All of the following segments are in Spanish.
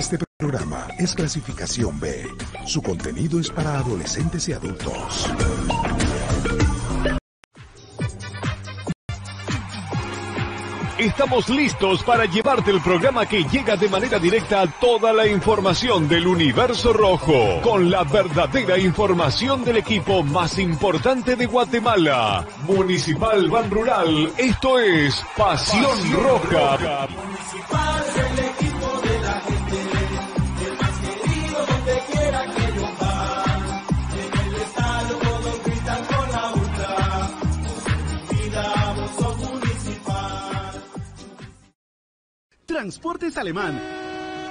Este programa es clasificación B. Su contenido es para adolescentes y adultos. Estamos listos para llevarte el programa que llega de manera directa a toda la información del universo rojo, con la verdadera información del equipo más importante de Guatemala. Municipal Ban Rural, esto es Pasión, Roja. Transportes Alemán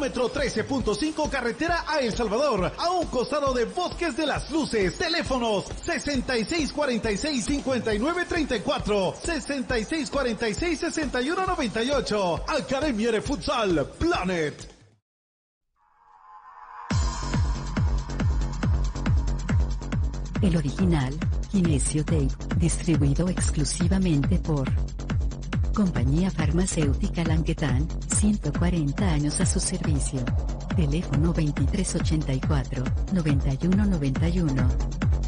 13.5 carretera a El Salvador, a un costado de Bosques de las Luces. Teléfonos 6646-5934, 6646-6198. Academia de Futsal Planet. El original, Kinesio Tape, distribuido exclusivamente por Compañía Farmacéutica Languetan, 140 años a su servicio. Teléfono 2384-9191.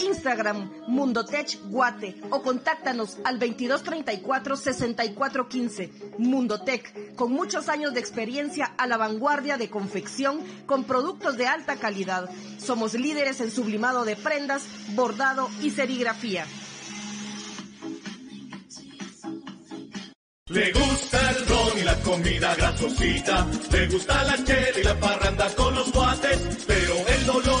Instagram Mundotech Guate o contáctanos al 2234-6415. Mundotech, con muchos años de experiencia a la vanguardia de confección con productos de alta calidad. Somos líderes en sublimado de prendas, bordado y serigrafía. Le gusta el ron y la comida grasosita, le gusta la chela y la parranda con los guates, pero el dolor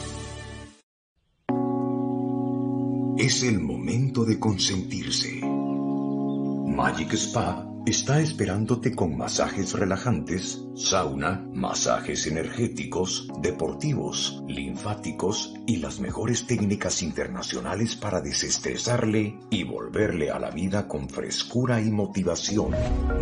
Es el momento de consentirse. Magic Spa está esperándote con masajes relajantes, sauna, masajes energéticos, deportivos, linfáticos y las mejores técnicas internacionales para desestresarle y volverle a la vida con frescura y motivación.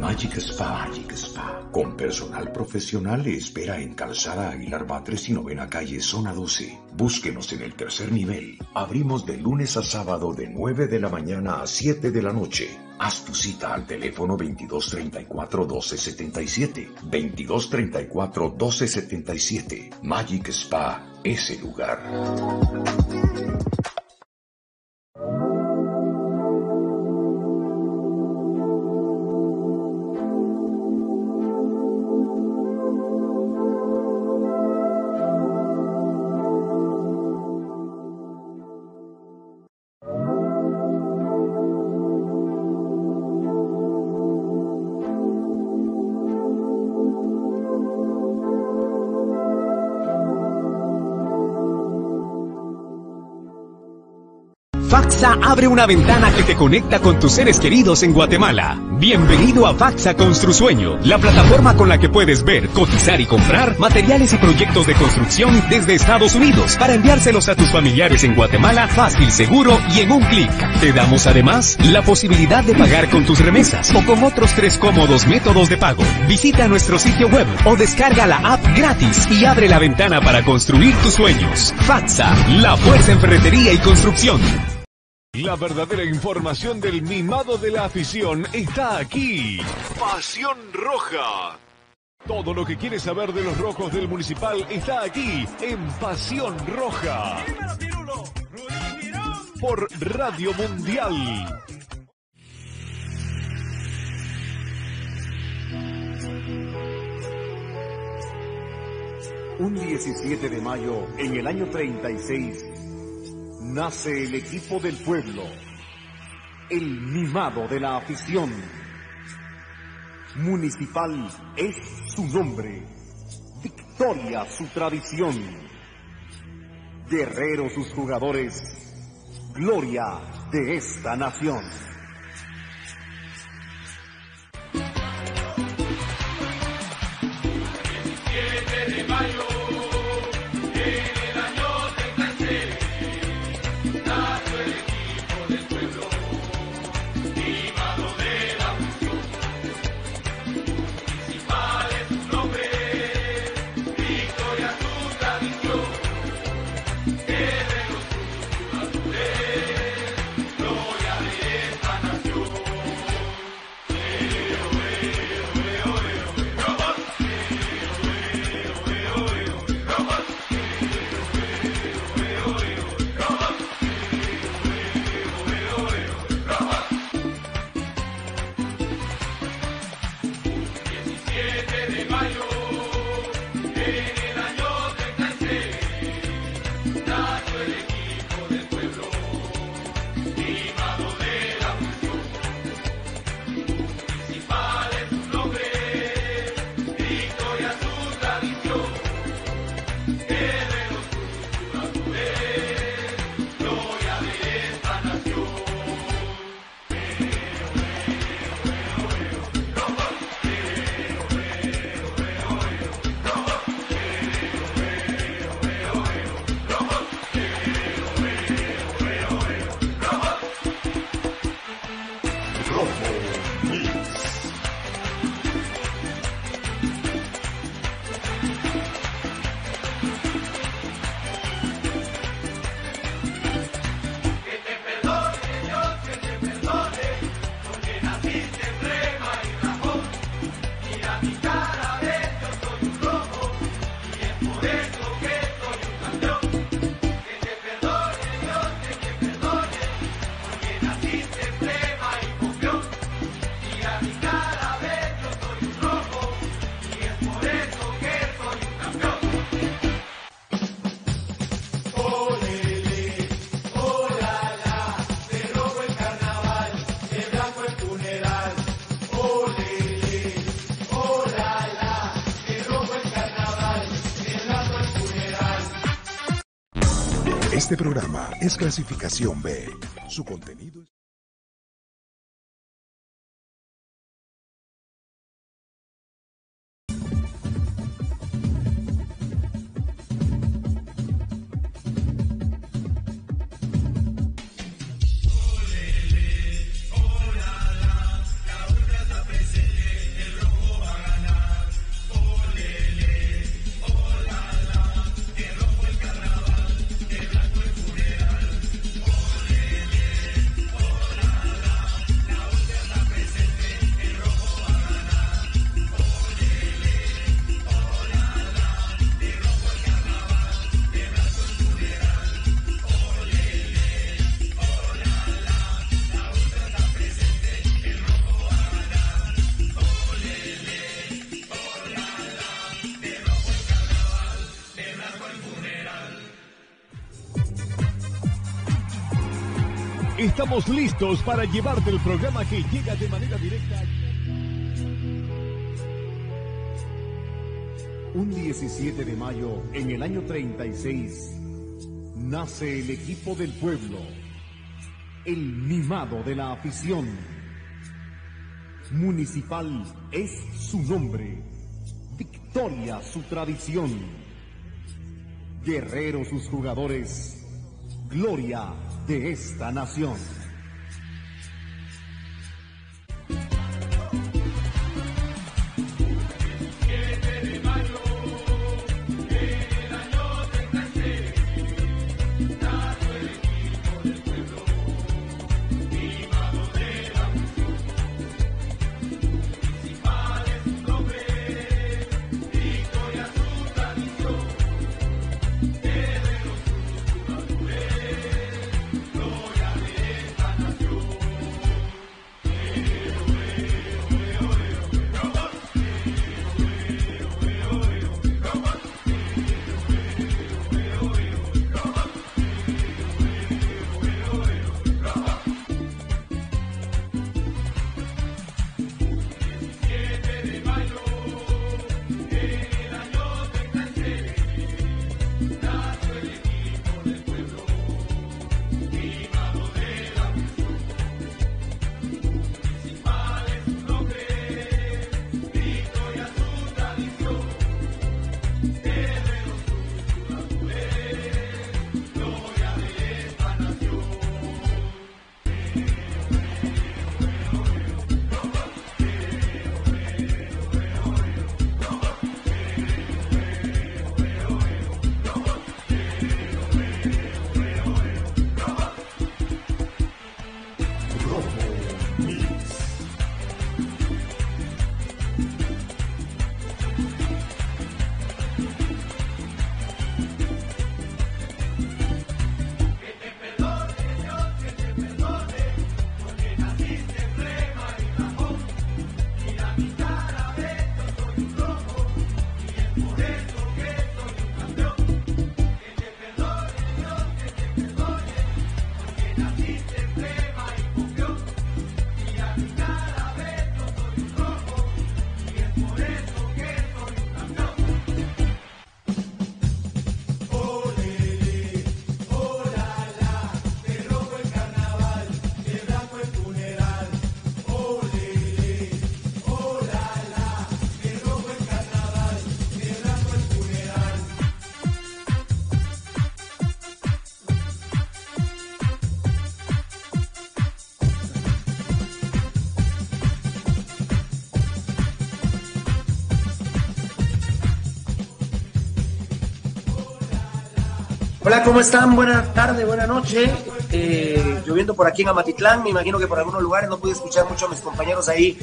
Magic Spa, Magic Spa, con personal profesional espera en Calzada Aguilar Batres y Novena Calle, Zona 12. Búsquenos en el tercer nivel. Abrimos de lunes a sábado de 9 de la mañana a 7 de la noche. Haz tu cita al teléfono 2234-1277, 2234 1277. Magic Spa, ese lugar. Faxa abre una ventana que te conecta con tus seres queridos en Guatemala. Bienvenido a Faxa Construsueño, la plataforma con la que puedes ver, cotizar y comprar materiales y proyectos de construcción desde Estados Unidos para enviárselos a tus familiares en Guatemala fácil, seguro y en un clic. Te damos además la posibilidad de pagar con tus remesas o con otros tres cómodos métodos de pago. Visita nuestro sitio web o descarga la app gratis y abre la ventana para construir tus sueños. Faxa, la fuerza en ferretería y construcción. La verdadera información del mimado de la afición está aquí. Pasión Roja. Todo lo que quieres saber de los rojos del municipal está aquí en Pasión Roja. Por Radio Mundial. Un 17 de mayo, en el año 36, nace el equipo del pueblo, el mimado de la afición. Municipal es su nombre, victoria su tradición, guerreros sus jugadores, gloria de esta nación. Este es clasificación B. Su contenido Estamos listos para llevarte el programa que llega de manera directa. Un 17 de mayo, en el año 36, nace el equipo del pueblo, el mimado de la afición. Municipal es su nombre, victoria su tradición, guerrero sus jugadores, gloria de esta nación. ¿Cómo están? Buenas tardes, buenas noches. Eh, lloviendo por aquí en Amatitlán, me imagino que por algunos lugares no pude escuchar mucho a mis compañeros ahí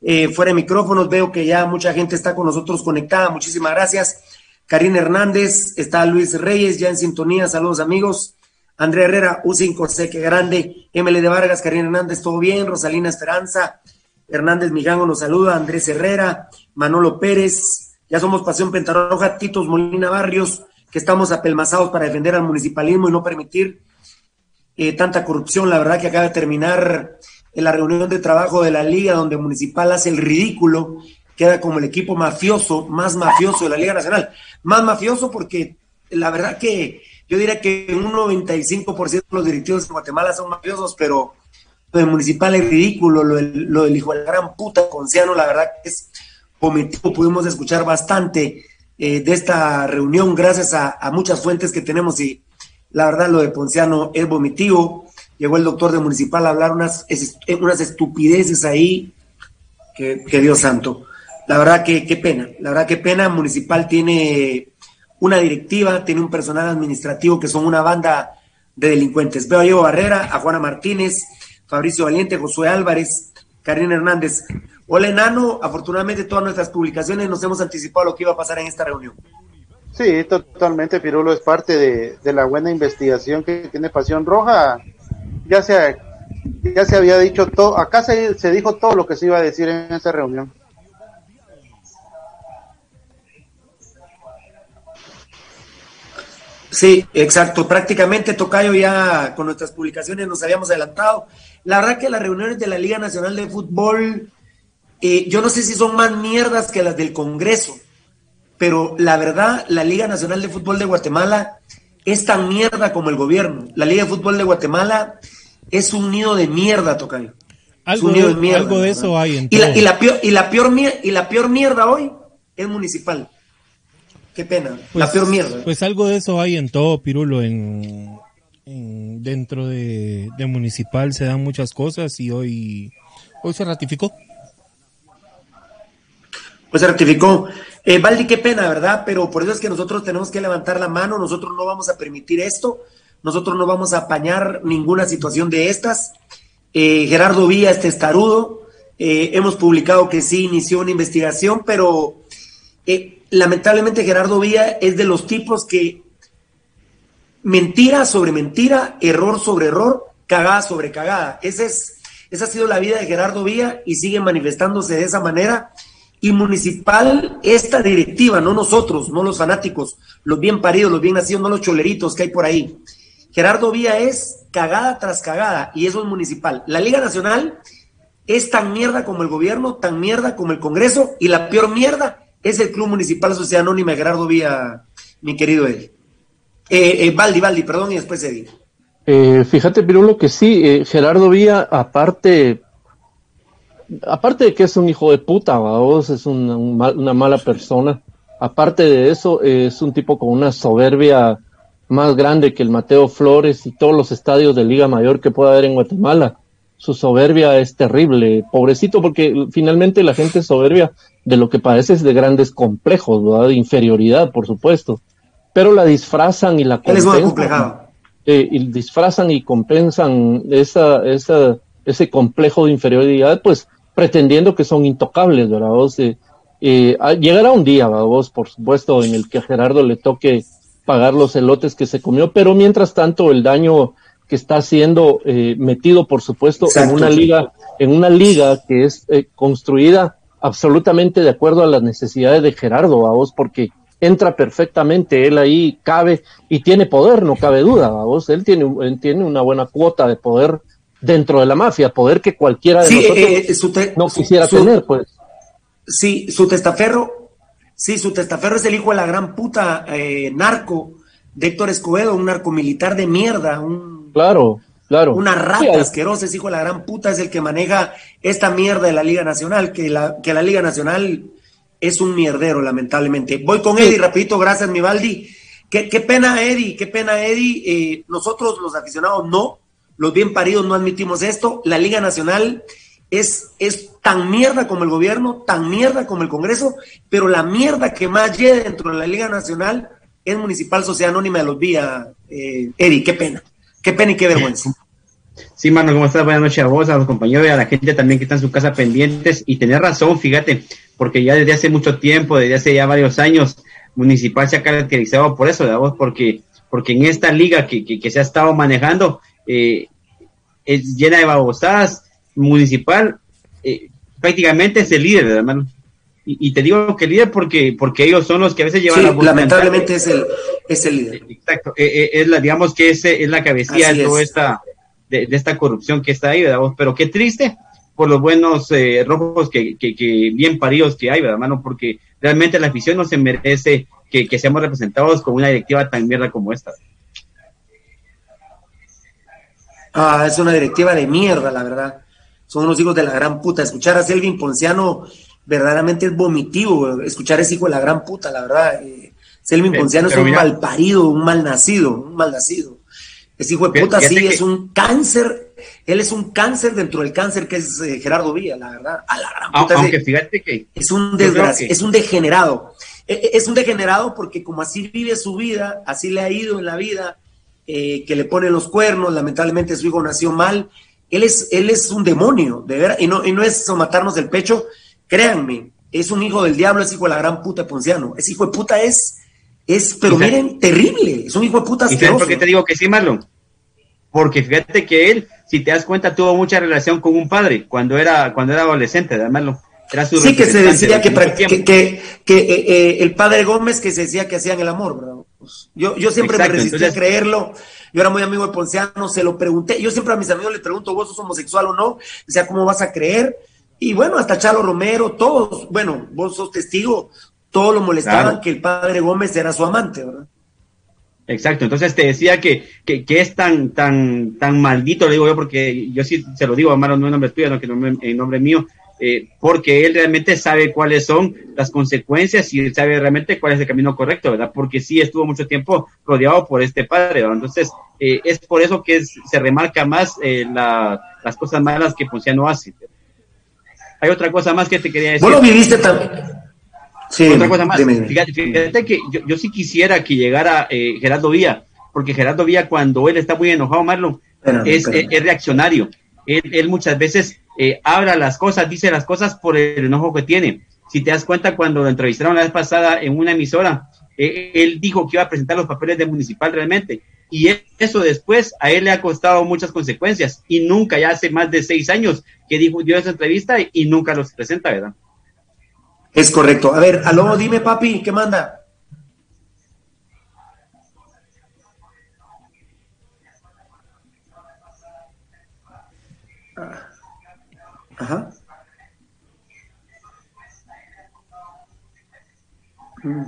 eh, fuera de micrófonos. Veo que ya mucha gente está con nosotros conectada. Muchísimas gracias. Karina Hernández, está Luis Reyes ya en sintonía. Saludos, amigos. Andrea Herrera, U5, sé que grande. ML de Vargas, Karina Hernández, todo bien. Rosalina Esperanza, Hernández Mijango nos saluda. Andrés Herrera, Manolo Pérez. Ya somos Pasión Pentarroja, Titos Molina Barrios que estamos apelmazados para defender al municipalismo y no permitir eh, tanta corrupción. La verdad que acaba de terminar en la reunión de trabajo de la liga donde Municipal hace el ridículo, queda como el equipo mafioso, más mafioso de la Liga Nacional. Más mafioso porque la verdad que yo diría que un 95% de los directivos de Guatemala son mafiosos, pero lo de Municipal es ridículo, lo del, lo del hijo de la gran puta Conciano, la verdad que es cometido, pudimos escuchar bastante eh, de esta reunión gracias a, muchas fuentes que tenemos y la verdad lo de Ponciano es vomitivo. Llegó el doctor de municipal a hablar unas, unas estupideces ahí, que, Dios santo. La verdad que qué pena, la verdad que pena. Municipal tiene una directiva, tiene un personal administrativo que son una banda de delincuentes. Veo a Diego Barrera, a Juana Martínez, Fabricio Valiente, Josué Álvarez, Karina Hernández. Hola, Enano. Afortunadamente, todas nuestras publicaciones nos hemos anticipado lo que iba a pasar en esta reunión. Sí, totalmente, Pirulo. Es parte de, la buena investigación que tiene Pasión Roja. Ya se, ya se había dicho todo. Acá se, se dijo todo lo que se iba a decir en esa reunión. Sí, exacto. Prácticamente, Tocayo, ya con nuestras publicaciones nos habíamos adelantado. La verdad que las reuniones de la Liga Nacional de Fútbol, eh, yo no sé si son más mierdas que las del Congreso, pero la verdad, la Liga Nacional de Fútbol de Guatemala es tan mierda como el gobierno. La Liga de Fútbol de Guatemala es un nido de mierda, Tocayo. Algo, de, mierda, algo de eso hay en y la, y la, peor, y la peor y la peor mierda hoy es municipal. Qué pena, la Pues- peor mierda. Pues algo de eso hay en todo, Pirulo. En, en- dentro de, de municipal se dan muchas cosas y hoy, hoy se ratificó. Pues se ratificó. Eh, Valdi, qué pena, ¿verdad? Pero por eso es que nosotros tenemos que levantar la mano, nosotros no vamos a permitir esto, nosotros no vamos a apañar ninguna situación de estas. Eh, Gerardo Villa es testarudo, eh, hemos publicado que sí inició una investigación, pero eh, lamentablemente Gerardo Villa es de los tipos que mentira sobre mentira, error sobre error, cagada sobre cagada. Ese es, esa ha sido la vida de Gerardo Villa y sigue manifestándose de esa manera. Y municipal, esta directiva, no nosotros, no los fanáticos, los bien paridos, los bien nacidos, no los choleritos que hay por ahí. Gerardo Villa es cagada tras cagada y eso es municipal. La Liga Nacional es tan mierda como el gobierno, tan mierda como el Congreso y la peor mierda es el Club Municipal Sociedad Anónima Gerardo Villa, mi querido Eddie. Eh, eh, Valdi, Valdi, perdón, y después Eddie. Eh, fíjate, Pirulo, que sí, eh, Gerardo Villa, aparte, aparte de que es un hijo de puta, vos, es una, un mal- una mala persona, aparte de eso, eh, es un tipo con una soberbia más grande que el Mateo Flores y todos los estadios de Liga Mayor que pueda haber en Guatemala. Su soberbia es terrible, pobrecito, porque finalmente la gente es soberbia de lo que padece es de grandes complejos, ¿verdad? de inferioridad, por supuesto, pero la disfrazan y la Él es muy compensan. eh, y disfrazan y compensan esa, esa, ese complejo de inferioridad, pues pretendiendo que son intocables, ¿verdad? Vos, eh, eh, ah, llegará un día, ¿verdad? Vos, por supuesto, en el que a Gerardo le toque pagar los elotes que se comió, pero mientras tanto el daño que está siendo eh, metido, por supuesto, Exacto. en una liga, en una liga que es eh, construida absolutamente de acuerdo a las necesidades de Gerardo, a vos, porque entra perfectamente, él ahí cabe y tiene poder, no cabe duda, a vos, él tiene, él tiene una buena cuota de poder dentro de la mafia, poder que cualquiera de Sí, nosotros eh, eh, su te- no quisiera su- tener, pues. Sí, su testaferro, sí, su testaferro es el hijo de la gran puta eh, narco de Héctor Escobedo, un narcomilitar de mierda, un, Claro, claro. una Sí, rata hay- asquerosa, ese hijo de la gran puta es el que maneja esta mierda de la Liga Nacional, que la, que la Liga Nacional es un mierdero, lamentablemente. Voy con Eddie, rapidito, gracias, mi Valdi. Qué, qué pena, Eddie, qué pena, Eddie. Eh, nosotros, los aficionados, no. Los bien paridos no admitimos esto. La Liga Nacional es, es tan mierda como el gobierno, tan mierda como el Congreso, pero la mierda que más llega dentro de la Liga Nacional es Municipal Sociedad Anónima de los Vías. Eh, Eddie, qué pena. Qué pena y qué vergüenza. Sí, mano, ¿cómo estás? Buenas noches a vos, a los compañeros y a la gente también que está en su casa pendientes. Y tenés razón, fíjate, porque ya desde hace mucho tiempo, desde hace ya varios años, Municipal se ha caracterizado por eso, ¿verdad vos? Porque, porque en esta liga que se ha estado manejando, eh, es llena de babosadas, Municipal eh, prácticamente es el líder, ¿verdad, hermano? Y, y te digo que el líder porque, porque ellos son los que a veces llevan Sí, la lamentablemente es el, es el líder. Exacto, eh, eh, es la, digamos que es, es la cabecilla Así de toda es. esta, de, de esta corrupción que está ahí, ¿verdad? Pero qué triste por los buenos eh, rojos que, que, que bien paridos que hay, ¿verdad, mano? Porque realmente la afición no se merece que, que seamos representados con una directiva tan mierda como esta. Ah, es una directiva de mierda, la verdad. Son unos hijos de la gran puta. Escuchar a Selvin Ponciano verdaderamente es vomitivo. Escuchar a ese hijo de la gran puta, la verdad. Eh, Selvin Pero- Ponciano es un mira- mal parido, un mal nacido, un mal nacido. Ese hijo de puta sí que- es un cáncer. Él es un cáncer dentro del cáncer que es eh, Gerardo Villa, la verdad. A la gran Au- puta. ese- Aunque fíjate que es un desgracia, que- es un degenerado. E- e- Es un degenerado porque como así vive su vida, así le ha ido en la vida, eh, que le ponen los cuernos, lamentablemente su hijo nació mal, él es, él es un demonio, de verdad, y no, y no es matarnos el pecho, créanme, es un hijo del diablo, es hijo de la gran puta de Ponciano, ese hijo de puta es, es, pero miren, terrible, es un hijo de puta ¿Y por qué te digo que sí, Marlon? Porque fíjate que él, si te das cuenta, tuvo mucha relación con un padre cuando era, cuando era adolescente, ¿verdad, Marlon? Era su Sí, que se decía que, que, que, eh, eh, el padre Gómez que se decía que hacían el amor, ¿verdad? Pues. Yo, yo siempre me resistí a creerlo. Yo era muy amigo de Ponciano, se lo pregunté. Yo siempre a mis amigos les pregunto, ¿vos sos homosexual o no? O sea, ¿cómo vas a creer? Y bueno, hasta Chalo Romero, todos, bueno, vos sos testigo, todos lo molestaban que el padre Gómez era su amante, ¿verdad? Exacto, entonces te decía que, que, es tan, tan, tan maldito, le digo yo, porque yo sí se lo digo, Amaro, no en nombre tuyo, no que en nombre mío, eh, porque él realmente sabe cuáles son las consecuencias y él sabe realmente cuál es el camino correcto, ¿verdad? Porque sí estuvo mucho tiempo rodeado por este padre, ¿verdad? Entonces, eh, es por eso que se remarca más eh, las cosas malas que Ponciano hace. Hay otra cosa más que te quería decir. Lo viviste también. Sí, otra cosa más. Fíjate, que yo, sí quisiera que llegara Gerardo Vía, porque Gerardo Vía, cuando él está muy enojado, Marlon, es, es, reaccionario. Él, él, muchas veces eh, habla las cosas, dice las cosas por el enojo que tiene. Si te das cuenta, cuando lo entrevistaron la vez pasada en una emisora, eh, él dijo que iba a presentar los papeles de municipal realmente. Y eso después a él le ha costado muchas consecuencias. Y nunca, ya hace más de seis años que dijo, dio esa entrevista y, nunca los presenta, ¿verdad? Es correcto. A ver, aló, dime, papi, ¿qué manda? Ajá. Mm.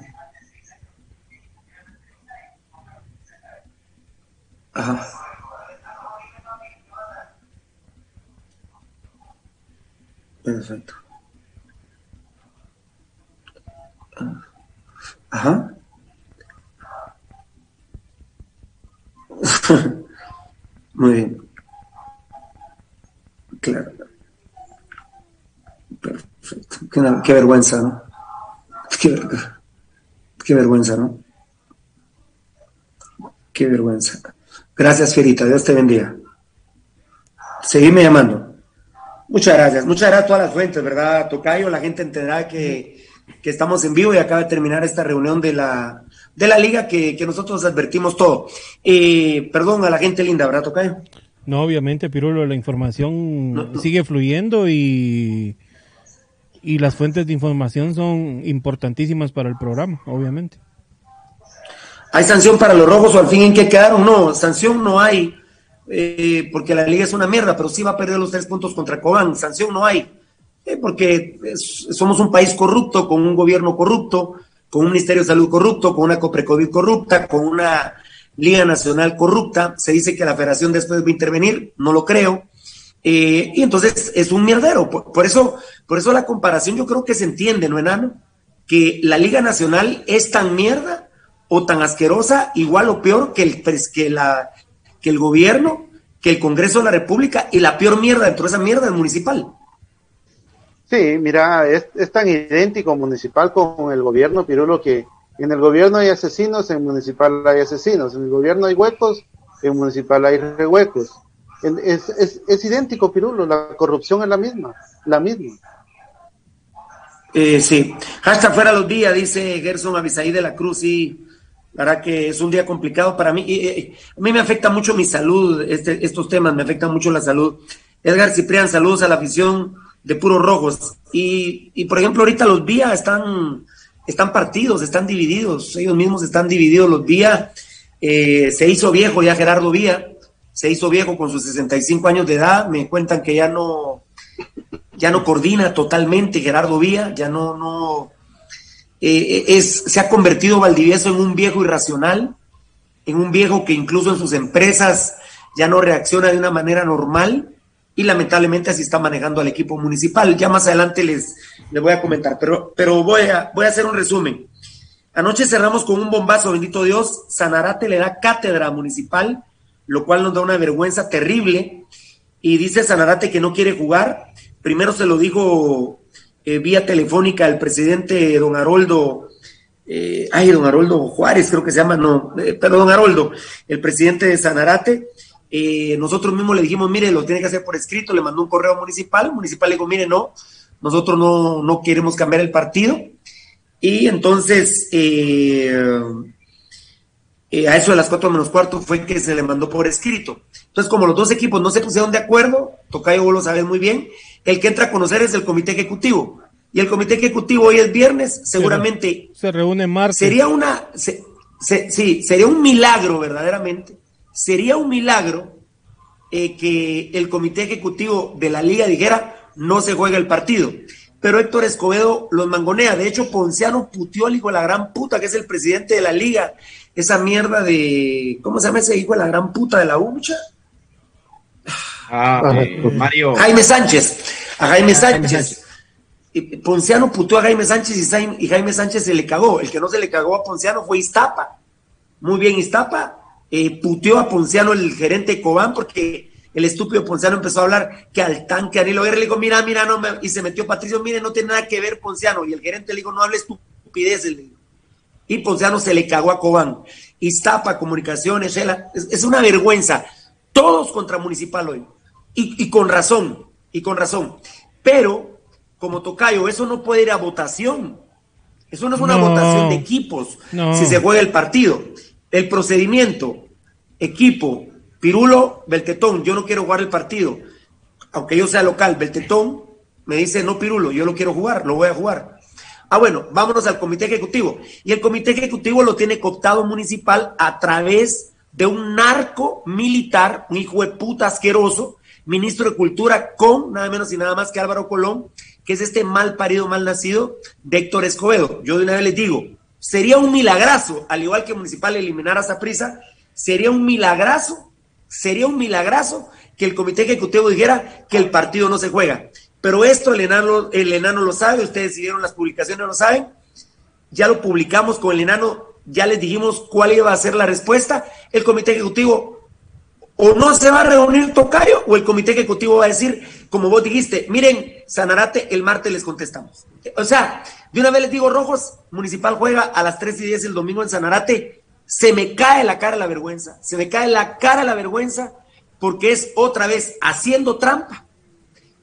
Ajá. Perfecto. Ajá. Muy bien. Claro. Perfecto. Qué, vergüenza, ¿no? Qué, vergüenza, ¿no? Qué vergüenza. Gracias, Fierita. Dios te bendiga. Seguime llamando. Muchas gracias. Muchas gracias a todas las fuentes, ¿verdad, Tocayo? La gente entenderá que, estamos en vivo y acaba de terminar esta reunión de la, de la liga que, nosotros advertimos todo. Eh, perdón a la gente linda, ¿verdad, Tocayo? No, obviamente, Pirulo, la información sigue fluyendo y, y las fuentes de información son importantísimas para el programa, obviamente. ¿Hay sanción para los rojos o al fin en qué quedaron? No, sanción no hay, eh, porque la liga es una mierda, pero sí va a perder los tres puntos contra Cobán. Sanción no hay, eh, porque somos un país corrupto, con un gobierno corrupto, con un Ministerio de Salud corrupto, con una Coprecovid corrupta, con una Liga Nacional corrupta, se dice que la federación después va a intervenir, no lo creo, eh, y entonces es un mierdero. Por, eso, por eso la comparación yo creo que se entiende, ¿no, enano? Que la Liga Nacional es tan mierda o tan asquerosa, igual o peor que el, que la, que el gobierno, que el Congreso de la República, y la peor mierda dentro de esa mierda es municipal. Sí, mira, es, es tan idéntico municipal con el gobierno, Pirulo, que en el gobierno hay asesinos, en municipal hay asesinos. En el gobierno hay huecos, en municipal hay huecos. Es, es, es idéntico, Pirulo. La corrupción es la misma, la misma. Eh, sí. Hasta fuera los días, dice Gerson Avisaí de la Cruz. Y verdad que es un día complicado para mí. Eh, a mí me afecta mucho mi salud, este, estos temas me afectan mucho la salud. Edgar Ciprián, saludos a la afición de Puros Rojos. Y, y por ejemplo, ahorita los días están están partidos, están divididos, ellos mismos están divididos los Vía. Eh, se hizo viejo ya Gerardo Vía, se hizo viejo con sus 65 años de edad, me cuentan que ya no, ya no coordina totalmente Gerardo Vía, ya no, no, eh, es, se ha convertido Valdivieso en un viejo irracional, en un viejo que incluso en sus empresas ya no reacciona de una manera normal y lamentablemente así está manejando al equipo municipal. Ya más adelante les, les voy a comentar, pero, pero voy, a, voy a hacer un resumen. Anoche cerramos con un bombazo, bendito Dios. Sanarate le da cátedra municipal, lo cual nos da una vergüenza terrible. Y dice Sanarate que no quiere jugar. Primero se lo dijo eh, vía telefónica el presidente don Haroldo, eh, ay, don Haroldo Juárez, creo que se llama, no, eh, pero don Haroldo, el presidente de Sanarate nosotros mismos le dijimos, mire, lo tiene que hacer por escrito, le mandó un correo municipal, municipal le dijo, mire, no, nosotros no, no queremos cambiar el partido. Y entonces, eh, eh, a eso de las cuatro menos cuarto fue que se le mandó por escrito. Entonces, como los dos equipos no se pusieron de acuerdo, Tocayo vos lo sabes muy bien, el que entra a conocer es el comité ejecutivo. Y el comité ejecutivo hoy es viernes, seguramente. Se reúne en marzo. Sería una, sí, sería un milagro verdaderamente. Sería un milagro eh, que el comité ejecutivo de la liga dijera no se juega el partido. Pero Héctor Escobedo los mangonea. De hecho, Ponciano putió al hijo de la gran puta, que es el presidente de la liga. Esa mierda de. ¿Cómo se llama ese hijo de la gran puta de la UMCHA? Ah, eh, Mario. Jaime Sánchez. A Jaime Sánchez. Ponciano puteó a Jaime Sánchez y Jaime Sánchez se le cagó. El que no se le cagó a Ponciano fue Iztapa. Muy bien, Iztapa. Eh, puteó a Ponciano el gerente Cobán porque el estúpido Ponciano empezó a hablar que al tanque Anilo Guerra le dijo, mira, mira, no me... y se metió Patricio, mire, no tiene nada que ver Ponciano. Y el gerente le dijo, no hable estupidez. Y Ponciano se le cagó a Cobán. Iztapa, comunicaciones, es, es una vergüenza. Todos contra Municipal hoy. Y, y con razón, y con razón. Pero como tocayo, eso no puede ir a votación. Eso no es una votación de equipos si se juega el partido. El procedimiento, equipo, Pirulo, Beltetón, yo no quiero jugar el partido. Aunque yo sea local, Beltetón me dice, no, Pirulo, yo lo quiero jugar, lo voy a jugar. Ah, bueno, vámonos al comité ejecutivo. Y el comité ejecutivo lo tiene cooptado municipal a través de un narco militar, un hijo de puta asqueroso, ministro de Cultura, con nada menos y nada más que Álvaro Colón, que es este mal parido, mal nacido de Héctor Escobedo. Yo de una vez les digo, sería un milagrazo, al igual que Municipal eliminar a Zaprisa, sería un milagrazo, sería un milagrazo que el comité ejecutivo dijera que el partido no se juega. Pero esto el enano, el enano lo sabe, ustedes siguieron las publicaciones, lo saben, ya lo publicamos con el enano, ya les dijimos cuál iba a ser la respuesta. El comité ejecutivo o no se va a reunir Tocayo o el comité ejecutivo va a decir, como vos dijiste, miren, Sanarate, el martes les contestamos. O sea, de una vez les digo, Rojos, Municipal juega a las 3 y 10 el domingo en Sanarate, se me cae la cara la vergüenza, se me cae la cara la vergüenza porque es otra vez haciendo trampa,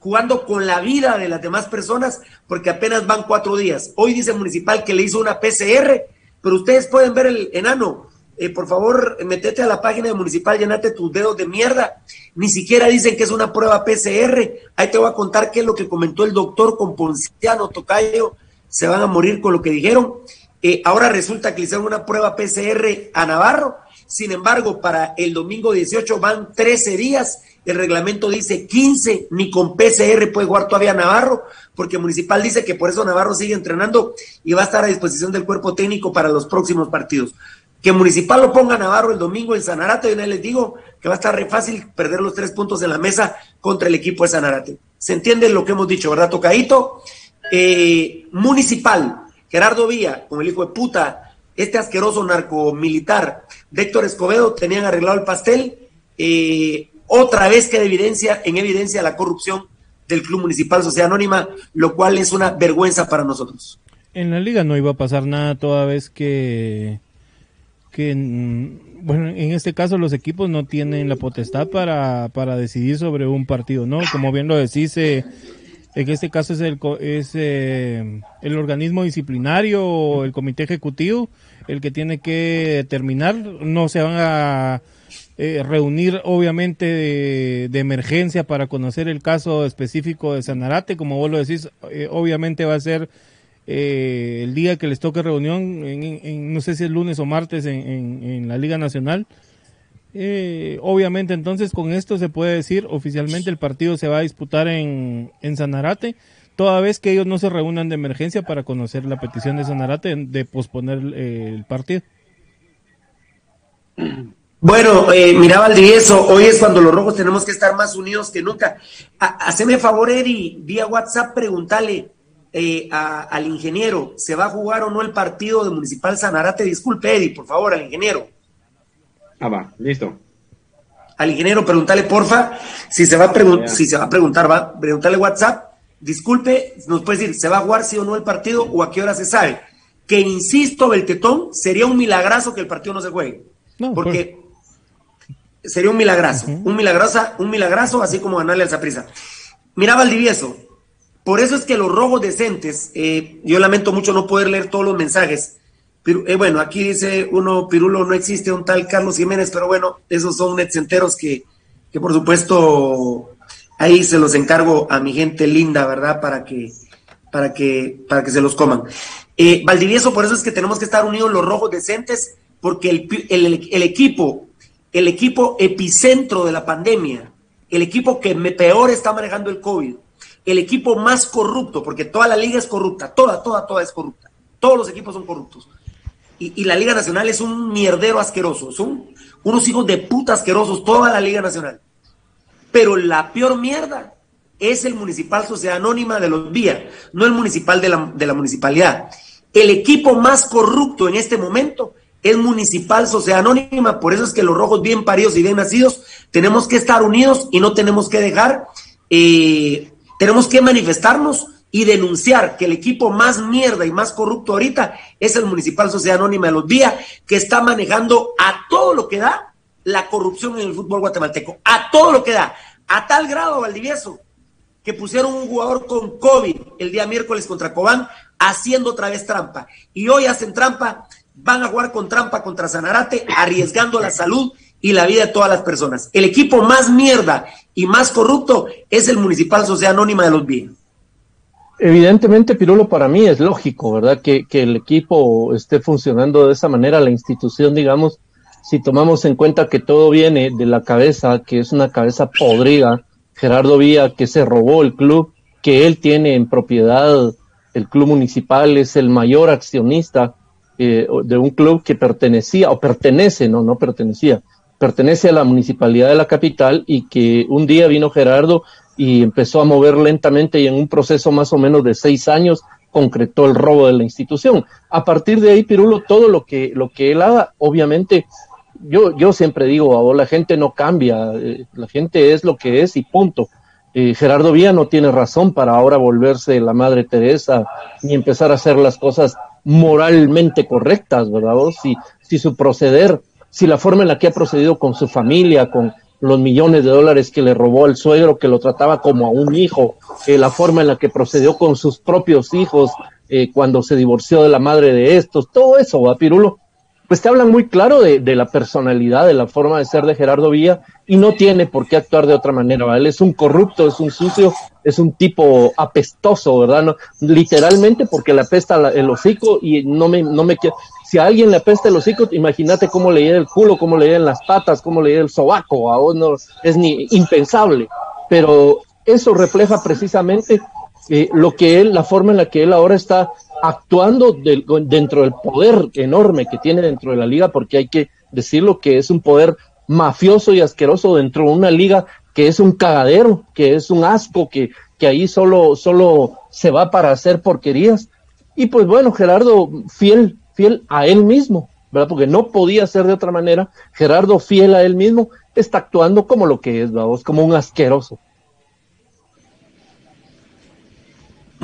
jugando con la vida de las demás personas porque apenas van cuatro días. Hoy dice Municipal que le hizo una PCR, pero ustedes pueden ver el enano, eh, por favor, metete a la página de Municipal, llenate tus dedos de mierda. Ni siquiera dicen que es una prueba PCR. Ahí te voy a contar qué es lo que comentó el doctor con Ponciano Tocayo. Se van a morir con lo que dijeron. Eh, ahora resulta que le hicieron una prueba PCR a Navarro. Sin embargo, para el domingo 18 van 13 días. El reglamento dice 15, ni con PCR puede jugar todavía Navarro, porque Municipal dice que por eso Navarro sigue entrenando y va a estar a disposición del cuerpo técnico para los próximos partidos. Que Municipal lo ponga Navarro el domingo en Sanarate, y les digo que va a estar re fácil perder los tres puntos en la mesa contra el equipo de Sanarate. ¿Se entiende lo que hemos dicho, verdad, Tocadito? Eh, municipal, Gerardo Vía, con el hijo de puta, este asqueroso narcomilitar de Héctor Escobedo, tenían arreglado el pastel. Eh, otra vez queda evidencia, en evidencia la corrupción del Club Municipal Sociedad Anónima, lo cual es una vergüenza para nosotros. En la liga no iba a pasar nada toda vez que que, bueno, en este caso los equipos no tienen la potestad para, para decidir sobre un partido, ¿no? Como bien lo decís, eh, en este caso es el, es, eh, el organismo disciplinario o el comité ejecutivo el que tiene que determinar, no se van a eh, reunir obviamente de, emergencia para conocer el caso específico de Sanarate, como vos lo decís, obviamente va a ser eh, el día que les toque reunión, en, no sé si es lunes o martes en, la Liga Nacional. Eh, obviamente entonces con esto se puede decir oficialmente el partido se va a disputar en, en Sanarate, toda vez que ellos no se reúnan de emergencia para conocer la petición de Sanarate de posponer eh, el partido. Bueno, eh, mira Valdivieso, hoy es cuando los rojos tenemos que estar más unidos que nunca. haceme favor, Eri, vía WhatsApp, pregúntale eh, al ingeniero, ¿se va a jugar o no el partido de Municipal Sanarate? Disculpe, Eddie, por favor, al ingeniero. Ah, va, listo. Al ingeniero, pregúntale, porfa, si se va a, si se va a preguntar, va, preguntarle WhatsApp. Disculpe, nos puede decir, ¿se va a jugar sí o no el partido o a qué hora se sabe? Que insisto, Beltetón, sería un milagrazo que el partido no se juegue. porque pues. Sería un milagrazo, un milagroso, un milagrazo, así como ganarle al Zaprisa. Mira, Valdivieso, por eso es que los rojos decentes, eh, yo lamento mucho no poder leer todos los mensajes. Pero, eh, bueno, aquí dice uno, Pirulo, no existe un tal Carlos Jiménez, pero bueno, esos son netcenteros que, que por supuesto ahí se los encargo a mi gente linda, ¿verdad? Para que, para que, para que se los coman. Eh, Valdivieso, por eso es que tenemos que estar unidos los rojos decentes, porque el, el, el equipo, el equipo epicentro de la pandemia, el equipo que peor está manejando el COVID, el equipo más corrupto, porque toda la liga es corrupta, toda, toda, toda es corrupta. Todos los equipos son corruptos. Y, la Liga Nacional es un mierdero asqueroso. Son unos hijos de puta asquerosos, toda la Liga Nacional. Pero la peor mierda es el Municipal Sociedad Anónima de los Vías, no el municipal de la, de la municipalidad. El equipo más corrupto en este momento es Municipal Sociedad Anónima, por eso es que los rojos bien paridos y bien nacidos tenemos que estar unidos y no tenemos que dejar, eh, tenemos que manifestarnos y denunciar que el equipo más mierda y más corrupto ahorita es el Municipal Sociedad Anónima de los Días, que está manejando a todo lo que da la corrupción en el fútbol guatemalteco, a todo lo que da, a tal grado, Valdivieso, que pusieron un jugador con COVID el día miércoles contra Cobán, haciendo otra vez trampa. Y hoy hacen trampa, van a jugar con trampa contra Sanarate, arriesgando la salud y la vida de todas las personas. El equipo más mierda y más corrupto es el Municipal Sociedad Anónima de los Días. Evidentemente, Pirulo, para mí es lógico, ¿verdad? Que, que, el equipo esté funcionando de esa manera, la institución, digamos, si tomamos en cuenta que todo viene de la cabeza, que es una cabeza podrida, Gerardo Vía, que se robó el club, que él tiene en propiedad el club municipal, es el mayor accionista eh, de un club que pertenecía, o pertenece, no, no pertenecía, pertenece a la municipalidad de la capital y que un día vino Gerardo y empezó a mover lentamente y en un proceso más o menos de seis años concretó el robo de la institución. A partir de ahí, Pirulo, todo lo que, lo que él haga, obviamente, yo, yo siempre digo, la gente no cambia, eh, la gente es lo que es y punto. Eh, Gerardo Vía no tiene razón para ahora volverse la Madre Teresa ni empezar a hacer las cosas moralmente correctas, ¿verdad? Si, si su proceder, si la forma en la que ha procedido con su familia, con, los millones de dólares que le robó al suegro, que lo trataba como a un hijo, eh, la forma en la que procedió con sus propios hijos eh, cuando se divorció de la madre de estos, todo eso, va Pirulo, pues te hablan muy claro de, la personalidad, de la forma de ser de Gerardo Villa, y no tiene por qué actuar de otra manera, Él es un corrupto, es un sucio, es un tipo apestoso, ¿verdad? No, literalmente porque le apesta el hocico y no me, no me si a alguien le apesta el hocico, imagínate cómo le llega el culo, cómo le llegan las patas, cómo le llega el sobaco, a no, es ni impensable. Pero eso refleja precisamente eh, lo que él, la forma en la que él ahora está actuando dentro del poder enorme que tiene dentro de la liga, porque hay que decirlo que es un poder mafioso y asqueroso dentro de una liga que es un cagadero, que es un asco, que, que ahí solo, solo se va para hacer porquerías. Y pues bueno, Gerardo, fiel fiel a él mismo, ¿verdad? Porque no podía ser de otra manera. Gerardo, fiel a él mismo, está actuando como lo que es, vamos, como un asqueroso.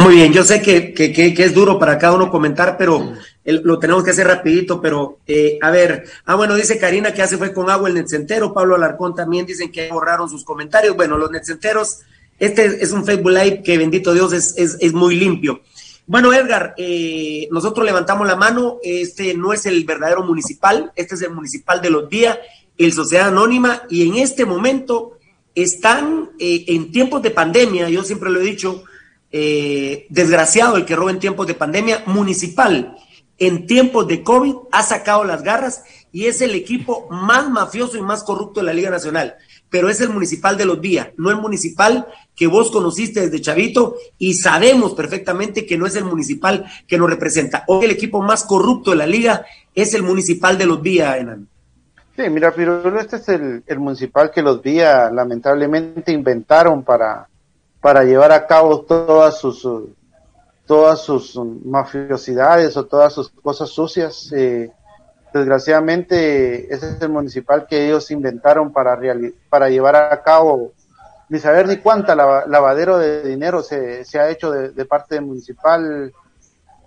Muy bien, yo sé que, es duro para cada uno comentar, pero lo tenemos que hacer rapidito, pero eh, a ver, ah bueno, dice Karina que hace fue con agua el netcentero, Pablo Alarcón también dicen que borraron sus comentarios, bueno, los netcenteros, este es un Facebook Live que bendito Dios es, es, es muy limpio. Bueno, Edgar, eh, nosotros levantamos la mano, este no es el verdadero municipal, este es el municipal de los días, el Sociedad Anónima, y en este momento están eh, en tiempos de pandemia, yo siempre lo he dicho, eh, desgraciado el que roba en tiempos de pandemia, municipal en tiempos de COVID ha sacado las garras y es el equipo más mafioso y más corrupto de la Liga Nacional pero es el municipal de los días, no el municipal que vos conociste desde Chavito y sabemos perfectamente que no es el municipal que nos representa. Hoy el equipo más corrupto de la liga es el municipal de los días, Enan. Sí, mira, pero este es el, municipal que los días lamentablemente inventaron para, para llevar a cabo todas sus todas sus mafiosidades o todas sus cosas sucias. Eh, desgraciadamente ese es el municipal que ellos inventaron para, para llevar a cabo ni saber ni cuánta lavadero de dinero se, se ha hecho de, parte del municipal,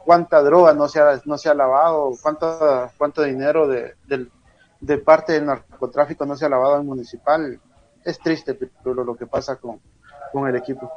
cuánta droga no se ha, no se ha lavado, cuánto, cuánto dinero de, de, parte del narcotráfico no se ha lavado en municipal. Es triste pero lo que pasa con, con el equipo.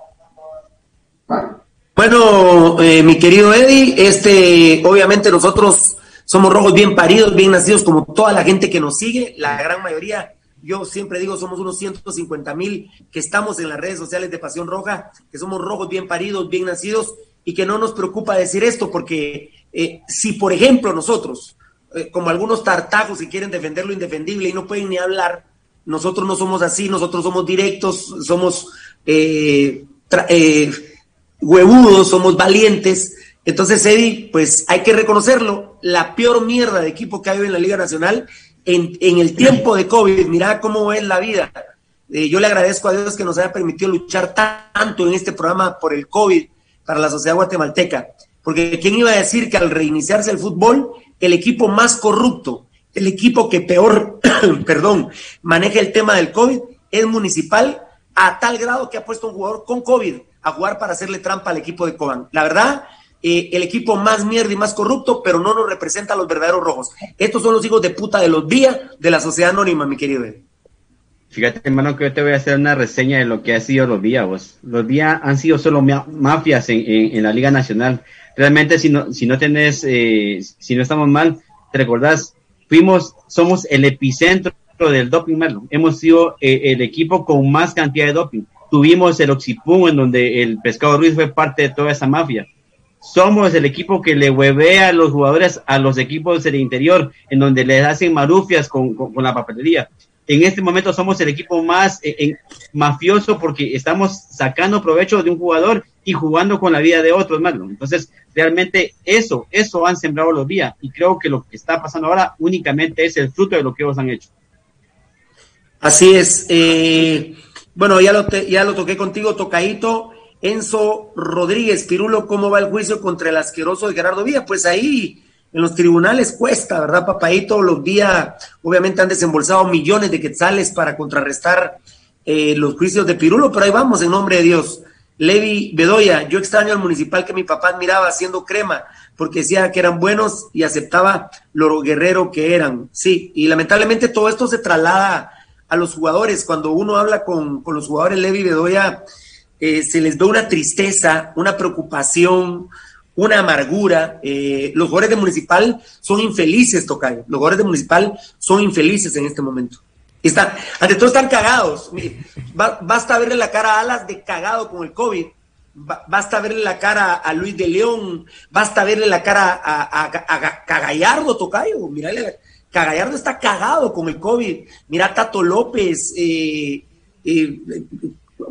Bueno, eh, mi querido Eddie, este, obviamente nosotros somos rojos bien paridos, bien nacidos, como toda la gente que nos sigue, la gran mayoría. Yo siempre digo, somos unos 150 mil que estamos en las redes sociales de Pasión Roja, que somos rojos bien paridos, bien nacidos y que no nos preocupa decir esto, porque eh, si, por ejemplo, nosotros eh, como algunos tartajos que quieren defender lo indefendible y no pueden ni hablar. Nosotros no somos así, nosotros somos directos, somos eh, eh, huevudos, somos valientes. Entonces, Eddie, pues hay que reconocerlo, la peor mierda de equipo que hay en la Liga Nacional en, en el tiempo de COVID, mira cómo es la vida. Eh, yo le agradezco a Dios que nos haya permitido luchar tanto en este programa por el COVID para la sociedad guatemalteca. Porque ¿quién iba a decir que al reiniciarse el fútbol, el equipo más corrupto, el equipo que peor, perdón, maneja el tema del COVID es municipal a tal grado que ha puesto un jugador con COVID a jugar para hacerle trampa al equipo de Cobán. La verdad, eh, el equipo más mierda y más corrupto, pero no nos representa a los verdaderos rojos. Estos son los hijos de puta de los días de la sociedad anónima, mi querido Fíjate, hermano, que yo te voy a hacer una reseña de lo que ha sido los días. Los días han sido solo mafias en, la Liga Nacional. Realmente, si no, si no tenés, eh, si no estamos mal, te recordás, fuimos, somos el epicentro del doping, Merlo. Hemos sido eh, el equipo con más cantidad de doping. Tuvimos el Oxipum, en donde el Pescado Ruiz fue parte de toda esa mafia somos el equipo que le huevea a los jugadores a los equipos del interior, en donde les hacen marufias con, con, la papelería. En este momento somos el equipo más eh, mafioso porque estamos sacando provecho de un jugador y jugando con la vida de otros, Marlon. Entonces, realmente eso, eso han sembrado los días y creo que lo que está pasando ahora únicamente es el fruto de lo que ellos han hecho. Así es. Eh, bueno, ya lo, ya lo toqué contigo, Tocadito. Enzo Rodríguez, Pirulo, ¿cómo va el juicio contra el asqueroso de Gerardo Villa? Pues ahí en los tribunales cuesta, ¿verdad, papadito? Los días, obviamente, han desembolsado millones de quetzales para contrarrestar eh, los juicios de Pirulo, pero ahí vamos, en nombre de Dios. Levi Bedoya, yo extraño al municipal que mi papá admiraba haciendo crema, porque decía que eran buenos y aceptaba lo guerrero que eran. Sí, y lamentablemente todo esto se traslada a los jugadores. Cuando uno habla con, con los jugadores, Levi Bedoya eh, se les ve una tristeza, una preocupación, una amargura. Eh, los jugadores de Municipal son infelices, Tocayo. Los jugadores de Municipal son infelices en este momento. Están, ante todo están cagados. basta verle la cara a Alas de cagado con el COVID. basta verle la cara a Luis de León. Basta verle la cara a, a, Cagallardo, Tocayo. Mirale, Cagallardo está cagado con el COVID. Mira Tato López. eh, eh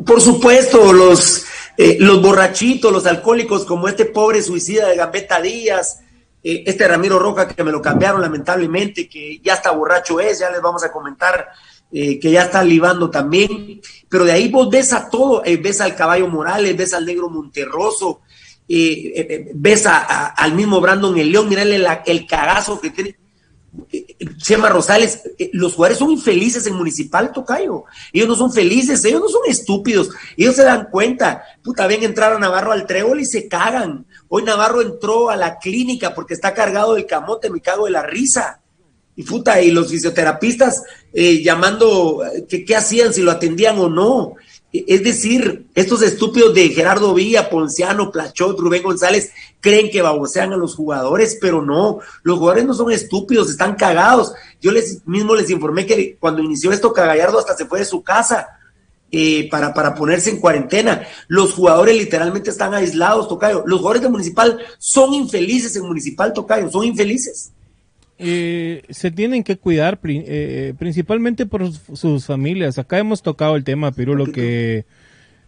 por supuesto, los, eh, los borrachitos, los alcohólicos, como este pobre suicida de Gambetta Díaz, este Ramiro Roca que me lo cambiaron lamentablemente, que ya está borracho es, ya les vamos a comentar que ya está libando también. Pero de ahí vos ves a todo, ves al caballo Morales, ves al negro Monterroso, ves al mismo Brandon el León, mirale el cagazo que tiene Chema Rosales, eh, los jugadores son infelices en Municipal Tocayo. Ellos no son felices, ellos no son estúpidos. Ellos se dan cuenta. Puta, ven entrar a Navarro al trébol y se cagan. Hoy Navarro entró a la clínica porque está cargado del camote, me cago de la risa. Y puta, y los fisioterapistas eh, llamando, eh, que qué hacían, si lo atendían o no. Es decir, estos estúpidos de Gerardo Villa, Ponciano, Plachot, Rubén González, creen que babosean a los jugadores, pero no, los jugadores no son estúpidos, están cagados. Yo les mismo les informé que cuando inició esto, Cagallardo hasta se fue de su casa eh, para, para ponerse en cuarentena. Los jugadores literalmente están aislados, Tocayo. Los jugadores de Municipal son infelices en Municipal, Tocayo, son infelices. Eh, se tienen que cuidar eh, principalmente por sus familias. Acá hemos tocado el tema, lo que,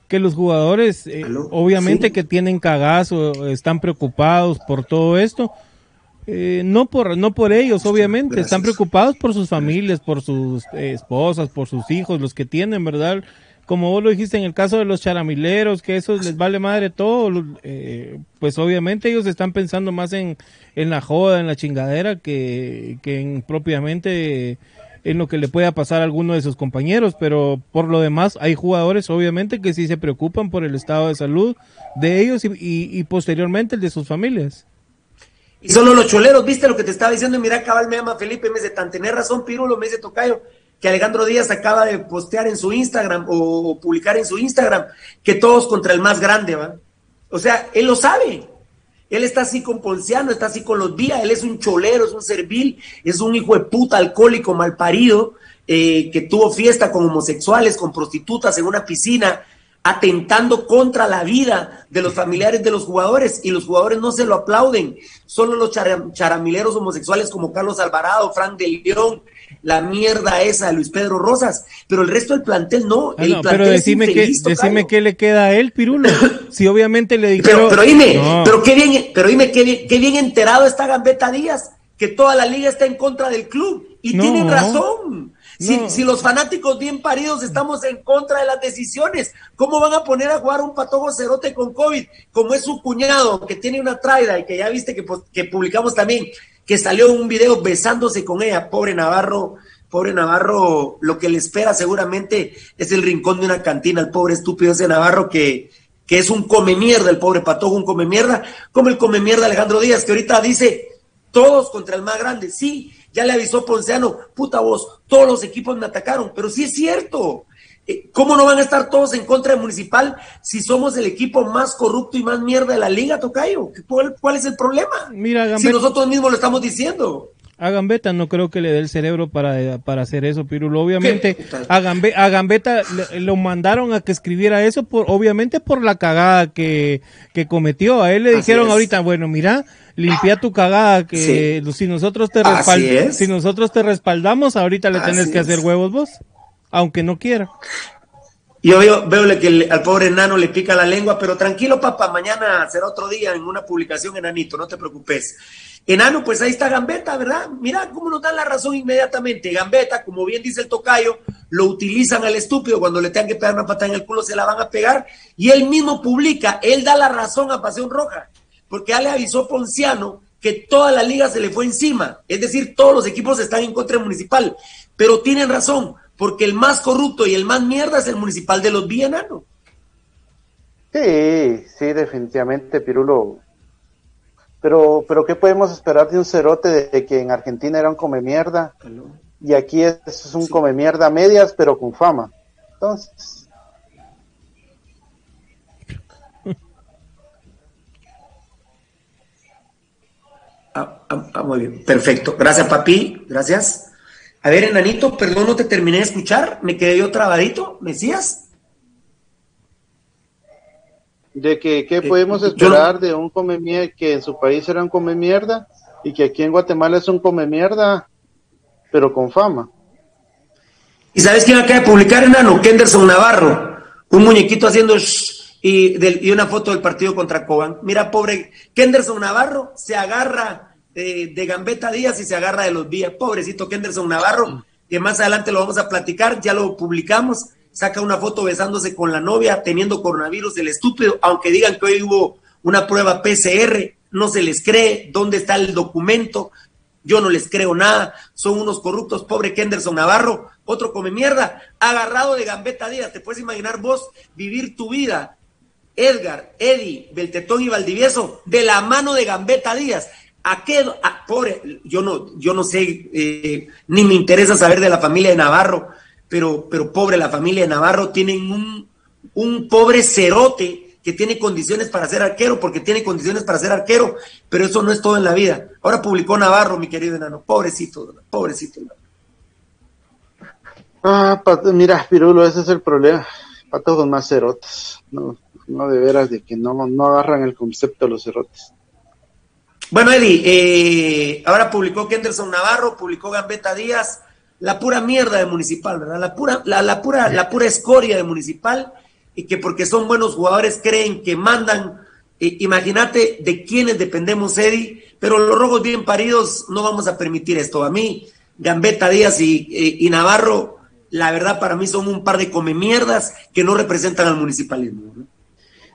que los jugadores, eh, obviamente que tienen cagazo, están preocupados por todo esto. no por no por ellos, obviamente, están preocupados por sus familias, por sus esposas, por sus hijos, los que tienen, ¿verdad? Como vos lo dijiste en el caso de los charamileros, que eso les vale madre todo, eh, pues obviamente ellos están pensando más en, en la joda, en la chingadera, que, que en propiamente en lo que le pueda pasar a alguno de sus compañeros, pero por lo demás hay jugadores obviamente que sí se preocupan por el estado de salud de ellos y, y, posteriormente el de sus familias. Y solo los choleros, viste lo que te estaba diciendo, mira cabal me llama Felipe, me dice, tan tener razón Pirulo, me dice Tocayo, que Alejandro Díaz acaba de postear en su Instagram o, publicar en su Instagram, que todos contra el más grande, ¿va? O sea, él lo sabe. Él está así con Ponciano, está así con los días, él es un cholero, es un servil, es un hijo de puta alcohólico malparido, eh, que tuvo fiesta con homosexuales, con prostitutas en una piscina, atentando contra la vida de los familiares de los jugadores y los jugadores no se lo aplauden. Solo los charamileros homosexuales como Carlos Alvarado, Frank de León, la mierda esa de Luis Pedro Rosas, pero el resto del plantel no. Ah, el no, plantel pero decime, qué, infeliz, decime tocayo. qué le queda a él, Pirulo. Si obviamente le dijeron... Pero, pero dime, No. pero qué bien, pero dime qué bien, qué bien enterado está Gambetta Díaz, que toda la liga está en contra del club. Y No. tienen razón. Si, si los fanáticos bien paridos estamos en contra de las decisiones, ¿cómo van a poner a jugar un patojo cerote con COVID? Como es su cuñado, que tiene una traida y que ya viste que, pu- que publicamos también, que salió un video besándose con ella. Pobre Navarro, pobre Navarro, lo que le espera seguramente es el rincón de una cantina, el pobre estúpido ese Navarro que, que es un come mierda, el pobre patojo, un come mierda, como el come mierda Alejandro Díaz, que ahorita dice todos contra el más grande. Sí, ya le avisó Ponciano, puta voz, todos los equipos me atacaron, pero sí es cierto. Eh, ¿Cómo no van a estar todos en contra de Municipal si somos el equipo más corrupto y más mierda de la liga, Tocayo? ¿Cuál, cuál es el problema? Mira, Si Gambetta- nosotros mismos lo estamos diciendo. A Gambetta no creo que le dé el cerebro para, para hacer eso, Pirulo. Obviamente, a, Gambe- a Gambetta le- lo mandaron a que escribiera eso, por, obviamente por la cagada que, que cometió. A él le Así dijeron es. ahorita, bueno, mira, limpia tu cagada, que si nosotros te si nosotros te respaldamos, ahorita le tenés Así que hacer huevos vos, aunque no quiera. Yo veo, que el- al pobre enano le pica la lengua, pero tranquilo, papá, mañana será otro día en una publicación, enanito, no te preocupes. Enano, pues ahí está Gambetta, ¿verdad? Mira cómo nos dan la razón inmediatamente. Gambetta, como bien dice el tocayo, lo utilizan al estúpido. Cuando le tengan que pegar una patada en el culo, se la van a pegar. Y él mismo publica, él da la razón a Pasión Roja, porque ya le avisó Ponciano que toda la liga se le fue encima. Es decir, todos los equipos están en contra del municipal. Pero tienen razón, porque el más corrupto y el más mierda es el municipal de los Vienanos. Sí, sí, definitivamente, Pirulo. Pero, pero ¿qué podemos esperar de un cerote de que en Argentina era un come mierda? Y aquí es, es un come mierda a medias, pero con fama. Entonces, Ah, ah, ah, muy bien, perfecto. Gracias, papi. Gracias. A ver, enanito, perdón, no te terminé de escuchar. Me quedé yo trabadito. ¿Me decías? de que qué podemos yo esperar de un come mierda que en su país era un come mierda y que aquí en Guatemala es un come mierda, pero con fama. ¿Y sabes quién acaba de publicar, enano? Kenderson Navarro. Un muñequito haciendo shh y, del- y una foto del partido contra Cobán. Mira, pobre Kenderson Navarro se agarra eh, de Gambetta Díaz y se agarra de los días. Pobrecito Kenderson Navarro, que más adelante lo vamos a platicar, ya lo publicamos. Saca una foto besándose con la novia, teniendo coronavirus, el estúpido, aunque digan que hoy hubo una prueba PCR, no se les cree, ¿dónde está el documento? Yo no les creo nada, son unos corruptos, pobre Kenderson Navarro, otro come mierda, agarrado de Gambetta Díaz, te puedes imaginar vos vivir tu vida, Edgar, Eddie, Beltetón y Valdivieso, de la mano de Gambetta Díaz. ¿A qué? pobre, yo no, yo no sé, eh, ni me interesa saber de la familia de Navarro, pero, pero pobre, la familia de Navarro tienen un, un pobre cerote que tiene condiciones para ser arquero, porque tiene condiciones para ser arquero, pero eso no es todo en la vida. Ahora publicó Navarro, mi querido enano, pobrecito, pobrecito. Ah, mira, Pirulo, ese es el problema. Patojos más cerotes. No, no de veras de que no, no agarran el concepto de los cerotes. Bueno, Eddie, eh, ahora publicó Kenderson Navarro, publicó Gambetta Díaz, la pura mierda de Municipal, ¿verdad? La pura, la, la pura, la pura escoria de Municipal, y que porque son buenos jugadores creen que mandan. Eh, Imagínate de quiénes dependemos, Eddie, pero los rojos bien paridos no vamos a permitir esto. A mí, Gambetta Díaz y, eh, Navarro, la verdad para mí son un par de come mierdas que no representan al municipalismo. ¿no?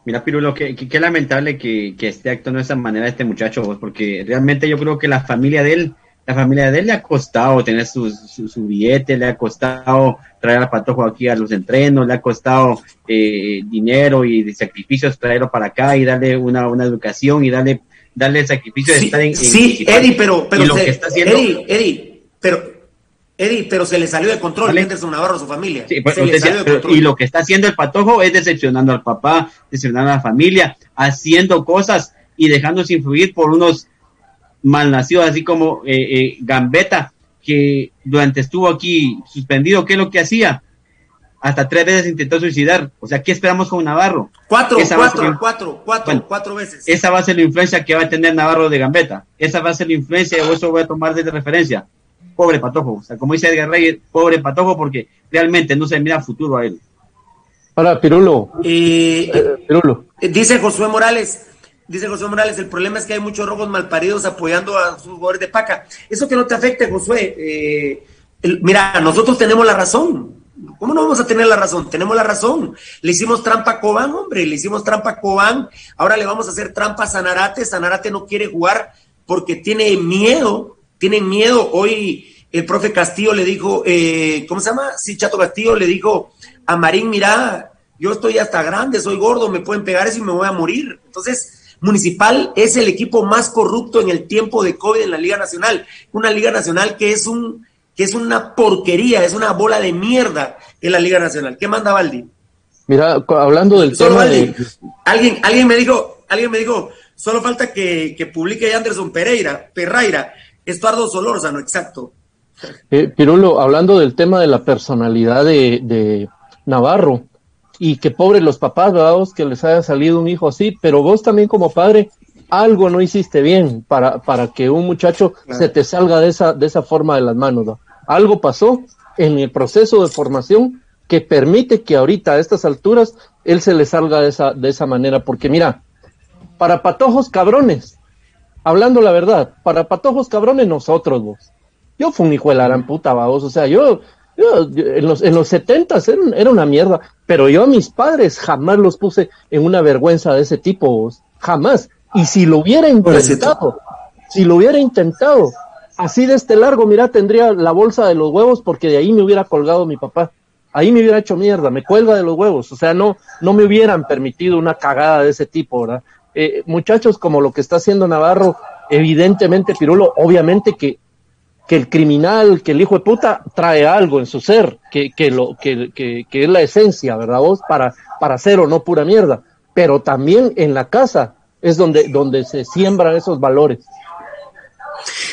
Mira, Pirulo, qué, qué- qué lamentable que, que esté actuando de esa manera este muchacho, porque realmente yo creo que la familia de él, la familia de él le ha costado tener su, su, su billete, le ha costado traer al patojo aquí a los entrenos, le ha costado eh, dinero y de sacrificios traerlo para acá y darle una, una educación y darle, darle el sacrificio de Sí, estar en, en sí. Eddie, pero, pero lo se- que está haciendo, Eddie, Eddie, pero Eddie, pero se le salió de control Vale. Henderson Navarro a su familia. Sí, pues, se le salió decía, de control. y lo que está haciendo el patojo es decepcionando al papá, decepcionando a la familia, haciendo cosas y dejándose influir por unos malnacidos, así como eh, eh, Gambetta, que durante estuvo aquí suspendido, ¿qué es lo que hacía? hasta tres veces intentó suicidar. O sea, ¿qué esperamos con Navarro? Cuatro, Esa cuatro, ser- cuatro, cuatro, Bueno, cuatro veces. Esa va a ser la influencia que va a tener Navarro de Gambetta. Esa va a ser la influencia, o eso voy a tomar desde referencia. Pobre Patojo. O sea, como dice Edgar Reyes, pobre Patojo, porque realmente no se mira futuro a él. Ahora, Pirulo. Eh, Pirulo. eh, dice Josué Morales, dice Josué Morales, el problema es que hay muchos rojos malparidos apoyando a sus jugadores de paca. Eso que no te afecte, Josué. eh, el- mira, nosotros tenemos la razón. ¿Cómo no vamos a tener la razón? Tenemos la razón. Le hicimos trampa a Cobán, hombre, le hicimos trampa a Cobán. Ahora le vamos a hacer trampa a Sanarate. Sanarate no quiere jugar porque tiene miedo, tiene miedo. Hoy el profe Castillo le dijo, eh, ¿cómo se llama? Sí, Chato Castillo le dijo a Marín, mira, yo estoy hasta grande, soy gordo, me pueden pegar eso y me voy a morir. Entonces, Municipal es el equipo más corrupto en el tiempo de COVID en la Liga Nacional. Una Liga Nacional que es un que es una porquería, es una bola de mierda en la Liga Nacional. ¿Qué manda Valdi? Mira, hablando del Solo tema Valdi. de... Alguien, alguien me dijo, alguien me dijo, solo falta que, que publique Anderson Pereira, Perraira, Estuardo Solórzano, exacto. Eh, Pirulo, hablando del tema de la personalidad de, de Navarro, y que pobre los papás, que les haya salido un hijo así, pero vos también como padre, algo no hiciste bien para, para que un muchacho se te salga de esa, de esa forma de las manos. ¿no? Algo pasó en el proceso de formación que permite que ahorita a estas alturas él se le salga de esa, de esa manera, porque mira, para patojos cabrones, hablando la verdad, para patojos cabrones nosotros vos. Yo fui un hijo de la gran puta, vos. O sea, yo, yo- yo- en los, en los setentas era, un- era una mierda, pero yo a mis padres jamás los puse en una vergüenza de ese tipo, vos. Jamás. Y si lo hubiera intentado, si lo hubiera intentado, así de este largo, mira, tendría la bolsa de los huevos porque de ahí me hubiera colgado mi papá. Ahí me hubiera hecho mierda, me cuelga de los huevos. O sea, no, no me hubieran permitido una cagada de ese tipo, ¿verdad? Eh, muchachos como lo que está haciendo Navarro, evidentemente, Pirulo, obviamente que que el criminal, que el hijo de puta trae algo en su ser, que, que, lo, que, que, que es la esencia, ¿verdad vos? Para, para ser o no pura mierda. Pero también en la casa es donde, donde se siembran esos valores.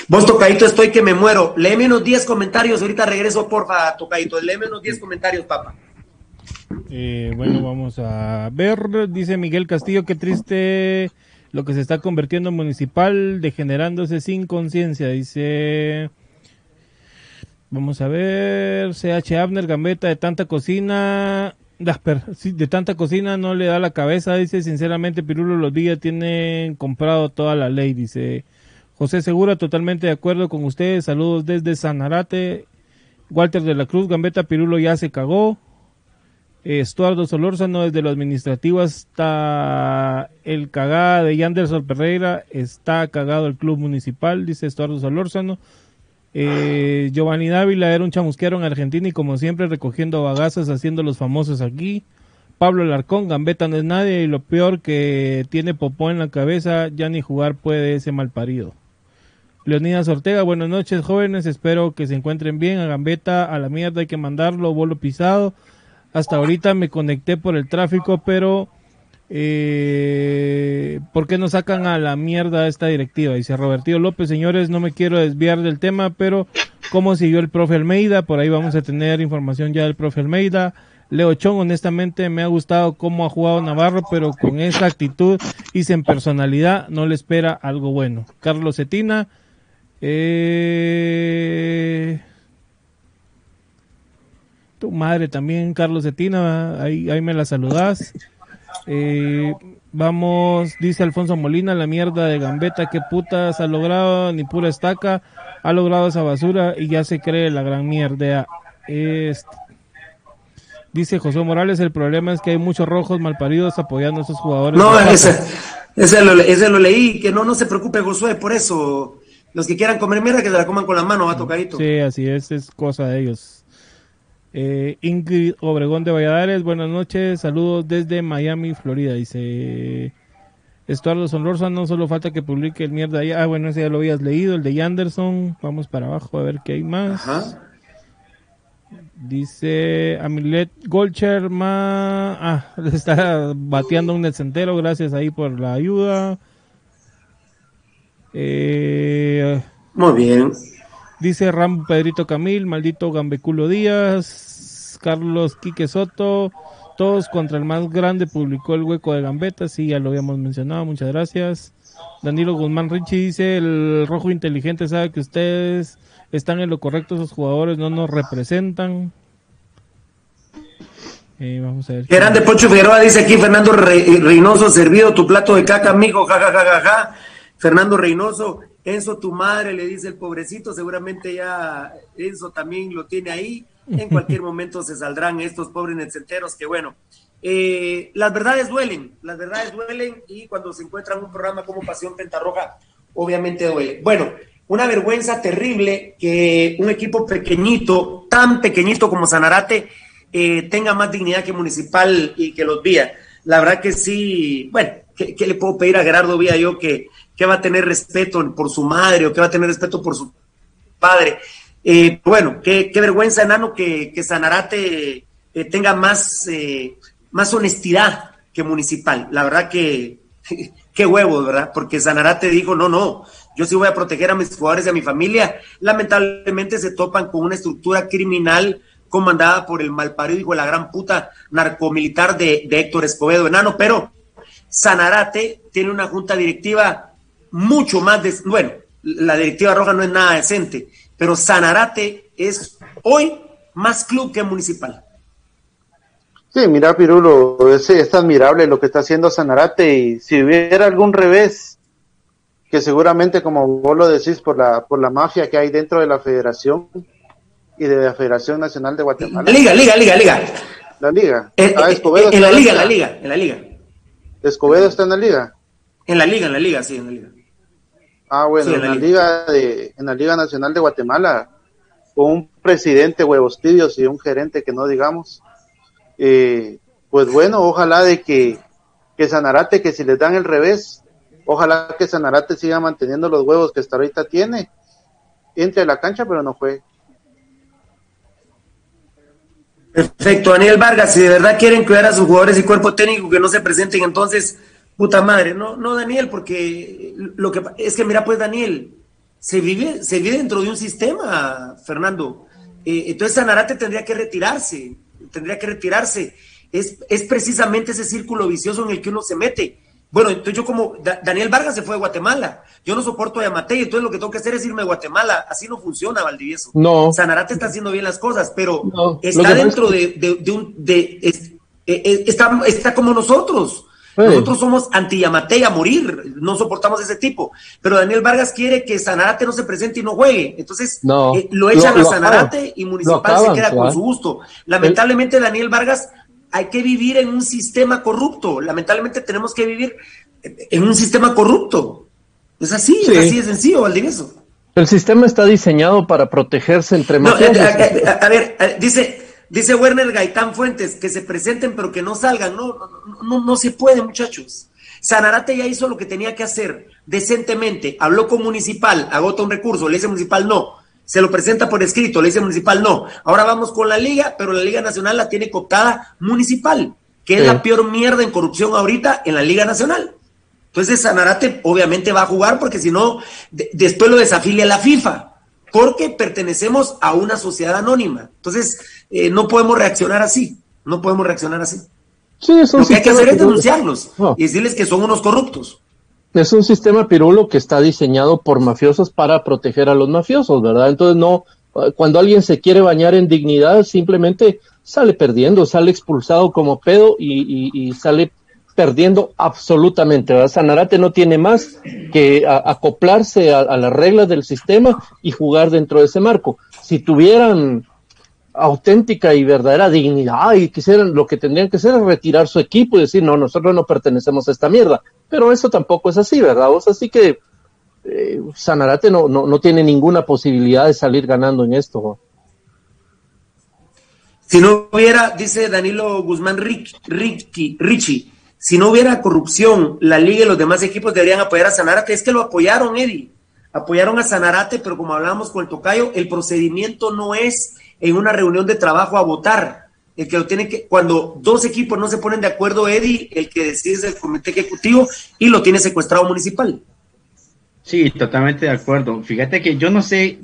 Vos, Tocadito, estoy que me muero. Léeme unos 10 comentarios, ahorita regreso, porfa, Tocadito. Léeme unos 10 comentarios, papá. Eh, bueno, vamos a ver, dice Miguel Castillo, qué triste lo que se está convirtiendo en municipal, degenerándose sin conciencia, dice... Vamos a ver, CH Abner, Gambeta, de tanta cocina, de tanta cocina no le da la cabeza, dice, sinceramente Pirulo los Villas tienen comprado toda la ley, dice. José Segura, totalmente de acuerdo con ustedes, saludos desde Sanarate, Walter de la Cruz, Gambeta Pirulo ya se cagó, Estuardo Solórzano desde lo administrativo hasta el cagada de Yanderson Pereira, está cagado el club municipal, dice Estuardo Solórzano. Eh, Giovanni Dávila era un chamusquero en Argentina y como siempre recogiendo bagazos haciendo los famosos aquí. Pablo Larcón, Gambetta no es nadie y lo peor que tiene popó en la cabeza, ya ni jugar puede ese malparido. Leonidas Ortega, buenas noches jóvenes, espero que se encuentren bien. A Gambetta, a la mierda hay que mandarlo, bolo pisado. Hasta ahorita me conecté por el tráfico, pero eh, ¿por qué no sacan a la mierda esta directiva? Dice Robertillo López, señores, no me quiero desviar del tema, pero ¿cómo siguió el profe Almeida? Por ahí vamos a tener información ya del profe Almeida. Leo Chong, honestamente me ha gustado cómo ha jugado Navarro, pero con esa actitud y sin personalidad no le espera algo bueno. Carlos Cetina, eh, tu madre también, Carlos Cetina, ahí, ahí me la saludás. Eh, vamos, dice Alfonso Molina, la mierda de Gambetta, qué putas ha logrado, ni pura estaca, ha logrado esa basura y ya se cree la gran mierda. Este, dice José Morales, el problema es que hay muchos rojos malparidos apoyando a esos jugadores. No, ese, ese, lo, ese lo leí, que no, no se preocupe, Josué, por eso. Los que quieran comer mierda, que se la coman con la mano, va tocadito. Sí, así es, es cosa de ellos. Eh, Ingrid Obregón de Valladares, buenas noches, saludos desde Miami, Florida. Dice Estuardo Solórzano, solo falta que publique el mierda allá. Ah, bueno, ese ya lo habías leído, el de Yanderson. Vamos para abajo a ver qué hay más. Dice Amilet Golcher, ma... ah, le está bateando un centero, gracias ahí por la ayuda. Eh, Muy bien. Dice Rambo Pedrito Camil, maldito Gambeculo Díaz. Carlos Quique Soto. Todos contra el más grande publicó el hueco de Gambetta. Sí, ya lo habíamos mencionado. Muchas gracias. Danilo Guzmán Richie dice: El rojo inteligente sabe que ustedes están en lo correcto. Esos jugadores no nos representan. Eh, vamos a ver. Qué grande Poncho Figueroa dice aquí Fernando Re- Reynoso, servido tu plato de caca, amigo, ja, ja, ja, ja, ja. Fernando Reynoso, Enzo, tu madre, le dice el pobrecito, seguramente ya Enzo también lo tiene ahí. En cualquier momento se saldrán estos pobres netcenteros que bueno, eh, las verdades duelen, las verdades duelen y cuando se encuentran un programa como Pasión Pentarroja, obviamente duele. Bueno, una vergüenza terrible que un equipo pequeñito, tan pequeñito como Sanarate, eh, tenga más dignidad que Municipal y que los Vía. La verdad que sí, bueno, ¿qué, le puedo pedir a Gerardo Vía yo que, que va a tener respeto por su madre o que va a tener respeto por su padre? Eh, bueno, qué, qué vergüenza, enano, que, que Sanarate eh, tenga más, eh, más honestidad que Municipal. La verdad que, qué huevo, ¿verdad? Porque Sanarate dijo, no, no, yo sí voy a proteger a mis jugadores y a mi familia. Lamentablemente se topan con una estructura criminal comandada por el malparido hijo de la gran puta narcomilitar de, de Héctor Escobedo, enano, pero Sanarate tiene una junta directiva mucho más, bueno, la directiva roja no es nada decente, pero Sanarate es hoy más club que municipal. Sí, mira, Pirulo, es, es admirable lo que está haciendo Sanarate y si hubiera algún revés, que seguramente, como vos lo decís, por la, por la mafia que hay dentro de la federación y de la Federación Nacional de Guatemala. Liga, liga, liga, liga. La liga. Eh, Ah, eh, Escobedo en la en liga, en la liga, en la liga. Escobedo está en la liga. En la liga, en la liga, sí, en la liga. Ah, bueno, Sí, en, la liga de, en la Liga Nacional de Guatemala, con un presidente huevos tibios y un gerente que no digamos, eh, pues bueno, ojalá de que, que Sanarate, que si les dan el revés, ojalá que Sanarate siga manteniendo los huevos que hasta ahorita tiene, entre a la cancha pero no juegue. Perfecto, Daniel Vargas, si de verdad quieren cuidar a sus jugadores y cuerpo técnico que no se presenten, entonces, puta madre, no, no Daniel, porque lo que es que mira pues Daniel, se vive, se vive dentro de un sistema, Fernando. Eh, entonces Sanarate tendría que retirarse, tendría que retirarse. Es, es precisamente ese círculo vicioso en el que uno se mete. Bueno, entonces yo como Da- Daniel Vargas se fue de Guatemala, yo no soporto a Yamatei, entonces lo que tengo que hacer es irme a Guatemala. Así no funciona, Valdivieso. No. Sanarate está haciendo bien las cosas, pero está dentro es de, de- de un de es- eh, eh, está, está como nosotros. Sí. Nosotros somos anti-Yamatei a morir, no soportamos ese tipo. Pero Daniel Vargas quiere que Sanarate no se presente y no juegue. Entonces No. eh, lo echan Lo- a Sanarate y Municipal acaban, se queda con su gusto. Lamentablemente Daniel Vargas hay que vivir en un sistema corrupto. Lamentablemente tenemos que vivir en un sistema corrupto. Es así, Sí. es así de sencillo, Valdivieso. El sistema está diseñado para protegerse entre No, mafiosos. eh, a, a- a ver, eh, dice, dice Werner Gaitán Fuentes, que se presenten pero que no salgan. No, no, no, no se puede, muchachos. Sanarate ya hizo lo que tenía que hacer decentemente. Habló con Municipal, agota un recurso, le dice Municipal no. Se lo presenta por escrito, le dice Municipal no. Ahora vamos con la Liga, pero la Liga Nacional la tiene cooptada Municipal, que es la peor mierda en corrupción ahorita en la Liga Nacional. Entonces Sanarate obviamente va a jugar porque si no, de- después lo desafilia la FIFA, porque pertenecemos a una sociedad anónima. Entonces eh, no podemos reaccionar así, no podemos reaccionar así. Sí, Lo que hay que hacer es denunciarlos No. y decirles que son unos corruptos. Es un sistema pirulo que está diseñado por mafiosos para proteger a los mafiosos, ¿verdad? Entonces no, cuando alguien se quiere bañar en dignidad, simplemente sale perdiendo, sale expulsado como pedo y, y- y sale perdiendo absolutamente, ¿verdad? Sanarate no tiene más que acoplarse a las reglas del sistema y jugar dentro de ese marco. Si tuvieran auténtica y verdadera dignidad y quisieran, lo que tendrían que hacer es retirar su equipo y decir, no, nosotros no pertenecemos a esta mierda. Pero eso tampoco es así, ¿verdad? O sea, así que eh, Sanarate no, no, no tiene ninguna posibilidad de salir ganando en esto. Si no hubiera, dice Danilo Guzmán Ric- Ricky- Richie, si no hubiera corrupción, la liga y los demás equipos deberían apoyar a Sanarate. Es que lo apoyaron, Eddie. Apoyaron a Sanarate, pero como hablábamos con el tocayo, el procedimiento no es en una reunión de trabajo a votar. El que lo tiene que, cuando dos equipos no se ponen de acuerdo, Eddie, el que decide es el comité ejecutivo y lo tiene secuestrado municipal. Sí, totalmente de acuerdo. Fíjate que yo no sé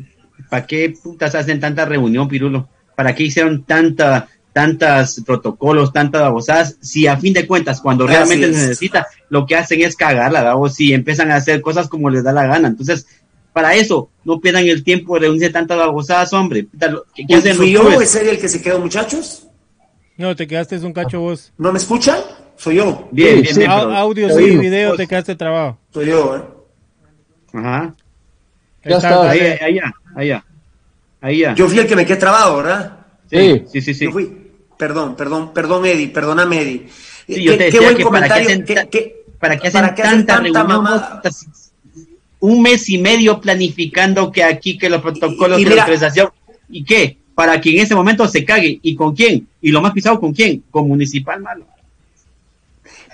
para qué putas hacen tanta reunión, Pirulo. ¿Para qué hicieron tanta tantas protocolos, tantas babosadas, si a fin de cuentas, cuando realmente se necesita, lo que hacen es cagarla, ¿verdad? si empiezan a hacer cosas como les da la gana. Entonces, para eso, no pierdan el tiempo de reunirse tantas babosadas, hombre. ¿Qué, qué hacen ¿Fui los yo ese el que se quedó, muchachos? No, te quedaste un cacho vos. ¿No me escuchan? Soy yo. Bien, bien, bien. Au- pero- audio, te sí, video, te quedaste trabado. Soy yo, ¿eh? Ajá. Ya Está. Ahí, ya. Ahí, ya. Yo fui el que me quedé trabado, ¿verdad? Sí, sí, sí. sí. Yo fui. Perdón, perdón, perdón, Eddie, perdóname, Eddie. Sí, yo te qué, decía qué buen que para qué comentario. hacen qué- qué- ¿Para qué hacen ¿Para qué hacen tanta, tanta reunión? mamada? Un mes y medio planificando que aquí, que los protocolos Y- y de mira- autorización. ¿Y qué? Para que en ese momento se cague. ¿Y con quién? Y lo más pisado, ¿con quién? Con Municipal, malo.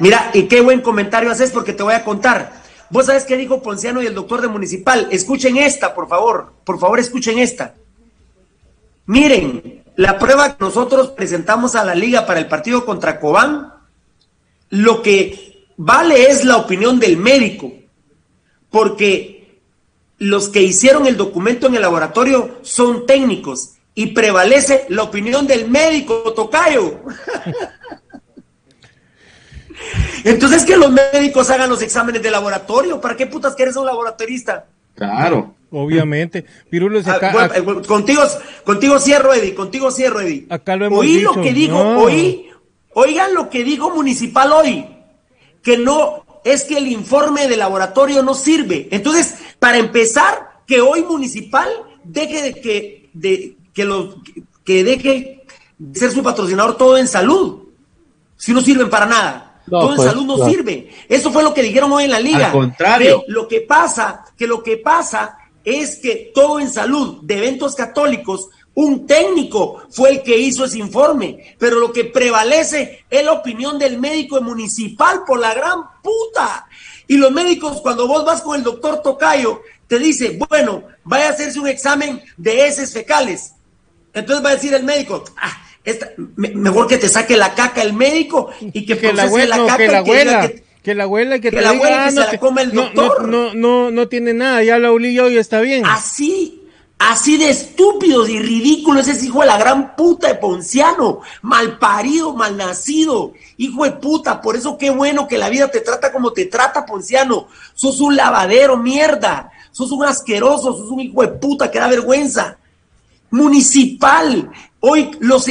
Mira, y qué buen comentario haces porque te voy a contar. Vos sabés qué dijo Ponciano y el doctor de Municipal. Escuchen esta, por favor. Por favor, escuchen esta. Miren, la prueba que nosotros presentamos a la liga para el partido contra Cobán, lo que vale es la opinión del médico, porque los que hicieron el documento en el laboratorio son técnicos y prevalece la opinión del médico, Tocayo. Entonces que los médicos hagan los exámenes de laboratorio. ¿Para qué putas que eres un laboratorista? Claro. Obviamente. Ah, bueno, eh, contigo, contigo cierro, Eddie. Contigo cierro, Eddie. acá lo hemos Oí dicho. lo que dijo, No. oí, oigan lo que dijo Municipal hoy, que no, es que el informe de laboratorio no sirve. Entonces, para empezar, que hoy Municipal deje de que, de, que, lo, que deje de ser su patrocinador todo en salud, si no sirven para nada. No, todo pues, en salud no sirve. Eso fue lo que dijeron hoy en la liga. Al contrario. Que lo que pasa, que lo que pasa es que todo en salud de eventos católicos, un técnico fue el que hizo ese informe, pero lo que prevalece es la opinión del médico municipal por la gran puta. Y los médicos, cuando vos vas con el doctor Tocayo, te dice, bueno, vaya a hacerse un examen de heces fecales. Entonces va a decir el médico, ah, esta- me- mejor que te saque la caca el médico y que, que la abuela, caca que y la abuela, que- que la abuela que, que te la diga, abuela ah, que se no la te- coma el no, doctor. No, no, no, no tiene nada, ya la olí yo y está bien. Así, así de estúpidos y ridículos es hijo de la gran puta de Ponciano, mal parido, mal nacido, hijo de puta, por eso qué bueno que la vida te trata como te trata Ponciano, sos un lavadero, mierda, sos un asqueroso, sos un hijo de puta que da vergüenza. Municipal, hoy los,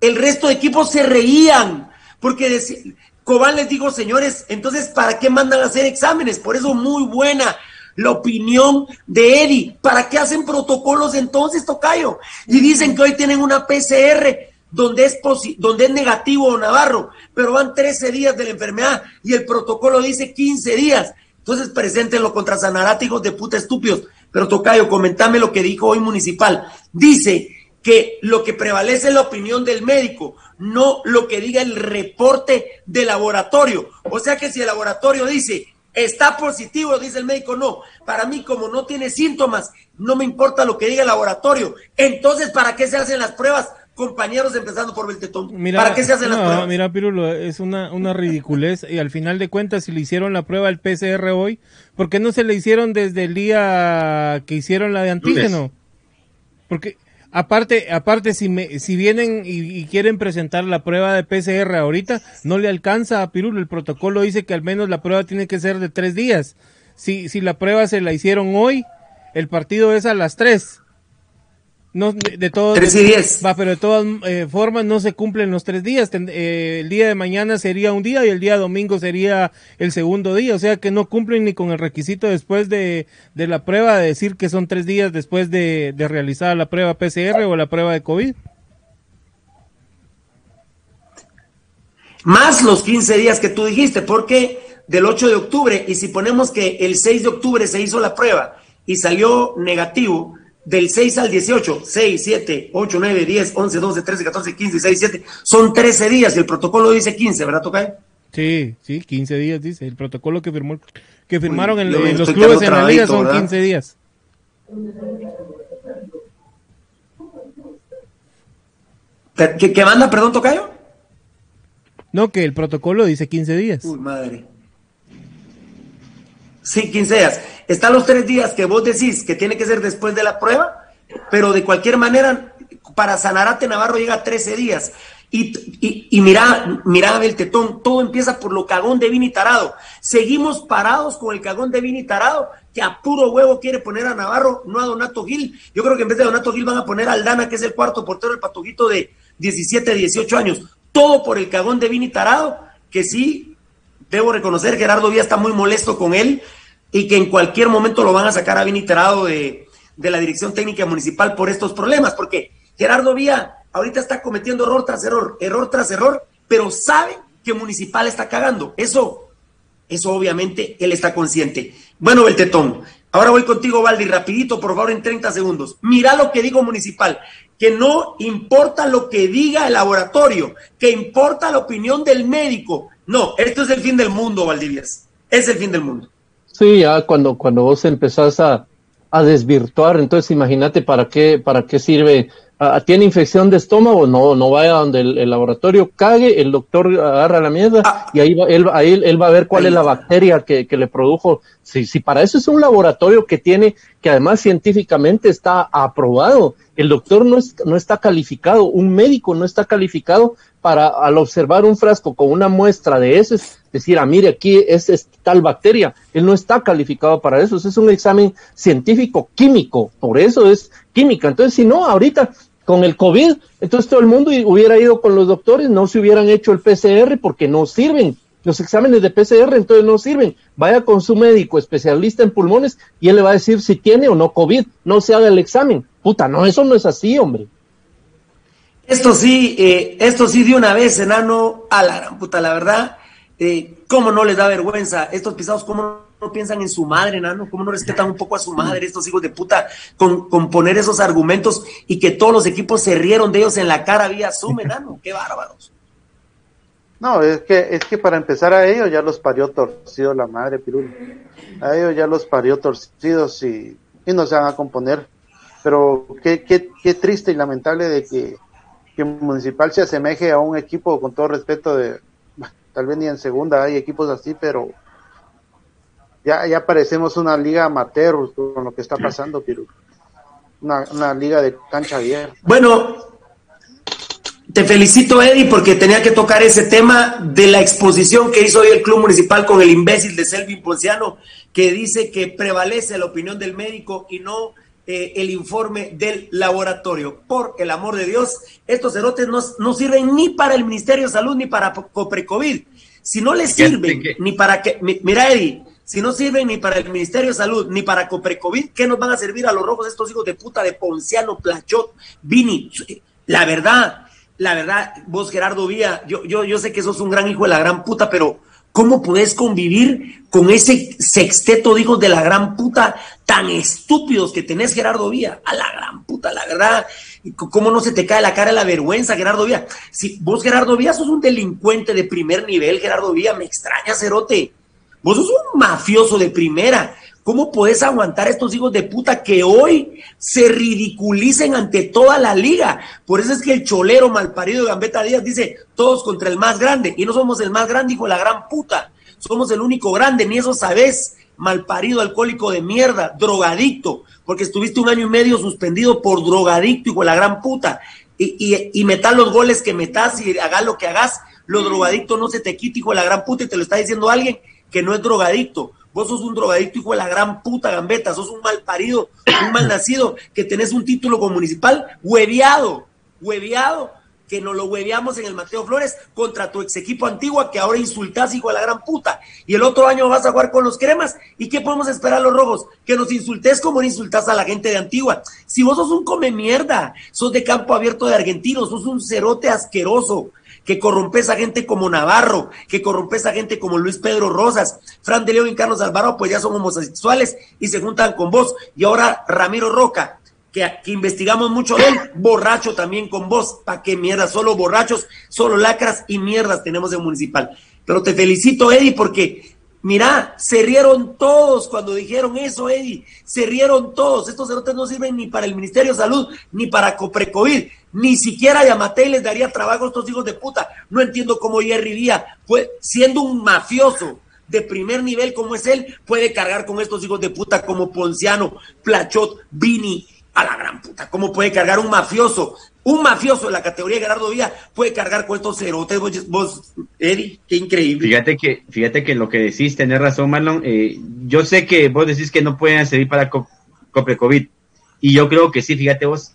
el resto de equipos se reían, porque Cobán les dijo, señores, entonces, ¿para qué mandan a hacer exámenes? Por eso muy buena la opinión de Eddie. ¿Para qué hacen protocolos entonces, Tocayo? Y dicen que hoy tienen una PCR donde es, donde es negativo Navarro, pero van 13 días de la enfermedad y el protocolo dice 15 días. Entonces preséntenlo contra Sanarate, hijos de puta estúpidos. Pero Tocayo, comentame lo que dijo hoy Municipal. Dice que lo que prevalece es la opinión del médico, no lo que diga el reporte de laboratorio. O sea que si el laboratorio dice está positivo, dice el médico, no. Para mí, como no tiene síntomas, no me importa lo que diga el laboratorio. Entonces, ¿para qué se hacen las pruebas, compañeros, empezando por Beltetón? Mira, ¿Para qué se hacen las pruebas? Mira, Pirulo, es una, una ridiculez. Y al final de cuentas, si le hicieron la prueba al PCR hoy, ¿por qué no se le hicieron desde el día que hicieron la de antígeno? Porque aparte, aparte si me, si vienen y, y quieren presentar la prueba de PCR ahorita, no le alcanza a Pirulo. El protocolo dice que al menos la prueba tiene que ser de tres días. Si, si la prueba se la hicieron hoy, el partido es a las tres. No, de, de todos, Tres y diez. Va, pero de todas eh, formas no se cumplen los tres días. Ten- eh, el día de mañana sería un día y el día domingo sería el segundo día. O sea que no cumplen ni con el requisito después de, de la prueba de decir que son tres días después de, de realizar la prueba PCR o la prueba de COVID. Más los 15 días que tú dijiste, porque del 8 de octubre, y si ponemos que el 6 de octubre se hizo la prueba y salió negativo, del 6 al 18, 6, 7, 8, 9, 10, 11, 12, 13, 14, 15, 16, 17, son 13 días y el protocolo dice 15, ¿verdad, Tocay? Sí, sí, 15 días dice. El protocolo que firmó, que firmaron en, yo me en los clubes en la liga son ¿verdad? 15 días. ¿Qué, qué manda, perdón, Tocayo? No, que el protocolo dice 15 días. Uy, madre. Sí, 15 días. Están los tres días que vos decís que tiene que ser después de la prueba, pero de cualquier manera, para Sanarate Navarro llega a 13 días. Y, y, y mira, mira, Beltetón, todo empieza por lo cagón de Vini Tarado. Seguimos parados con el cagón de Vini Tarado, que a puro huevo quiere poner a Navarro, no a Donato Gil. Yo creo que en vez de Donato Gil van a poner a Aldana, que es el cuarto portero del patojito de 17, 18 años. Todo por el cagón de Vini Tarado, que sí, debo reconocer, Gerardo Vía está muy molesto con él y que en cualquier momento lo van a sacar a Vini Tarado de, de la dirección técnica municipal por estos problemas, porque Gerardo Vía ahorita está cometiendo error tras error, error tras error, pero sabe que Municipal está cagando. Eso, eso obviamente él está consciente. Bueno, Beltetón, ahora voy contigo, Valdi, rapidito, por favor, en 30 segundos. Mira lo que digo Municipal, que no importa lo que diga el laboratorio, que importa la opinión del médico. No, esto es el fin del mundo, Valdivias. Es el fin del mundo. Sí, ya cuando, cuando vos empezás a, a desvirtuar, entonces imagínate para qué, para qué sirve tiene infección de estómago, no, no vaya donde el, laboratorio cague, el doctor agarra la mierda ah. y ahí va, él, ahí él va a ver cuál es la bacteria que, que le produjo. Si, si para eso es un laboratorio que tiene, que además científicamente está aprobado, el doctor no, es, no está calificado, un médico no está calificado para al observar un frasco con una muestra de heces, decir, ah, mire, aquí es, tal bacteria. Él no está calificado para eso. es un examen científico químico. Por eso es química. Entonces, si no, ahorita con el COVID, entonces todo el mundo hubiera ido con los doctores, no se hubieran hecho el PCR porque no sirven. Los exámenes de PCR entonces no sirven. Vaya con su médico especialista en pulmones y él le va a decir si tiene o no COVID. No se haga el examen. Puta, no, eso no es así, hombre. Esto sí, eh, esto sí de una vez, enano, a la puta, la verdad. Eh, ¿Cómo no les da vergüenza? Estos pisados, ¿cómo no piensan en su madre, nano? ¿Cómo no respetan un poco a su madre estos hijos de puta con, con poner esos argumentos y que todos los equipos se rieron de ellos en la cara vía Zoom, nano? ¡Qué bárbaros! No, es que, es que para empezar a ellos ya los parió torcidos la madre, Pirulo. A ellos ya los parió torcidos y, y no se van a componer. Pero qué, qué, qué triste y lamentable de que, que Municipal se asemeje a un equipo, con todo respeto, de tal vez ni en segunda hay equipos así, pero ya, ya parecemos una liga amateur con lo que está pasando, Piru. Una, una liga de cancha abierta. Bueno, te felicito, Eddie, porque tenía que tocar ese tema de la exposición que hizo hoy el Club Municipal con el imbécil de Selvin Ponciano, que dice que prevalece la opinión del médico y no eh, el informe del laboratorio. Por el amor de Dios, estos cerotes no, no sirven ni para el Ministerio de Salud ni para Coprecovid. Si no les sirven ni para que, mira, Eddie, si no sirven ni para el Ministerio de Salud ni para Coprecovid, ¿qué nos van a servir a los rojos estos hijos de puta de Ponciano, Plachot, Vini? La verdad, la verdad, vos Gerardo Vía, yo, yo, yo sé que sos un gran hijo de la gran puta, pero ¿cómo podés convivir con ese sexteto de hijos de la gran puta tan estúpidos que tenés, Gerardo Vía? A la gran puta, la verdad. ¿Cómo no se te cae la cara la vergüenza, Gerardo Vía? Si vos, Gerardo Vía, sos un delincuente de primer nivel, Gerardo Vía, me extraña, Cerote. Vos sos un mafioso de primera. ¿Cómo puedes aguantar a estos hijos de puta que hoy se ridiculicen ante toda la liga? Por eso es que el cholero malparido de Gambetta Díaz dice todos contra el más grande. Y no somos el más grande, hijo de la gran puta. Somos el único grande, ni eso sabes. Malparido, alcohólico de mierda, drogadicto, porque estuviste un año y medio suspendido por drogadicto, hijo de la gran puta. Y, y, y metas los goles que metas y hagas lo que hagas, lo drogadicto no se te quita, hijo de la gran puta, y te lo está diciendo alguien que no es drogadicto. Vos sos un drogadicto, hijo de la gran puta gambeta, sos un mal parido, un mal nacido, que tenés un título como municipal, hueviado, hueviado, que nos lo hueveamos en el Mateo Flores contra tu ex equipo antiguo, que ahora insultás, hijo de la gran puta. Y el otro año vas a jugar con los cremas. ¿Y qué podemos esperar los rojos? Que nos insultes como insultas a la gente de Antigua. Si vos sos un come mierda, sos de campo abierto de argentinos, sos un cerote asqueroso, que corrompes a gente como Navarro, que corrompes a gente como Luis Pedro Rosas, Fran de León y Carlos Alvaro, pues ya son homosexuales y se juntan con vos. Y ahora Ramiro Roca, que, investigamos mucho de él, borracho también con vos. ¿Para qué mierda? Solo borrachos, solo lacras y mierdas tenemos en Municipal. Pero te felicito, Eddie, porque Mira, se rieron todos cuando dijeron eso, Eddie. Se rieron todos. Estos cerotes no sirven ni para el Ministerio de Salud, ni para Coprecovid. Ni siquiera Yamate les daría trabajo a estos hijos de puta. No entiendo cómo Jerry Vía, fue, siendo un mafioso de primer nivel como es él, puede cargar con estos hijos de puta como Ponciano, Plachot, Vini, a la gran puta. ¿Cómo puede cargar un mafioso Un mafioso de la categoría de Gerardo Villa puede cargar con estos vos, Eddie, qué increíble. Fíjate que, fíjate que lo que decís, tenés razón, Marlon. Eh, yo sé que vos decís que no pueden servir para co COVID. Y yo creo que sí, fíjate vos.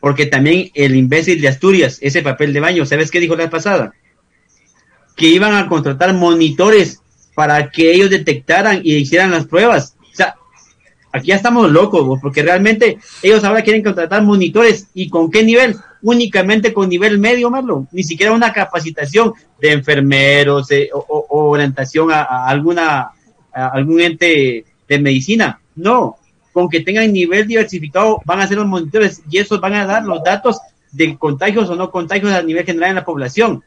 Porque también el imbécil de Asturias, ese papel de baño, ¿sabes qué dijo la pasada? Que iban a contratar monitores para que ellos detectaran y hicieran las pruebas. Aquí ya estamos locos, porque realmente ellos ahora quieren contratar monitores. ¿Y con qué nivel? Únicamente con nivel medio, Marlon. Ni siquiera una capacitación de enfermeros eh, o, orientación a, alguna algún ente de medicina. No, con que tengan nivel diversificado van a ser los monitores y esos van a dar los datos de contagios o no contagios a nivel general en la población.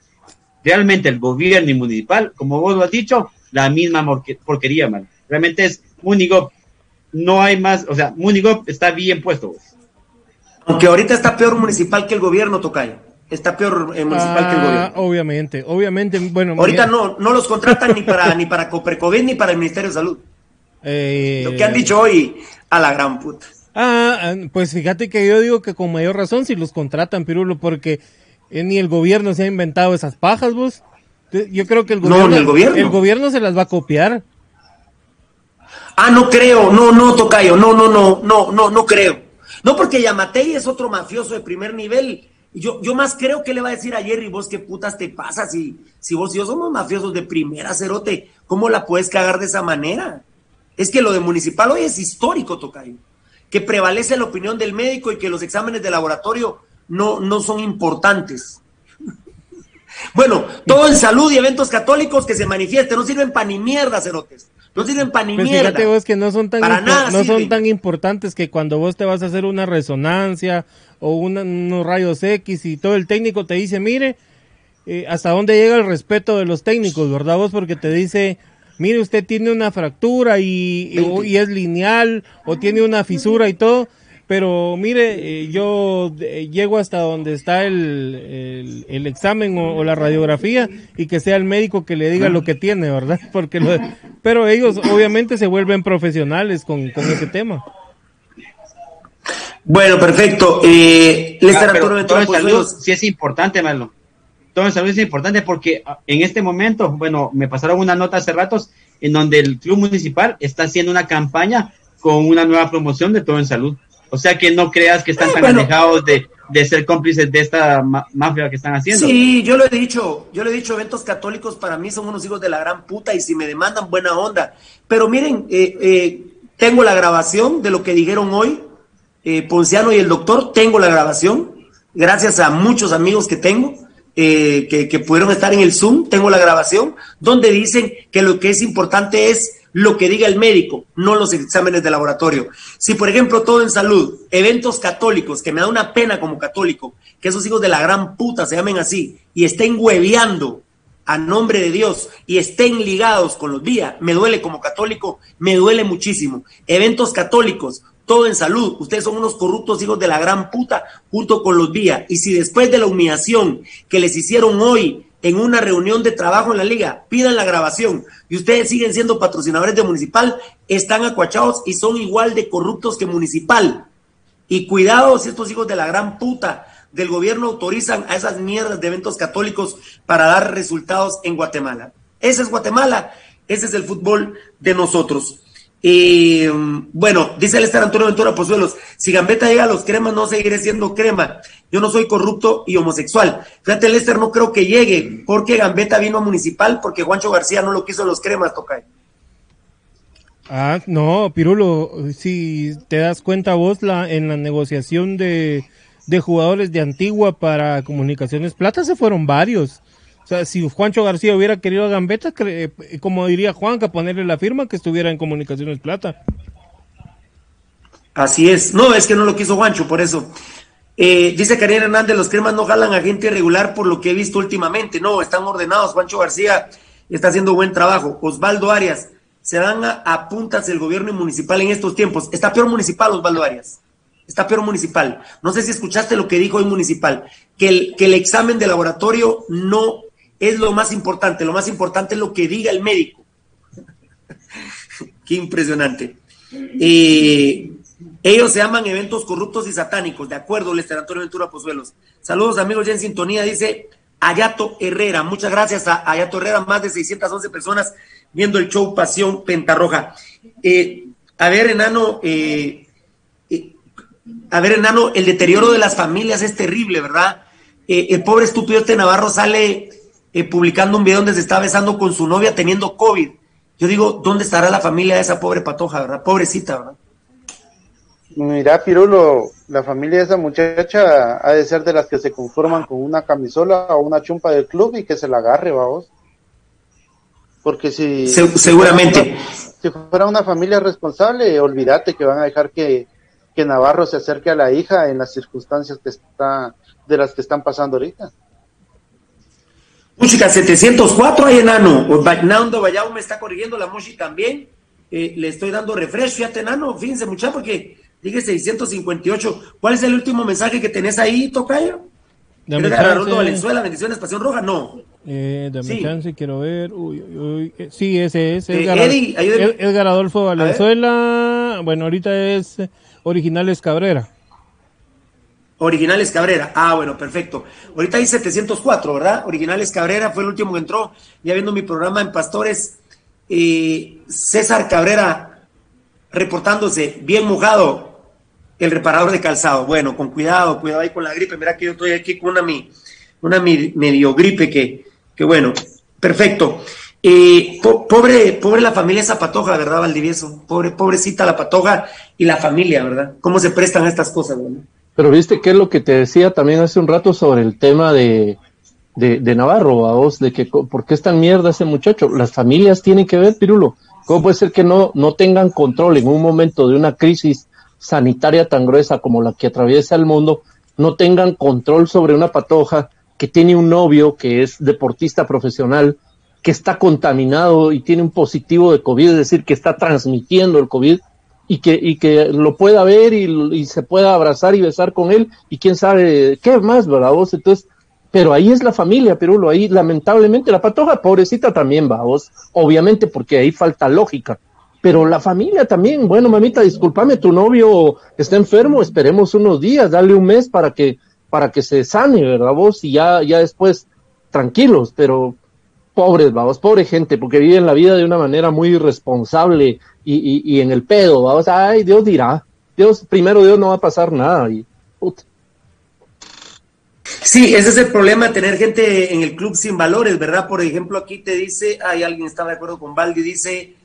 Realmente el gobierno municipal, como vos lo has dicho, la misma porquería, man. Realmente es Munigop. No hay más, o sea, Munigop está bien puesto. Aunque ahorita está peor municipal que el gobierno, Tocayo. Está peor eh, municipal que el Ah, gobierno. obviamente, obviamente, bueno. Ahorita no, no los contratan ni para ni para Coprecovid ni para el Ministerio de Salud. eh, Lo que han dicho hoy, a la gran puta. Ah, pues fíjate que yo digo que con mayor razón si los contratan, Pirulo, porque eh, ni el gobierno se ha inventado esas pajas, vos. Yo creo que el No, gobierno, ni el gobierno. el gobierno se las va a copiar. Ah, no creo, no, no, Tocayo, no, no, no, no, no, no creo. No, porque Yamatei es otro mafioso de primer nivel. Yo, yo más creo que le va a decir a Jerry, vos qué putas te pasa si, si vos y yo somos mafiosos de primera, cerote, ¿cómo la puedes cagar de esa manera? Es que lo de municipal hoy es histórico, Tocayo. Que prevalece la opinión del médico y que los exámenes de laboratorio no, no son importantes. Bueno, todo en salud y eventos católicos que se manifiesten, no sirven para ni mierda, cerotes. No sirven para ni Pues mierda. fíjate vos que no son tan Para nada no son tan importantes que cuando vos te vas a hacer una resonancia o una- unos rayos X y todo el técnico te dice, mire, eh, hasta dónde llega el respeto de los técnicos, ¿verdad vos? Porque te dice, mire, usted tiene una fractura y, y- o- y es lineal o tiene una fisura y todo, pero mire, eh, yo eh, llego hasta donde está el, el, el examen o, o la radiografía y que sea el médico que le diga lo que tiene, ¿verdad? Porque lo- pero ellos obviamente se vuelven profesionales con, con ese tema. Bueno, perfecto. Eh, Lester Ah, pero todo en salud sí es importante, Marlon. Todo en salud es importante porque ah, en este momento, bueno, me pasaron una nota hace ratos en donde el club municipal está haciendo una campaña con una nueva promoción de todo en salud. O sea que no creas que están Eh, tan bueno. alejados de, de ser cómplices de esta ma- mafia que están haciendo. Sí, yo lo he dicho, yo lo he dicho, eventos católicos para mí son unos hijos de la gran puta y si me demandan buena onda. Pero miren, eh, eh, tengo la grabación de lo que dijeron hoy, eh, Ponciano y el doctor, tengo la grabación, gracias a muchos amigos que tengo. eh, que, que pudieron estar en el Zoom, tengo la grabación, donde dicen que lo que es importante es lo que diga el médico, no los exámenes de laboratorio. Si, por ejemplo, todo en salud, eventos católicos, que me da una pena como católico, que esos hijos de la gran puta se llamen así y estén hueveando a nombre de Dios y estén ligados con los días, me duele como católico, me duele muchísimo. Eventos católicos, todo en salud, ustedes son unos corruptos hijos de la gran puta junto con los días. Y si después de la humillación que les hicieron hoy en una reunión de trabajo en la liga, pidan la grabación y ustedes siguen siendo patrocinadores de Municipal, están acuachados y son igual de corruptos que Municipal. Y cuidado si estos hijos de la gran puta del gobierno autorizan a esas mierdas de eventos católicos para dar resultados en Guatemala. Ese es Guatemala, ese es el fútbol de nosotros. Y bueno, dice el Estar Antonio Ventura Pozuelos, si Gambetta llega a los cremas no seguiré siendo crema. Yo no soy corrupto y homosexual. Fíjate, Lester no creo que llegue, porque Gambetta vino a municipal, porque Juancho García no lo quiso los cremas, toca. Ah, no, Pirulo, si te das cuenta vos, la, en la negociación de, de jugadores de Antigua para Comunicaciones Plata se fueron varios. O sea, si Juancho García hubiera querido a eh, como diría Juanca, ponerle la firma que estuviera en Comunicaciones Plata. Así es. No, es que no lo quiso Juancho, por eso. Eh, dice Karina Hernández, los cremas no jalan a gente irregular por lo que he visto últimamente. No, están ordenados. Juancho García está haciendo buen trabajo. Osvaldo Arias, se dan a, a puntas el gobierno municipal en estos tiempos. Está peor municipal, Osvaldo Arias. Está peor municipal. No sé si escuchaste lo que dijo hoy municipal, que el, que el examen de laboratorio no es lo más importante. Lo más importante es lo que diga el médico. Qué impresionante. Eh, Ellos se llaman eventos corruptos y satánicos, de acuerdo, Lester Antonio Ventura Pozuelos. Saludos amigos ya en sintonía, dice Ayato Herrera. Muchas gracias a Ayato Herrera, más de 611 personas viendo el show Pasión Pentarroja. Eh, a ver, enano, eh, a ver, enano, el deterioro de las familias es terrible, ¿verdad? el pobre estúpido este Navarro sale publicando un video donde se está besando con su novia teniendo COVID. Yo digo, ¿dónde estará la familia de esa pobre patoja, verdad? Pobrecita, ¿verdad? Mira, Pirulo, la familia de esa muchacha ha de ser de las que se conforman con una camisola o una chumpa del club y que se la agarre, vamos. Porque si... seguramente. Si fuera, una, familia responsable, olvídate que van a dejar que, que Navarro se acerque a la hija en las circunstancias que está, de las que están pasando ahorita. Música 704 hay enano. Nando Vallao me está corrigiendo, la música también. Eh, le estoy dando refresh, fíjate enano, fíjense mucha porque dije 658. ¿Cuál es el último mensaje que tenés ahí, Tocayo? Dame chance. Valenzuela, bendiciones, Pasión Roja, no. Eh, dame chance, quiero ver. Uy, uy, uy. Eh, sí, ese es. Edgar, Edgar Adolfo Valenzuela. Bueno, ahorita es Originales Cabrera. Originales Cabrera. Ah, bueno, perfecto. Ahorita hay 704, ¿verdad? Originales Cabrera fue el último que entró. Ya viendo mi programa en Pastores, eh, César Cabrera reportándose bien mojado, el reparador de calzado. Bueno, con cuidado, cuidado ahí con la gripe. Mira que yo estoy aquí con una, mi, una medio gripe que, que bueno, perfecto. Eh, pobre, pobre la familia Zapatoja, ¿verdad, Valdivieso? Pobre, pobrecita la Patoja y la familia, ¿verdad? ¿Cómo se prestan estas cosas, ¿verdad? Pero viste qué es lo que te decía también hace un rato sobre el tema de, de, Navarro, a vos, de que por qué es tan mierda ese muchacho. Las familias tienen que ver, Pirulo. ¿Cómo puede ser que no, no tengan control en un momento de una crisis sanitaria tan gruesa como la que atraviesa el mundo, no tengan control sobre una patoja que tiene un novio que es deportista profesional, que está contaminado y tiene un positivo de COVID, es decir, que está transmitiendo el COVID y que, y que lo pueda ver y, se pueda abrazar y besar con él y quién sabe qué más, ¿verdad? Vos? Entonces, pero ahí es la familia, Pirulo, ahí lamentablemente la patoja pobrecita también va, vos, obviamente porque ahí falta lógica, pero la familia también, bueno, mamita, discúlpame, tu novio está enfermo, esperemos unos días, dale un mes para que, para que se sane, ¿verdad vos? Y ya, ya después, tranquilos, pero pobres, vamos, pobre gente, porque viven la vida de una manera muy irresponsable y, en el pedo, vamos, ay, Dios dirá, Dios, primero Dios no va a pasar nada. Y, Sí, ese es el problema tener gente en el club sin valores, ¿verdad? Por ejemplo, aquí te dice, hay alguien estaba de acuerdo con Valdi, dice,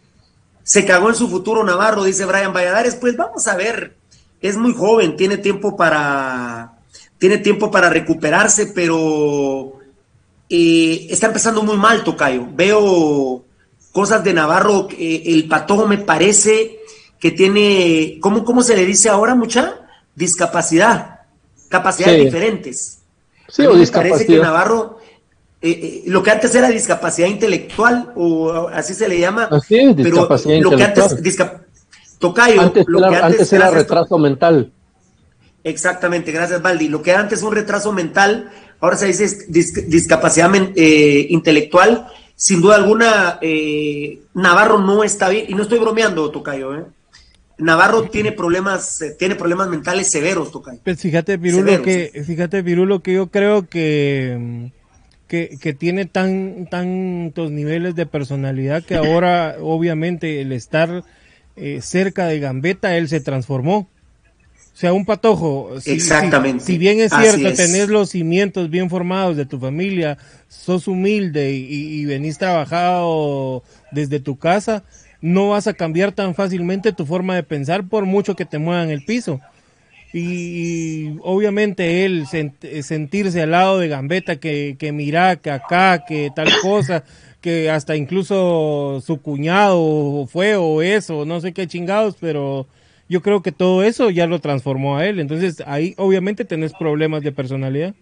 se cagó en su futuro Navarro, dice Brian Valladares, pues vamos a ver, es muy joven, tiene tiempo para, tiene tiempo para recuperarse, pero eh, está empezando muy mal, Tocayo. Veo cosas de Navarro, el patojo me parece que tiene, ¿cómo, cómo se le dice ahora, mucha? Discapacidad, capacidades diferentes. Sí, o discapacidad. Parece que Navarro, eh, eh, lo que antes era discapacidad intelectual, o así se le llama, así es, discapacidad pero lo que antes, Tocayo, antes lo era, que antes, era retraso mental. Exactamente, gracias Valdi. Lo que antes un retraso mental, ahora se dice discapacidad eh, intelectual sin duda alguna, eh, Navarro no está bien, y no estoy bromeando, Tocayo, ¿eh? Navarro tiene problemas, eh, tiene problemas mentales severos, Tocayo. Pues fíjate, Pirulo, que, fíjate, Pirulo, que yo creo que, que, que, tiene tan, tantos niveles de personalidad que ahora, obviamente, el estar eh, cerca de Gambetta, él se transformó. O sea, un patojo. Si, Exactamente. Si, bien es cierto, tenés los cimientos bien formados de tu familia, sos humilde y, venís trabajado desde tu casa, no vas a cambiar tan fácilmente tu forma de pensar por mucho que te muevan el piso. Y, obviamente él sentirse al lado de Gambetta, que, que mira, que acá, que tal cosa, que hasta incluso su cuñado fue o eso, no sé qué chingados, pero yo creo que todo eso ya lo transformó a él. Entonces ahí obviamente tenés problemas de personalidad.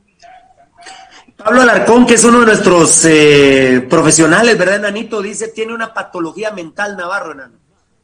Pablo Alarcón, que es uno de nuestros eh, profesionales, ¿verdad, Nanito? Dice, tiene una patología mental Navarro, Enano.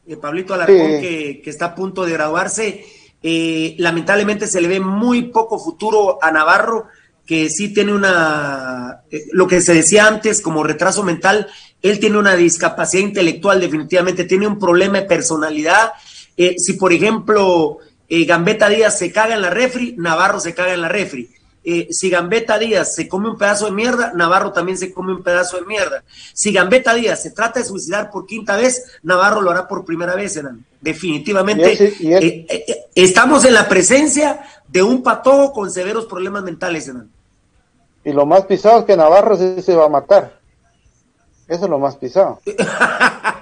Eh, Pablito Alarcón, que, está a punto de graduarse. Eh, lamentablemente se le ve muy poco futuro a Navarro, que sí tiene una, lo que se decía antes como retraso mental, él tiene una discapacidad intelectual definitivamente, tiene un problema de personalidad eh, si, por ejemplo, eh, Gambetta Díaz se caga en la refri, Navarro se caga en la refri. Eh, si Gambetta Díaz se come un pedazo de mierda, Navarro también se come un pedazo de mierda. Si Gambetta Díaz se trata de suicidar por quinta vez, Navarro lo hará por primera vez, Enan. Definitivamente. Eh, estamos en la presencia de un patojo con severos problemas mentales, Enan. Y lo más pisado es que Navarro sí se va a matar. Eso es lo más pisado.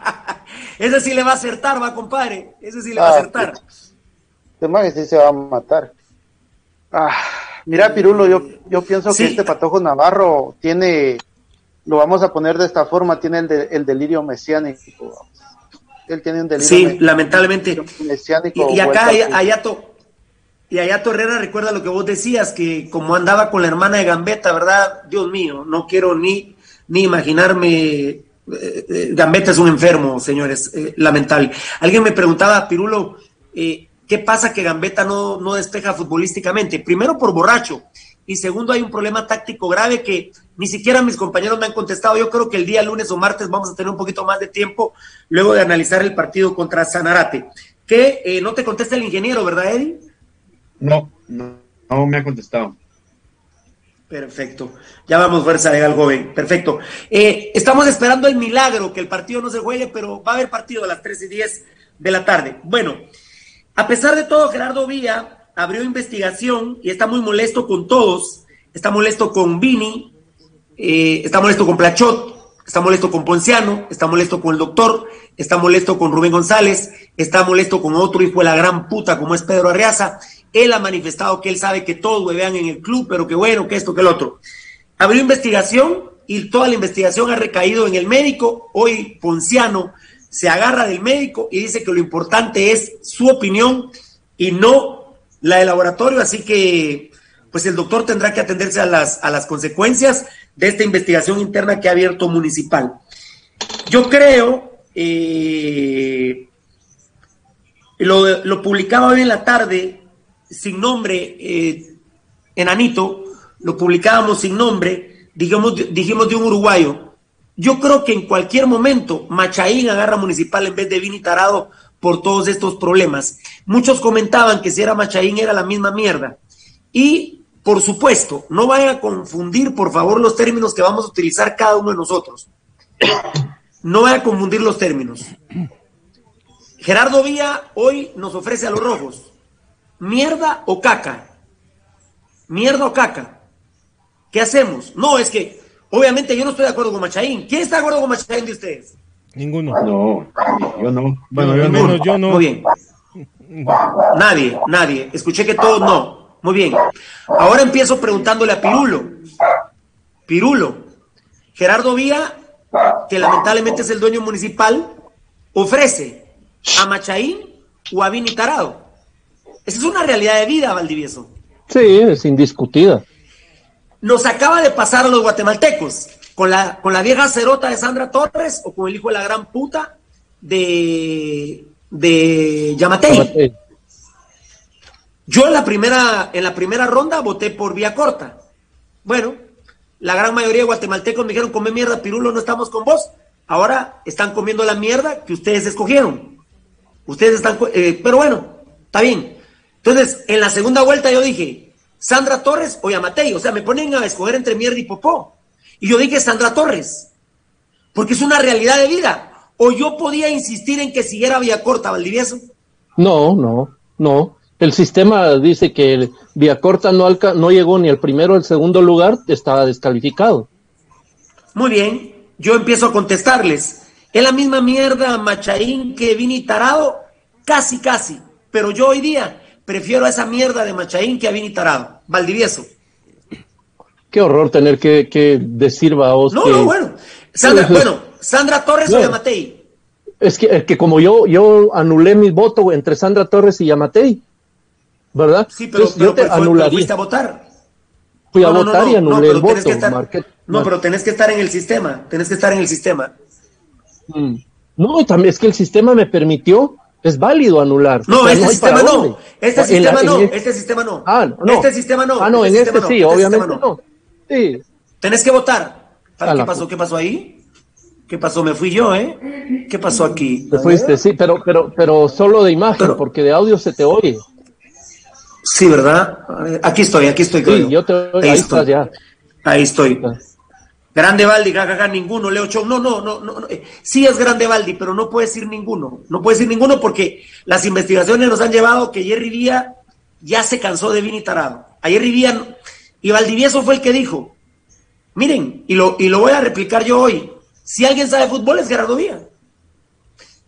Ese sí le va a acertar, va, compadre. Ese sí le va a Ah, acertar. Este man sí se va a matar. Ah, mira, Pirulo, yo, yo pienso Sí. que este patojo Navarro tiene, lo vamos a poner de esta forma, tiene el, de- el delirio mesiánico. Él tiene un delirio Sí, me- lamentablemente. mesiánico. Y, y acá, allá, Ayato, y Ayato Herrera recuerda lo que vos decías, que como andaba con la hermana de Gambetta, ¿verdad? Dios mío, no quiero ni, ni imaginarme. Eh, eh, Gambetta es un enfermo, señores, eh, lamentable. Alguien me preguntaba, Pirulo, ¿qué pasa que Gambetta no, no despeja futbolísticamente? Primero por borracho. Y segundo, hay un problema táctico grave que ni siquiera mis compañeros me han contestado. Yo creo que el día lunes o martes vamos a tener un poquito más de tiempo luego de analizar el partido contra Sanarate. Que eh, no te contesta el ingeniero, ¿verdad, Eddie? No, no, no me ha contestado. Perfecto. Ya vamos, fuerza legal, joven. Perfecto. Eh, estamos esperando el milagro, que el partido no se juegue, pero va a haber partido a las 3 y 10 de la tarde. Bueno, a pesar de todo, Gerardo Villa abrió investigación y está muy molesto con todos. Está molesto con Vini, eh, está molesto con Plachot, está molesto con Ponciano, está molesto con el doctor, está molesto con Rubén González, está molesto con otro hijo de la gran puta como es Pedro Arriaza. Él ha manifestado que él sabe que todos huevean en el club, pero que bueno, que esto, que el otro. Abrió investigación y toda la investigación ha recaído en el médico. Hoy Ponciano se agarra del médico y dice que lo importante es su opinión y no la del laboratorio, así que pues el doctor tendrá que atenderse a las, a las consecuencias de esta investigación interna que ha abierto municipal. Yo creo, eh, lo, lo publicaba hoy en la tarde, sin nombre, eh, Enanito, lo publicábamos sin nombre, dijimos, dijimos de un uruguayo. Yo creo que en cualquier momento Machaín agarra municipal en vez de Vini Tarado por todos estos problemas. Muchos comentaban que si era Machaín era la misma mierda. Y, por supuesto, no vayan a confundir, por favor, los términos que vamos a utilizar cada uno de nosotros. No vayan a confundir los términos. Gerardo Villa hoy nos ofrece a los rojos mierda o caca. Mierda o caca. ¿Qué hacemos? No, es que, obviamente yo no estoy de acuerdo con Machaín. ¿Quién está de acuerdo con Machaín de ustedes? Ninguno. No, yo no. Bueno, yo no. menos yo no. Muy bien. Nadie, nadie. Escuché que todos no. Muy bien. Ahora empiezo preguntándole a Pirulo. Pirulo, Gerardo Vía, que lamentablemente es el dueño municipal, ofrece a Machaín o a Vini Tarado. Esa es una realidad de vida, Valdivieso. Sí, es indiscutida. Nos acaba de pasar a los guatemaltecos con la, con la vieja cerota de Sandra Torres o con el hijo de la gran puta de, de Yamatei. Yo en la primera, en la primera ronda voté por vía corta. Bueno, la gran mayoría de guatemaltecos me dijeron, come mierda, Pirulo, no estamos con vos. Ahora están comiendo la mierda que ustedes escogieron. Ustedes están, eh, pero bueno, está bien. Entonces, en la segunda vuelta yo dije, Sandra Torres o Yamatei. O sea, me ponen a escoger entre mierda y popó. Y yo dije Sandra Torres. Porque es una realidad de vida. O yo podía insistir en que siguiera vía corta, Valdivieso. No, no, no. El sistema dice que Villacorta no, alca no llegó ni al primero o al segundo lugar, estaba descalificado. Muy bien, yo empiezo a contestarles. Es la misma mierda Machaín que Vini Tarado, casi, casi. Pero yo hoy día prefiero a esa mierda de Machaín que a Vini Tarado. Valdivieso. Qué horror tener que, que decir, vaos, No, que... no, bueno. Sandra, bueno, Sandra Torres o. Yamatei. Es que, es que como yo, yo anulé mi voto entre Sandra Torres y Yamatei, ¿verdad? Sí, pero, Entonces, pero, yo te pero pero anularía. fuiste a votar. Fui a No, no, no, votar y anulé el voto. estar- No, pero tenés que estar en el sistema. Tenés que estar en el sistema. Mm. No, también es que el sistema me permitió, es válido anular. No, O sea, este hay sistema para no. Este sistema la- no. este- Este sistema no. Ah, no. Este sistema no. Ah, no, en este sí, Este obviamente no. Sí. Tenés que votar. A ¿Qué pasó? ¿Qué pasó ahí? ¿Qué pasó? Me fui yo, ¿eh? ¿Qué pasó aquí? Te fuiste, sí, pero, pero, pero solo de imagen, porque de audio se te oye. Sí, ¿verdad? Aquí estoy, aquí estoy. creo Sí, yo te Ahí ahí estoy. estás ya. Ahí estoy. Grande Baldi, jajaja, ninguno, Leo Chong. No, no, no, no, no. eh, Sí es Grande Baldi, pero no puede decir ninguno. No puede decir ninguno porque las investigaciones nos han llevado que Jerry Vía ya se cansó de Vini Tarado. A Jerry Vía, y Valdivieso fue el que dijo, miren, y lo, y lo voy a replicar yo hoy, si alguien sabe fútbol es Gerardo Vía.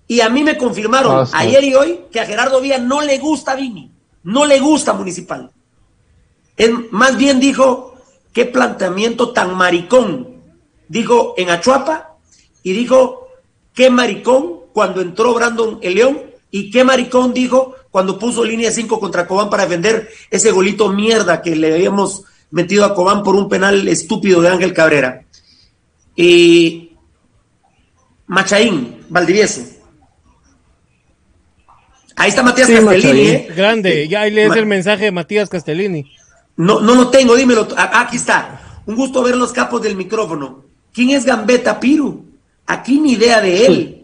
Y a mí me confirmaron Ah, sí. ayer y hoy que a Gerardo Vía no le gusta Vini, no le gusta Municipal. Más bien dijo, qué planteamiento tan maricón. Dijo en Achuapa y dijo, qué maricón cuando entró Brandon el León y qué maricón dijo cuando puso línea 5 contra Cobán para defender ese golito mierda que le habíamos metido a Cobán por un penal estúpido de Ángel Cabrera. Y Machaín, Valdivieso. Ahí está Matías Sí, Castellini. ¿eh? Grande, ya ahí lees Ma- el mensaje de Matías Castellini. No, no lo tengo, dímelo. A- Aquí está. Un gusto ver los capos del micrófono. ¿Quién es Gambetta Piru? Aquí ni idea de él.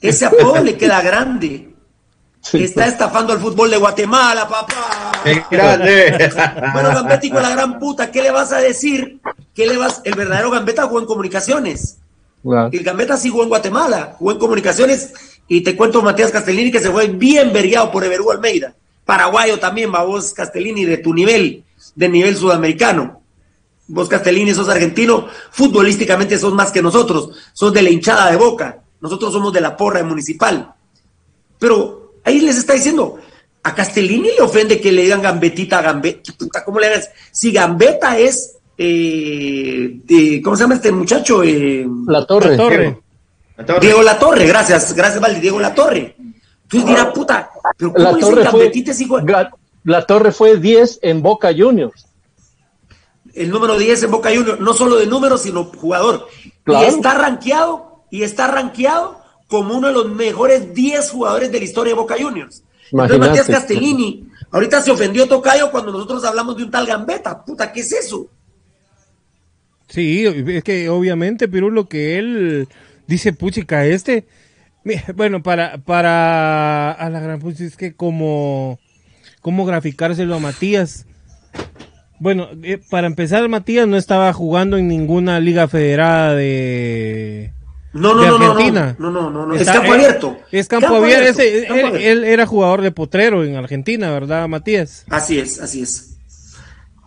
Ese apodo le queda grande. Está estafando al fútbol de Guatemala, papá. ¡Qué grande! Bueno, Gambetta, hijo de la gran puta, ¿qué le vas a decir? ¿Qué le vas? El verdadero Gambetta jugó en comunicaciones. El Gambetta sí jugó en Guatemala, jugó en comunicaciones. Y te cuento Matías Castellini que se fue bien vergueado por Everú Almeida. Paraguayo también, va vos Castellini, de tu nivel, de nivel sudamericano. Vos Castellini sos argentino, futbolísticamente sos más que nosotros, sos de la hinchada de boca. Nosotros somos de la porra de municipal. Pero ahí les está diciendo, a Castellini le ofende que le digan gambetita a Gambetta. Puta, ¿Cómo le hagas? Si Gambetta es, eh, de- ¿cómo se llama este muchacho? Eh, La Torre. La Torre. Diego La Torre, gracias, gracias, Valdi, Diego La Torre. Entonces dirá, puta, pero ¿cómo La Torre fue, Gambetita hijo la Torre fue 10 en Boca Juniors. El número 10 en Boca Juniors, no solo de número, sino jugador. Claro. Y está rankeado, y está rankeado como uno de los mejores 10 jugadores de la historia de Boca Juniors. Entonces. Matías Castellini, ahorita se ofendió Tocayo cuando nosotros hablamos de un tal Gambetta. Puta, ¿qué es eso? Sí, es que obviamente, Pirulo, que él dice, puchica, este. Bueno, para, para. A la gran pucha, es que como. ¿Cómo graficárselo a Matías? Bueno, eh, para empezar, Matías no estaba jugando en ninguna liga federada de. No, no, de no, no, Argentina. no, no, no, es campo abierto. Es campo, Campo abierto. abierto, ese- campo él, abierto. él era jugador de potrero en Argentina, ¿verdad, Matías? Así es, así es.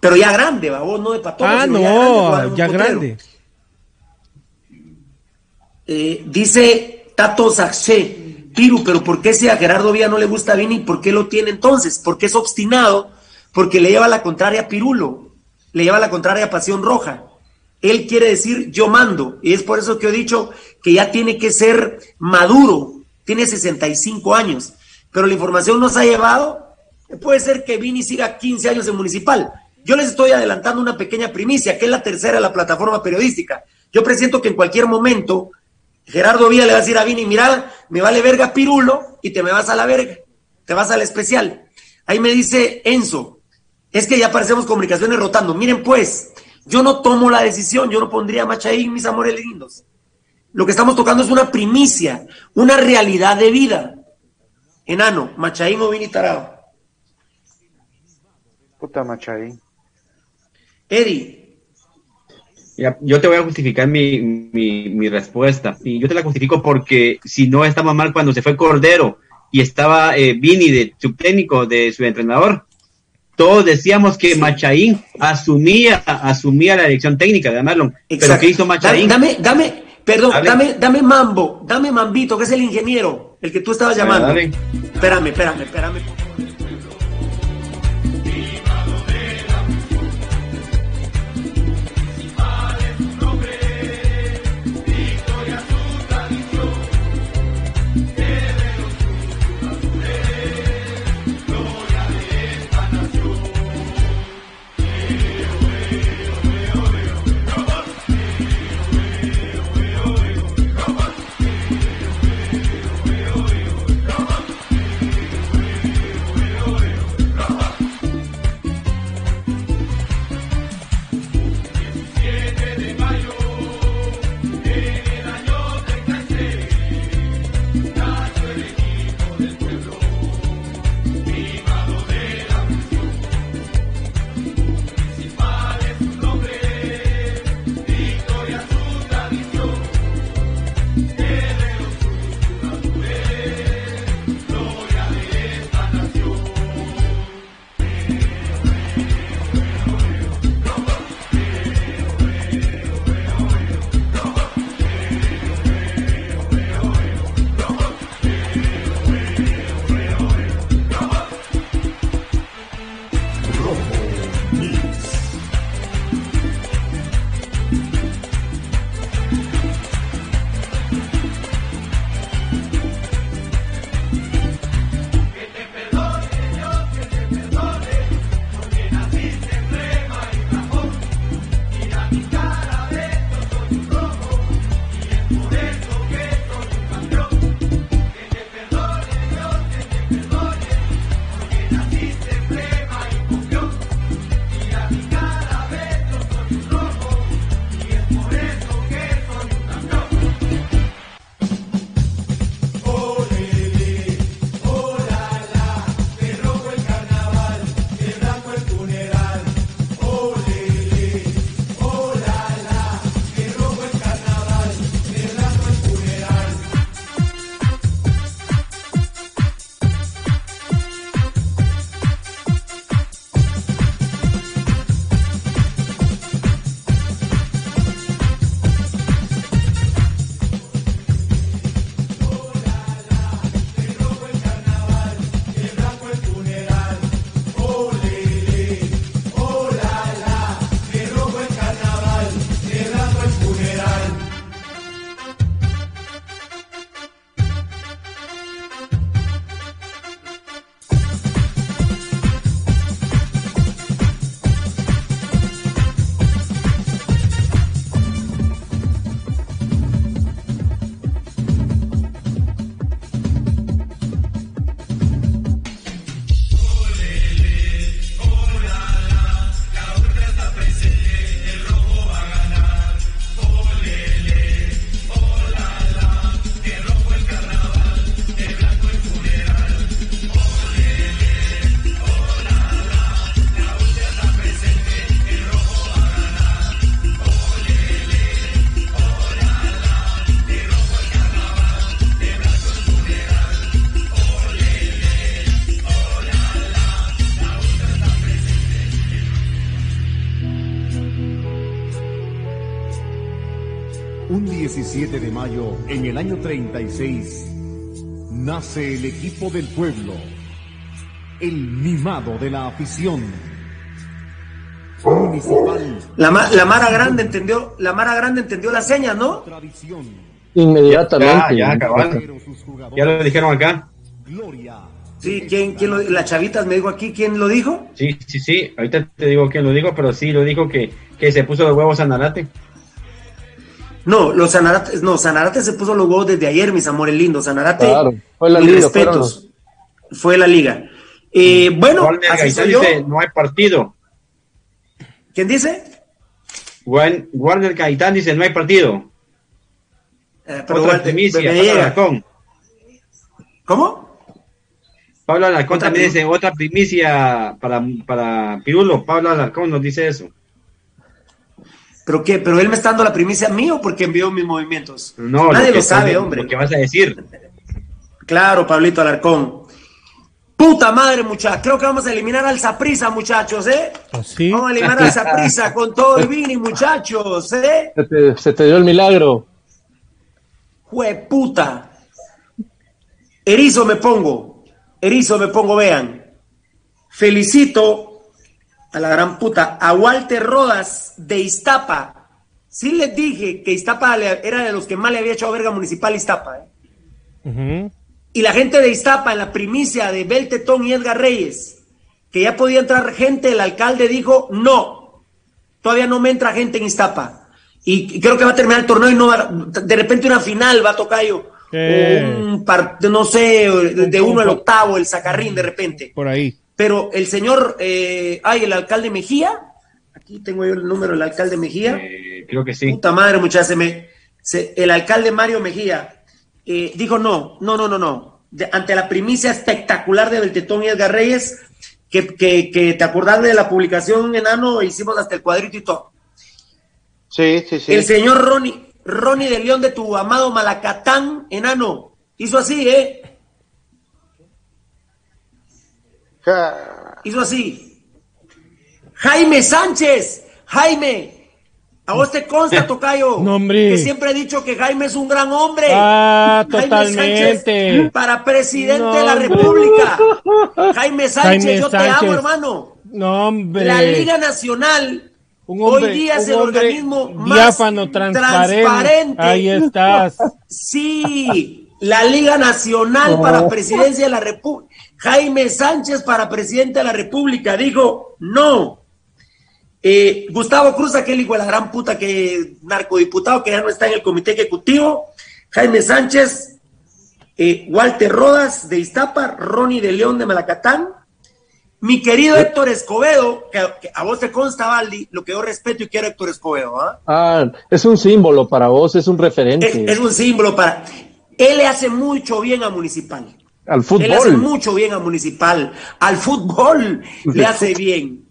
Pero ya grande, babos, no de patón. Ah, no, ya grande, ya grande. Eh, dice Tato Saché, Piru, pero ¿por qué si a Gerardo Villa no le gusta Vini? ¿Por qué lo tiene entonces? Porque es obstinado, porque le lleva la contraria a Pirulo, le lleva la contraria a Pasión Roja. Él quiere decir yo mando, y es por eso que he dicho que ya tiene que ser maduro, tiene 65 años, pero la información nos ha llevado, puede ser que Vini siga 15 años en municipal. Yo les estoy adelantando una pequeña primicia, que es la tercera de la plataforma periodística. Yo presiento que en cualquier momento Gerardo Villa le va a decir a Vini, mira, me vale verga Pirulo y te me vas a la verga, te vas al especial. Ahí me dice Enzo, es que ya parecemos comunicaciones rotando. Miren pues, yo no tomo la decisión, yo no pondría a Machaín, mis amores lindos. Lo que estamos tocando es una primicia, una realidad de vida. Enano, Machaín o Vini Tarado. Puta Machaín. Eddie, Ya, yo te voy a justificar mi, mi, mi respuesta. Y yo te la justifico porque si no estaba mal cuando se fue Cordero y estaba eh, Vini de subtécnico de su entrenador, todos decíamos que Machaín asumía, asumía la dirección técnica de Marlon. Pero. ¿qué hizo Machaín? Dame, dame, perdón, dame, dame Mambo, dame Mambito, que es el ingeniero, el que tú estabas llamando. dale. Espérame, espérame, espérame. Un 17 de mayo, en el año 36, nace el equipo del pueblo, el mimado de la afición. Municipal. La, ma- la Mara Grande entendió, la Mara Grande entendió la seña, ¿no? Inmediatamente. Ya, ya. Ya lo dijeron acá. Sí, ¿quién, quién lo, la chavitas me dijo aquí, ¿quién lo dijo? Sí, sí, sí. Ahorita te digo quién lo dijo, pero sí lo dijo que, que se puso los huevos a Narate. No, los Sanarate, no, Sanarate se puso los huevos desde ayer, mis amores lindos. Sanarate, Claro, fue la mis liga, respetos. Fue la liga. Eh, bueno, Warner así dice, no hay partido. ¿Quién dice? Juan- Warner Gaitán dice, no hay partido. Eh, pero Otra Walter, primicia, Pablo. ¿Cómo? Pablo Alarcón también dice, otra primicia para, para Pirulo. Pablo Alarcón nos dice eso. ¿Pero qué? ¿Pero él me está dando la primicia a mí o porque envió mis movimientos? No, Nadie lo sabe, hombre. Que vas a decir. Claro, Pablito Alarcón. Puta madre, muchachos. Creo que vamos a eliminar al Zaprisa, muchachos, ¿eh? ¿Así? Vamos a eliminar al Zaprisa con todo el Vini, muchachos, ¿eh? Se te, se te dio el milagro. Jueputa. Erizo me pongo. Erizo me pongo, vean. Felicito a la gran puta, a Walter Rodas de Iztapa. Sí les dije que Iztapa era de los que más le había echado verga municipal Iztapa. ¿eh? Y la gente de Iztapa, en la primicia de Beltetón y Edgar Reyes, que ya podía entrar gente, el alcalde dijo, no, todavía no me entra gente en Iztapa. Y creo que va a terminar el torneo y no va, de repente una final va a tocar yo. Eh. Un par- no sé, de, de uno al octavo, el sacarrín de repente. Por ahí. Pero el señor, eh, ay, el alcalde Mejía, aquí tengo yo el número del alcalde Mejía. Eh, creo que sí. Puta madre, muchachos, se me, se- el alcalde Mario Mejía eh, dijo no, no, no, no, no. De- ante la primicia espectacular de Beltetón y Edgar Reyes, que, que, que te acordás de la publicación, enano, hicimos hasta el cuadrito y todo. Sí, sí, sí. El señor Ronnie, Ronnie de León de tu amado Malacatán, enano, hizo así, ¿eh? Ja. Hizo así. Jaime Sánchez, Jaime, a vos te consta, Tocayo, No, que siempre he dicho que Jaime es un gran hombre. Ah, Jaime totalmente. Sánchez para presidente No, de la. República. Jaime Sánchez, Jaime yo te amo, hermano. No, hombre. La Liga Nacional hombre- hoy día es el organismo más diáfano, transparente. transparente. Ahí estás. Sí, la Liga Nacional para presidencia de la República. Jaime Sánchez para presidente de la República dijo no. Eh, Gustavo Cruz, aquel hijo de la gran puta que narcodiputado que ya no está en el comité ejecutivo. Jaime Sánchez, eh, Walter Rodas de Iztapa, Ronnie de León de Malacatán. Mi querido Héctor Escobedo, que, que a vos te consta, Valdi, lo que yo respeto y quiero a Héctor Escobedo, ¿ah? Ah, es un símbolo para vos, es un Es, referente es un símbolo para. Él le hace mucho bien a Municipal. Al Él le hace fútbol. mucho bien a Municipal. Al fútbol le hace bien.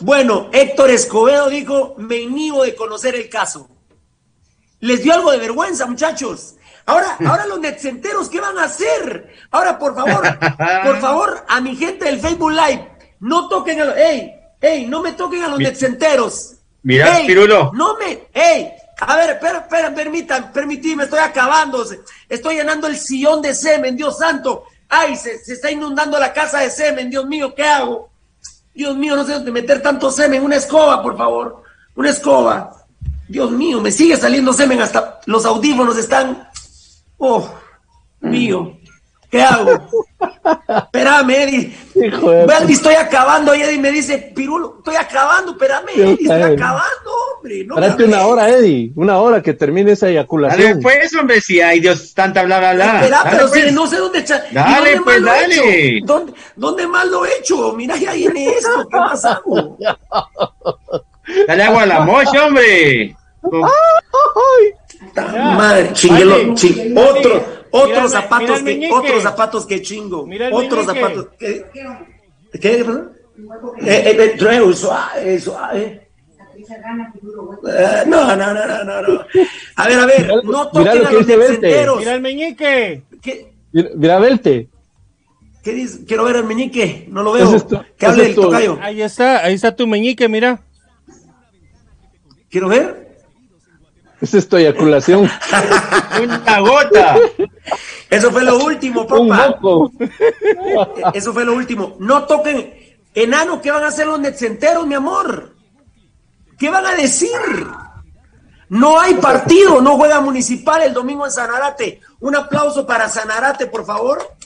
Bueno, Héctor Escobedo dijo: Me niego de conocer el caso. Les dio algo de vergüenza, muchachos. Ahora, ahora los netcenteros, ¿qué van a hacer? Ahora, por favor, por favor, a mi gente del Facebook Live, no toquen a los. ¡Ey! ¡Ey! No me toquen a los Mi- netcenteros. Mira, Ey, Pirulo. No me. ¡Ey! A ver, espera, espera, permitan, permitidme, estoy acabando. Estoy llenando el sillón de semen, Dios santo. Ay, se, se está inundando la casa de semen, Dios mío, ¿qué hago? Dios mío, no sé dónde meter tanto semen. Una escoba, por favor. Una escoba. Dios mío, me sigue saliendo semen hasta los audífonos están. Oh, mío. ¿Qué hago? Espérame, Eddie. Hijo de Valdi, estoy acabando. Y Eddie me dice, Pirulo, estoy acabando. Espérame, Eddie, estoy acabando, hombre. No Espérate una hora, Eddie, una hora que termine esa Dale eyaculación. pues, hombre, si hay Dios tanta bla bla bla. Espera, Dale, pero pues. si no sé dónde echar. ¿Y Dale, dónde pues, he dale. ¿Dónde, ¿Dónde más lo he hecho? Mira, ya viene esto. ¿Qué más hago? Dale agua a la mocha, hombre. Puta Madre, chinguelo, ching- otro, otros mira el zapatos que, otros zapatos que chingo, Mira el otros meñique. zapatos que, ¿qué? Eh, eh, eh, traigo suave, suave. Eh, no, no, no, no, no, no. A ver, a ver, Mira- no mira toquen lo a los dice Verte. netcenteros. Mira el meñique. ¿Qué, Mira, mira, velte. qué dice? Quiero ver el meñique, no lo veo. Que hable el tocayo. Ahí está, ahí está tu meñique, mira. Quiero ver. Es esto eyaculación. Una gota. Eso fue lo último, papá. Eso fue lo último. No toquen. Enano, ¿qué van a hacer los netcenteros, mi amor? ¿Qué van a decir? No hay partido, no juega Municipal el domingo en Sanarate. Un aplauso para Sanarate, por favor.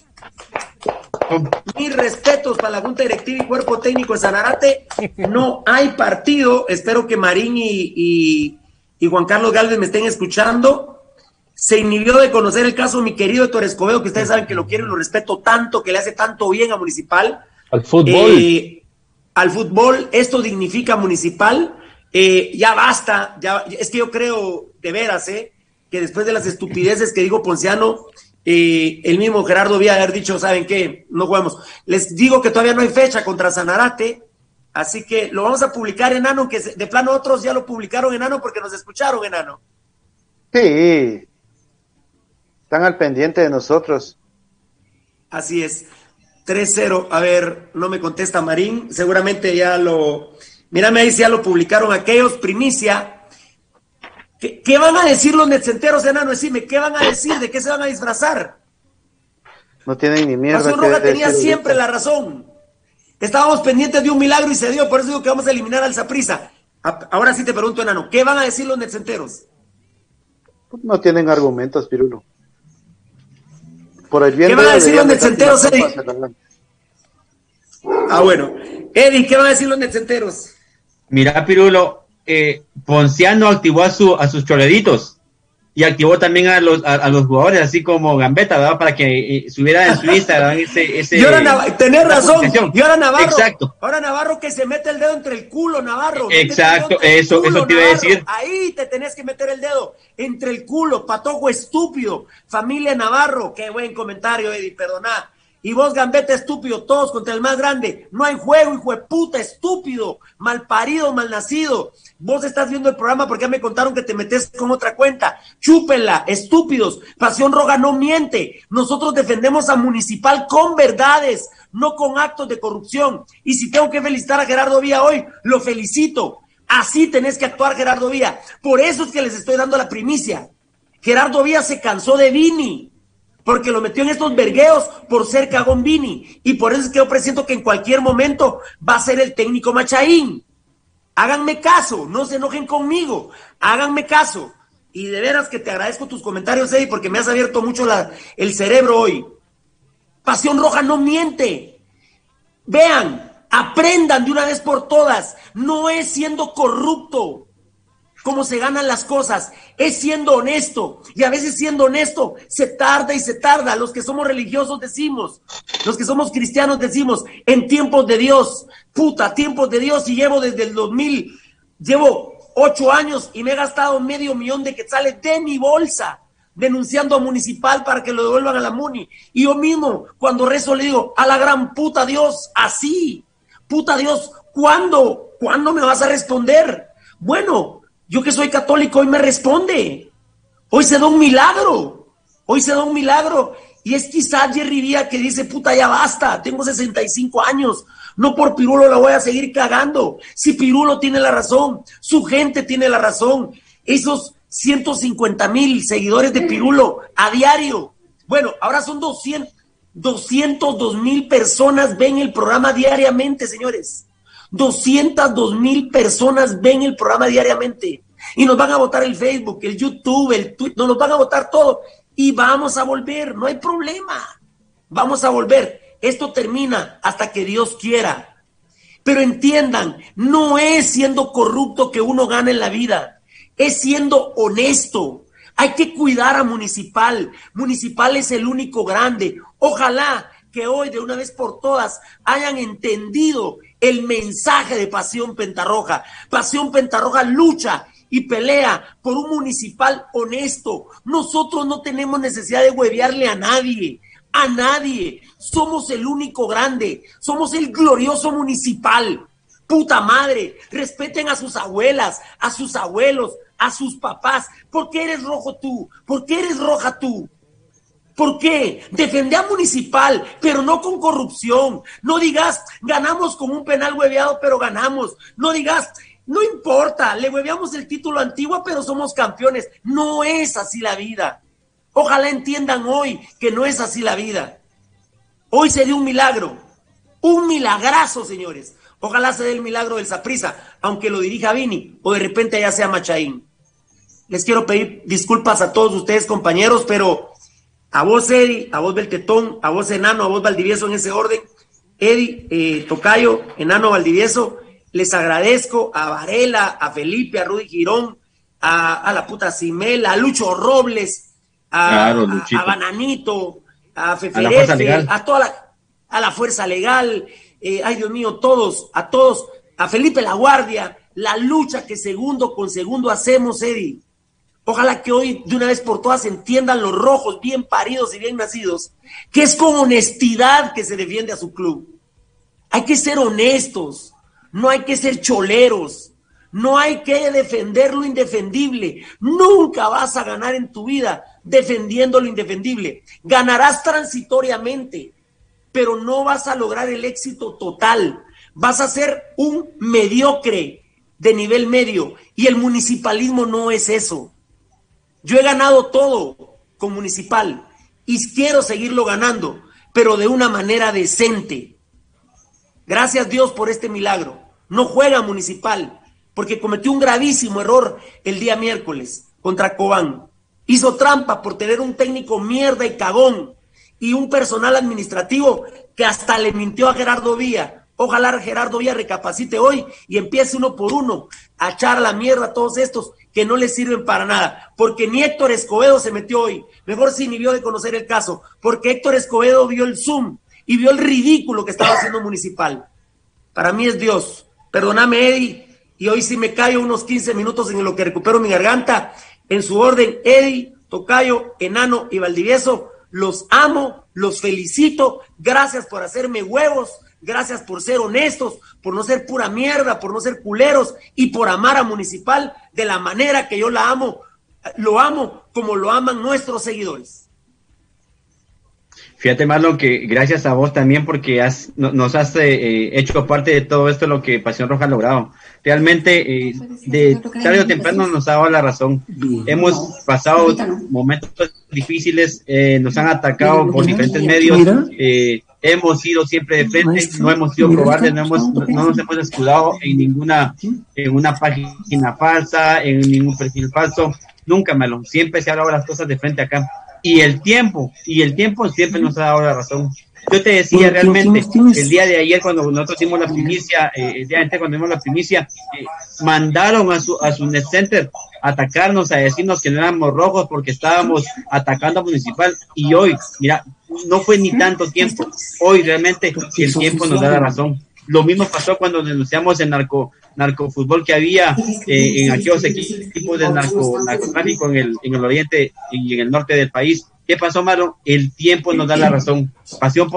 Mis respetos para la Junta Directiva y Cuerpo Técnico de Sanarate. No hay partido. Espero que Marín y, y, Juan Carlos Galvez me estén escuchando. Se inhibió de conocer el caso de mi querido Héctor Escobedo, que ustedes saben que lo quiero y lo respeto tanto, que le hace tanto bien a Municipal. Al fútbol. Eh, al fútbol, esto dignifica Municipal. Eh, ya basta, ya, es que yo creo de veras, eh, que después de las estupideces que digo Ponciano, eh, el mismo Gerardo Vía haber dicho, ¿saben qué? No jugamos. Les digo que todavía no hay fecha contra Sanarate, así que lo vamos a publicar, enano, que de plano otros ya lo publicaron, enano, porque nos escucharon, enano. Sí, están al pendiente de nosotros. Así es. 3-0, a ver, no me contesta Marín, seguramente ya lo, mírame ahí si ya lo publicaron aquellos, primicia, ¿Qué, van a decir los netcenteros, enano? Decime, ¿qué van a decir? ¿De qué se van a disfrazar? No tienen ni mierda. Roja tenía siempre la razón. Estábamos pendientes de un milagro y se dio, por eso digo que vamos a eliminar al Zaprisa. Ahora sí te pregunto, enano, ¿qué van a decir los netcenteros? No tienen argumentos, Pirulo. Por el bien ¿Qué van a decir los netcenteros, Eddie? Ah, bueno. Eddie, ¿qué van a decir los netcenteros? Mira, Pirulo, eh, Ponciano activó a, su, a sus choreditos y activó también a los, a, los jugadores, así como Gambetta, ¿verdad? Para que eh, subiera en su Instagram ese... ese y ahora, tenés razón, y ahora Navarro, Exacto. ahora Navarro que se mete el dedo entre el culo, Navarro. Exacto, eso, eso te iba a decir. Ahí te tenés que meter el dedo, entre el culo, patojo estúpido, familia Navarro, qué buen comentario, Eddie, perdona. Y vos, Gambetta, estúpido, todos contra el más grande. No hay juego, hijo de puta, estúpido, mal parido, mal nacido. Vos estás viendo el programa porque ya me contaron que te metes con otra cuenta. Chúpenla, estúpidos. Pasión Roja no miente. Nosotros defendemos a Municipal con verdades, no con actos de corrupción. Y si tengo que felicitar a Gerardo Vía hoy, lo felicito. Así tenés que actuar, Gerardo Vía. Por eso es que les estoy dando la primicia. Gerardo Vía se cansó de Vini, porque lo metió en estos vergueos por ser cagón Vini. Y por eso es que yo presiento que en cualquier momento va a ser el técnico Machaín. Háganme caso, no se enojen conmigo, háganme caso. Y de veras que te agradezco tus comentarios, Eddie, porque me has abierto mucho la, el cerebro hoy. Pasión Roja no miente. Vean, aprendan de una vez por todas. No es siendo corrupto cómo se ganan las cosas, es siendo honesto. Y a veces siendo honesto se tarda y se tarda. Los que somos religiosos decimos, los que somos cristianos decimos, en tiempos de Dios, puta, tiempos de Dios y llevo desde el 2000, llevo ocho años y me he gastado medio millón de quetzales de mi bolsa denunciando a municipal para que lo devuelvan a la MUNI. Y yo mismo, cuando rezo, le digo, a la gran puta Dios, así, puta Dios, ¿cuándo? ¿Cuándo me vas a responder? Bueno, yo que soy católico, hoy me responde. Hoy se da un milagro. Hoy se da un milagro. Y es quizás Jerry Vía que dice, puta, ya basta, tengo 65 años, no por Pirulo la voy a seguir cagando. Si Pirulo tiene la razón, su gente tiene la razón. Esos 150 mil seguidores de Pirulo a diario. Bueno, ahora son 200, 202 mil personas ven el programa diariamente, señores. 202 mil personas ven el programa diariamente y nos van a votar el Facebook, el YouTube, el Twitter, nos van a votar todo y vamos a volver, no hay problema. Vamos a volver. Esto termina hasta que Dios quiera. Pero entiendan, no es siendo corrupto que uno gana en la vida, es siendo honesto. Hay que cuidar a Municipal. Municipal es el único grande. Ojalá que hoy de una vez por todas hayan entendido el mensaje de Pasión Pentarroja. Pasión Pentarroja lucha y pelea por un municipal honesto. Nosotros no tenemos necesidad de huevearle a nadie, a nadie. Somos el único grande, somos el glorioso municipal. Puta madre, respeten a sus abuelas, a sus abuelos, a sus papás. ¿Por qué eres rojo tú? ¿Por qué eres roja tú? ¿Por qué? Defende a Municipal, pero no con corrupción. No digas, ganamos con un penal hueveado, pero ganamos. No digas, No importa, le hueveamos el título antiguo, pero somos campeones. No es así la vida. Ojalá entiendan hoy que no es así la vida. Hoy se dio un milagro, un milagrazo, señores. Ojalá se dé el milagro del Saprisa, aunque lo dirija Vini o de repente ya sea Machaín. Les quiero pedir disculpas a todos ustedes, compañeros, pero a vos, Eddie, a vos, Beltetón, a vos, Enano, a vos, Valdivieso, en ese orden. Eddie, eh, Tocayo, Enano, Valdivieso, les agradezco a Varela, a Felipe, a Rudy Girón, a, la puta Simela, a Lucho Robles, a, a, Bananito, a Feferefe, a, toda la, a la Fuerza Legal, eh, ay Dios mío, todos, a todos, a Felipe La Guardia, la lucha que segundo con segundo hacemos, Eddie. Ojalá que hoy de una vez por todas entiendan los rojos bien paridos y bien nacidos, que es con honestidad que se defiende a su club. Hay que ser honestos, no hay que ser choleros, no hay que defender lo indefendible. Nunca vas a ganar en tu vida defendiendo lo indefendible. Ganarás transitoriamente, pero no vas a lograr el éxito total. Vas a ser un mediocre de nivel medio y el municipalismo no es eso. Yo he ganado todo con municipal y quiero seguirlo ganando, pero de una manera decente. Gracias Dios por este milagro. No juega municipal porque cometió un gravísimo error el día miércoles contra Cobán. Hizo trampa por tener un técnico mierda y cagón y un personal administrativo que hasta le mintió a Gerardo Vía. Ojalá Gerardo Vía recapacite hoy y empiece uno por uno a echar la mierda a todos estos que no les sirven para nada. Porque ni Héctor Escobedo se metió hoy. Mejor si ni vio de conocer el caso. Porque Héctor Escobedo vio el Zoom y vio el ridículo que estaba haciendo Municipal. Para mí es Dios. Perdóname, Eddie. Y hoy sí me callo unos 15 minutos en lo que recupero mi garganta. En su orden, Eddie, Tocayo, Enano y Valdivieso. Los amo, los felicito. Gracias por hacerme huevos. Gracias por ser honestos, por no ser pura mierda, por no ser culeros y por amar a Municipal de la manera que yo la amo. Lo amo como lo aman nuestros seguidores. Fíjate, Marlon, que gracias a vos también porque has, nos has eh, hecho parte de todo esto lo que Pasión Roja ha logrado. Realmente, eh, de tarde o temprano nos ha dado la razón. Hemos pasado momentos difíciles, eh, nos han atacado por diferentes medios, hemos sido siempre de frente, no hemos sido cobardes, no, hemos, no nos hemos escudado en ninguna en una página falsa, en ningún perfil falso. Nunca, Marlon. Siempre se ha hablado las cosas de frente acá y el tiempo, y el tiempo siempre nos ha dado la razón. Yo te decía realmente, el día de ayer cuando nosotros hicimos la primicia, eh, el día de antes cuando hicimos la primicia, eh, mandaron a su, a su net center a atacarnos, a decirnos que no éramos rojos porque estábamos atacando a Municipal y hoy, mira, no fue ni tanto tiempo, hoy realmente el tiempo nos da la razón. Lo mismo pasó cuando denunciamos el narco, narcofútbol que había eh, en aquellos equipos de narco, narcotráfico en el, en el oriente y en el norte del país. ¿Qué pasó, Malo? El tiempo nos da la razón. Pasión,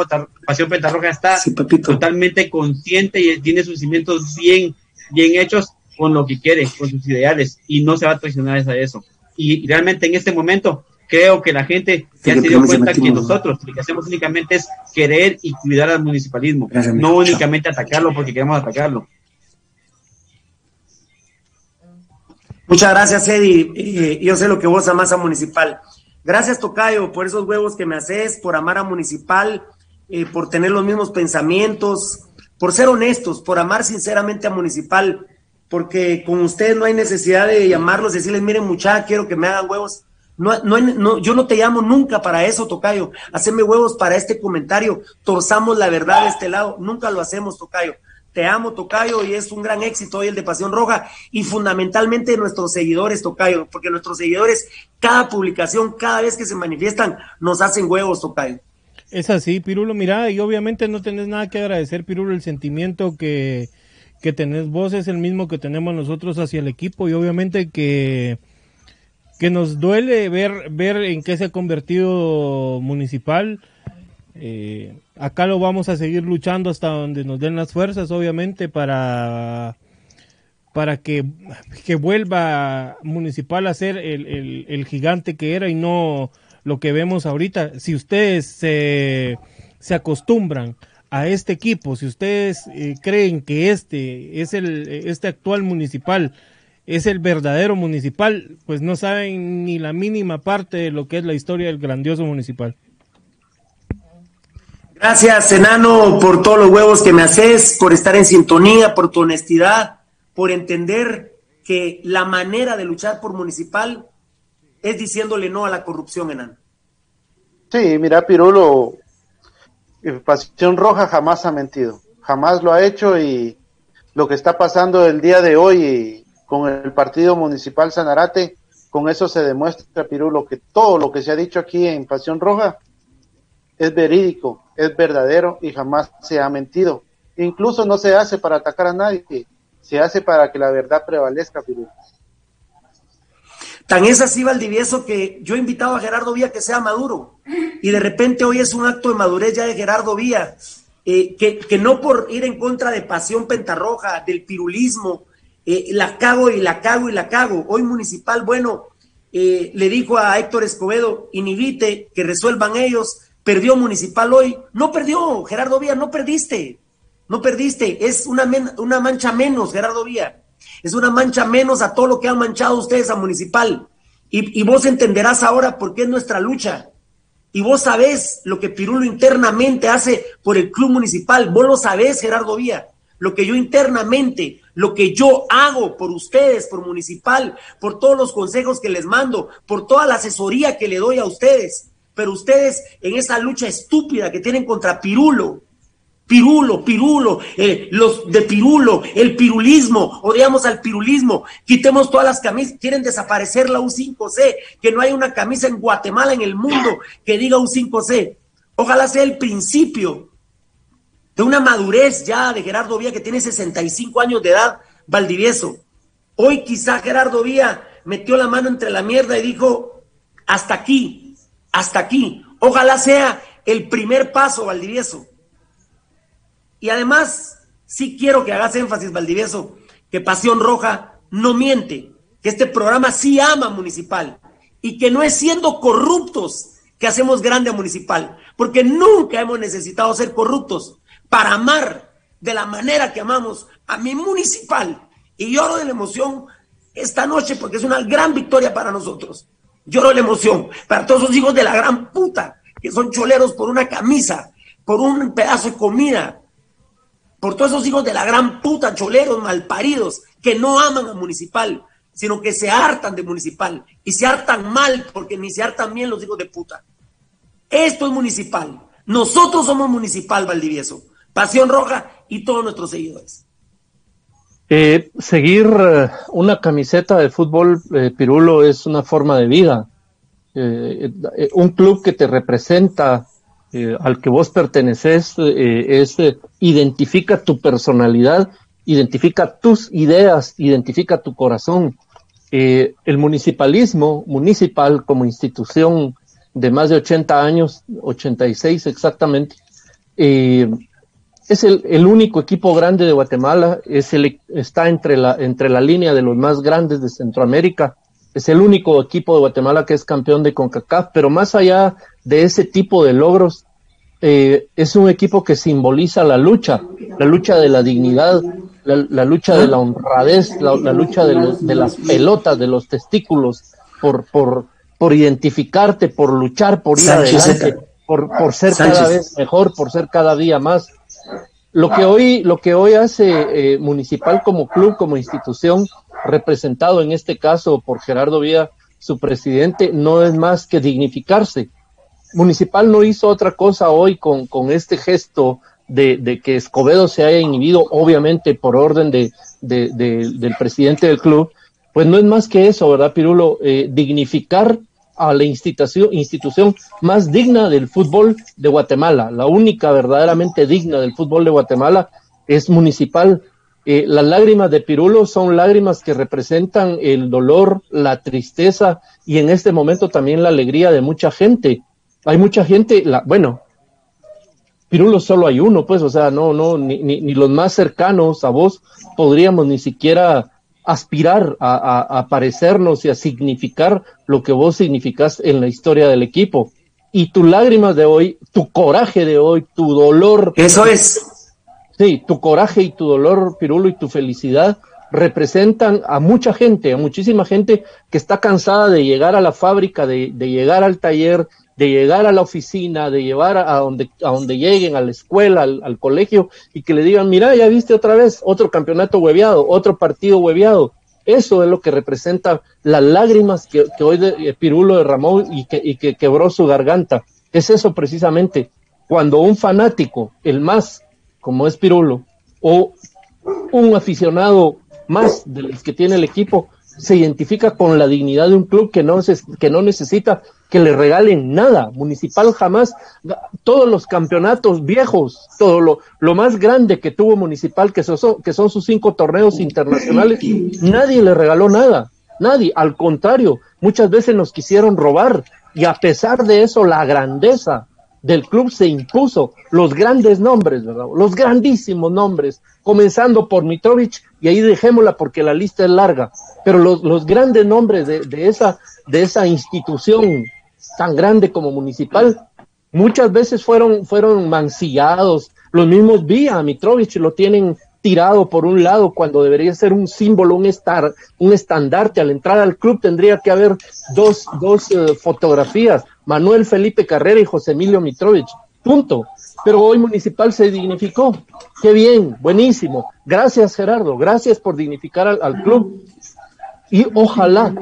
Pasión Pentarroja está totalmente consciente y tiene sus cimientos bien, bien hechos con lo que quiere, con sus ideales, y no se va a traicionar a eso. Y realmente en este momento creo que la gente ya se dio cuenta que nosotros lo que hacemos únicamente es querer y cuidar al municipalismo, no únicamente atacarlo porque queremos atacarlo. Muchas gracias, Eddie. Eh, yo sé lo que vos amas a Municipal. Gracias, Tocayo, por esos huevos que me haces, por amar a Municipal, eh, por tener los mismos pensamientos, por ser honestos, por amar sinceramente a Municipal, porque con ustedes no hay necesidad de llamarlos y decirles, miren, muchacha, quiero que me hagan huevos. No, no, no, yo no te llamo nunca para eso, Tocayo. Haceme huevos para este comentario. Torzamos la verdad de este lado. Nunca lo hacemos, Tocayo. Te amo, Tocayo, y es un gran éxito hoy el de Pasión Roja y fundamentalmente nuestros seguidores, Tocayo, porque nuestros seguidores, cada publicación, cada vez que se manifiestan, nos hacen huevos, Tocayo. Es así, Pirulo, mira, y obviamente no tenés nada que agradecer, Pirulo, el sentimiento que, que tenés vos es el mismo que tenemos nosotros hacia el equipo y obviamente que que nos duele ver, ver en qué se ha convertido municipal. Eh, acá lo vamos a seguir luchando hasta donde nos den las fuerzas, obviamente, para, para que, que vuelva municipal a ser el, el, gigante que era y no lo que vemos ahorita. Si ustedes se, se acostumbran a este equipo, si ustedes eh, creen que este es el este actual municipal es el verdadero municipal, pues no saben ni la mínima parte de lo que es la historia del grandioso municipal. Gracias, Enano, por todos los huevos que me haces, por estar en sintonía, por tu honestidad, por entender que la manera de luchar por municipal es diciéndole no a la corrupción, Enano. Sí, mira, Pirulo, eh, Pasión Roja jamás ha mentido, jamás lo ha hecho y lo que está pasando el día de hoy con el partido municipal Sanarate, con eso se demuestra, Pirulo, que todo lo que se ha dicho aquí en Pasión Roja es verídico, es verdadero y jamás se ha mentido. Incluso no se hace para atacar a nadie, se hace para que la verdad prevalezca, Pirulo. Tan es así, Valdivieso, que yo he invitado a Gerardo Vía que sea maduro. Y de repente hoy es un acto de madurez ya de Gerardo Vía, eh, que, que, no por ir en contra de Pasión Pentarroja, del pirulismo, eh, la cago y la cago y la cago. Hoy Municipal, bueno, eh, le dijo a Héctor Escobedo, inhibite, que resuelvan ellos. Perdió Municipal hoy. No perdió, Gerardo Vía, no perdiste. No perdiste. Es una, una mancha menos, Gerardo Vía. Es una mancha menos a todo lo que han manchado ustedes a Municipal. Y, y vos entenderás ahora por qué es nuestra lucha. Y vos sabés lo que Pirulo internamente hace por el club municipal. Vos lo sabés, Gerardo Vía. Lo que yo internamente lo que yo hago por ustedes, por municipal, por todos los consejos que les mando, por toda la asesoría que le doy a ustedes. Pero ustedes en esa lucha estúpida que tienen contra Pirulo, Pirulo, Pirulo, eh, los de Pirulo, el pirulismo, odiamos al pirulismo, quitemos todas las camisas, quieren desaparecer la U5C, que no hay una camisa en Guatemala, en el mundo, que diga U5C. Ojalá sea el principio de una madurez ya de Gerardo Vía que tiene 65 años de edad, Valdivieso. Hoy quizá Gerardo Vía metió la mano entre la mierda y dijo, hasta aquí, hasta aquí. Ojalá sea el primer paso, Valdivieso. Y además, sí quiero que hagas énfasis, Valdivieso, que Pasión Roja no miente, que este programa sí ama Municipal y que no es siendo corruptos que hacemos grande a Municipal, porque nunca hemos necesitado ser corruptos para amar de la manera que amamos a mi municipal. Y lloro de la emoción esta noche porque es una gran victoria para nosotros. Lloro de la emoción para todos esos hijos de la gran puta que son choleros por una camisa, por un pedazo de comida, por todos esos hijos de la gran puta, choleros malparidos, que no aman a municipal, sino que se hartan de municipal y se hartan mal porque ni se hartan bien los hijos de puta. Esto es municipal. Nosotros somos municipal, Valdivieso. Pasión Roja y todos nuestros seguidores. Eh, seguir eh, una camiseta de fútbol, eh, Pirulo, es una forma de vida. un club que te representa, al que vos perteneces, es, identifica tu personalidad, identifica tus ideas, identifica tu corazón. el municipalismo, municipal como institución de más de 80 años, 86 exactamente, es el, el, único equipo grande de Guatemala, es el, está entre la, entre la línea de los más grandes de Centroamérica, es el único equipo de Guatemala que es campeón de CONCACAF, pero más allá de ese tipo de logros, eh, es un equipo que simboliza la lucha, la lucha de la dignidad, la, lucha de la honradez, la, lucha de, de, las pelotas, de los testículos, por, por, por identificarte, por luchar, por ir adelante, por, por ser cada vez mejor, por ser cada día más. Lo que hoy, lo que hoy hace eh, Municipal como club, como institución, representado en este caso por Gerardo Vía, su presidente, no es más que dignificarse. Municipal no hizo otra cosa hoy con, con este gesto de, de, que Escobedo se haya inhibido, obviamente por orden de, de, del presidente del club, pues no es más que eso, ¿verdad, Pirulo? Eh, dignificar a la institución, institución más digna del fútbol de Guatemala. La única verdaderamente digna del fútbol de Guatemala es municipal. Eh, las lágrimas de Pirulo son lágrimas que representan el dolor, la tristeza y en este momento también la alegría de mucha gente. Hay mucha gente, la, bueno, Pirulo solo hay uno, pues, o sea, no, no, ni, ni, ni los más cercanos a vos podríamos ni siquiera aspirar a, a, parecernos y a significar lo que vos significás en la historia del equipo. Y tus lágrimas de hoy, tu coraje de hoy, tu dolor. Eso es. Sí, tu coraje y tu dolor, Pirulo, y tu felicidad representan a mucha gente, a muchísima gente que está cansada de llegar a la fábrica, de, de llegar al taller, de llegar a la oficina, de llevar a, donde, a donde lleguen, a la escuela, al, colegio, y que le digan, mira, ya viste otra vez otro campeonato hueveado, otro partido hueveado. Eso es lo que representa las lágrimas que, que hoy de, eh, Pirulo derramó y que, y que quebró su garganta. Es eso precisamente, cuando un fanático, el más, como es Pirulo, o un aficionado más de los que tiene el equipo, se identifica con la dignidad de un club que no, se, que no necesita que le regalen nada. Municipal jamás, todos los campeonatos viejos, todo lo, lo más grande que tuvo Municipal, que son, que son sus cinco torneos internacionales, nadie le regaló nada. Nadie, al contrario, muchas veces nos quisieron robar y a pesar de eso la grandeza del club se impuso, los grandes nombres, ¿verdad? Los grandísimos nombres, comenzando por Mitrovic, y ahí dejémosla porque la lista es larga, pero los, los grandes nombres de, de, esa, de esa institución tan grande como municipal, muchas veces fueron, fueron mancillados, los mismos Vía, Mitrovic lo tienen tirado por un lado cuando debería ser un símbolo, un, estar, un estandarte. Al entrar al club tendría que haber dos, dos uh, fotografías, Manuel Felipe Carrera y José Emilio Mitrovic. Punto. Pero hoy Municipal se dignificó. Qué bien, buenísimo. Gracias Gerardo, gracias por dignificar al club. Y ojalá,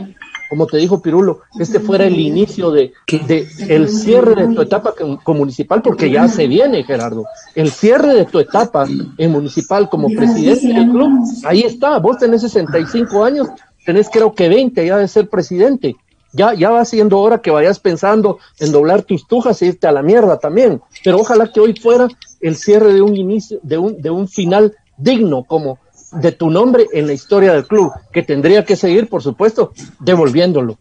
como te dijo Pirulo, este fuera el inicio de, de el cierre de tu etapa con, con, municipal, porque ya se viene, Gerardo. El cierre de tu etapa en municipal como presidente del club, ahí está. Vos tenés 65 años, tenés creo que 20 ya de ser presidente. Ya, ya va siendo hora que vayas pensando en doblar tus tujas e irte a la mierda también. Pero ojalá que hoy fuera el cierre de un inicio, de un, de un final digno como de tu nombre en la historia del club, que tendría que seguir, por supuesto, devolviéndolo.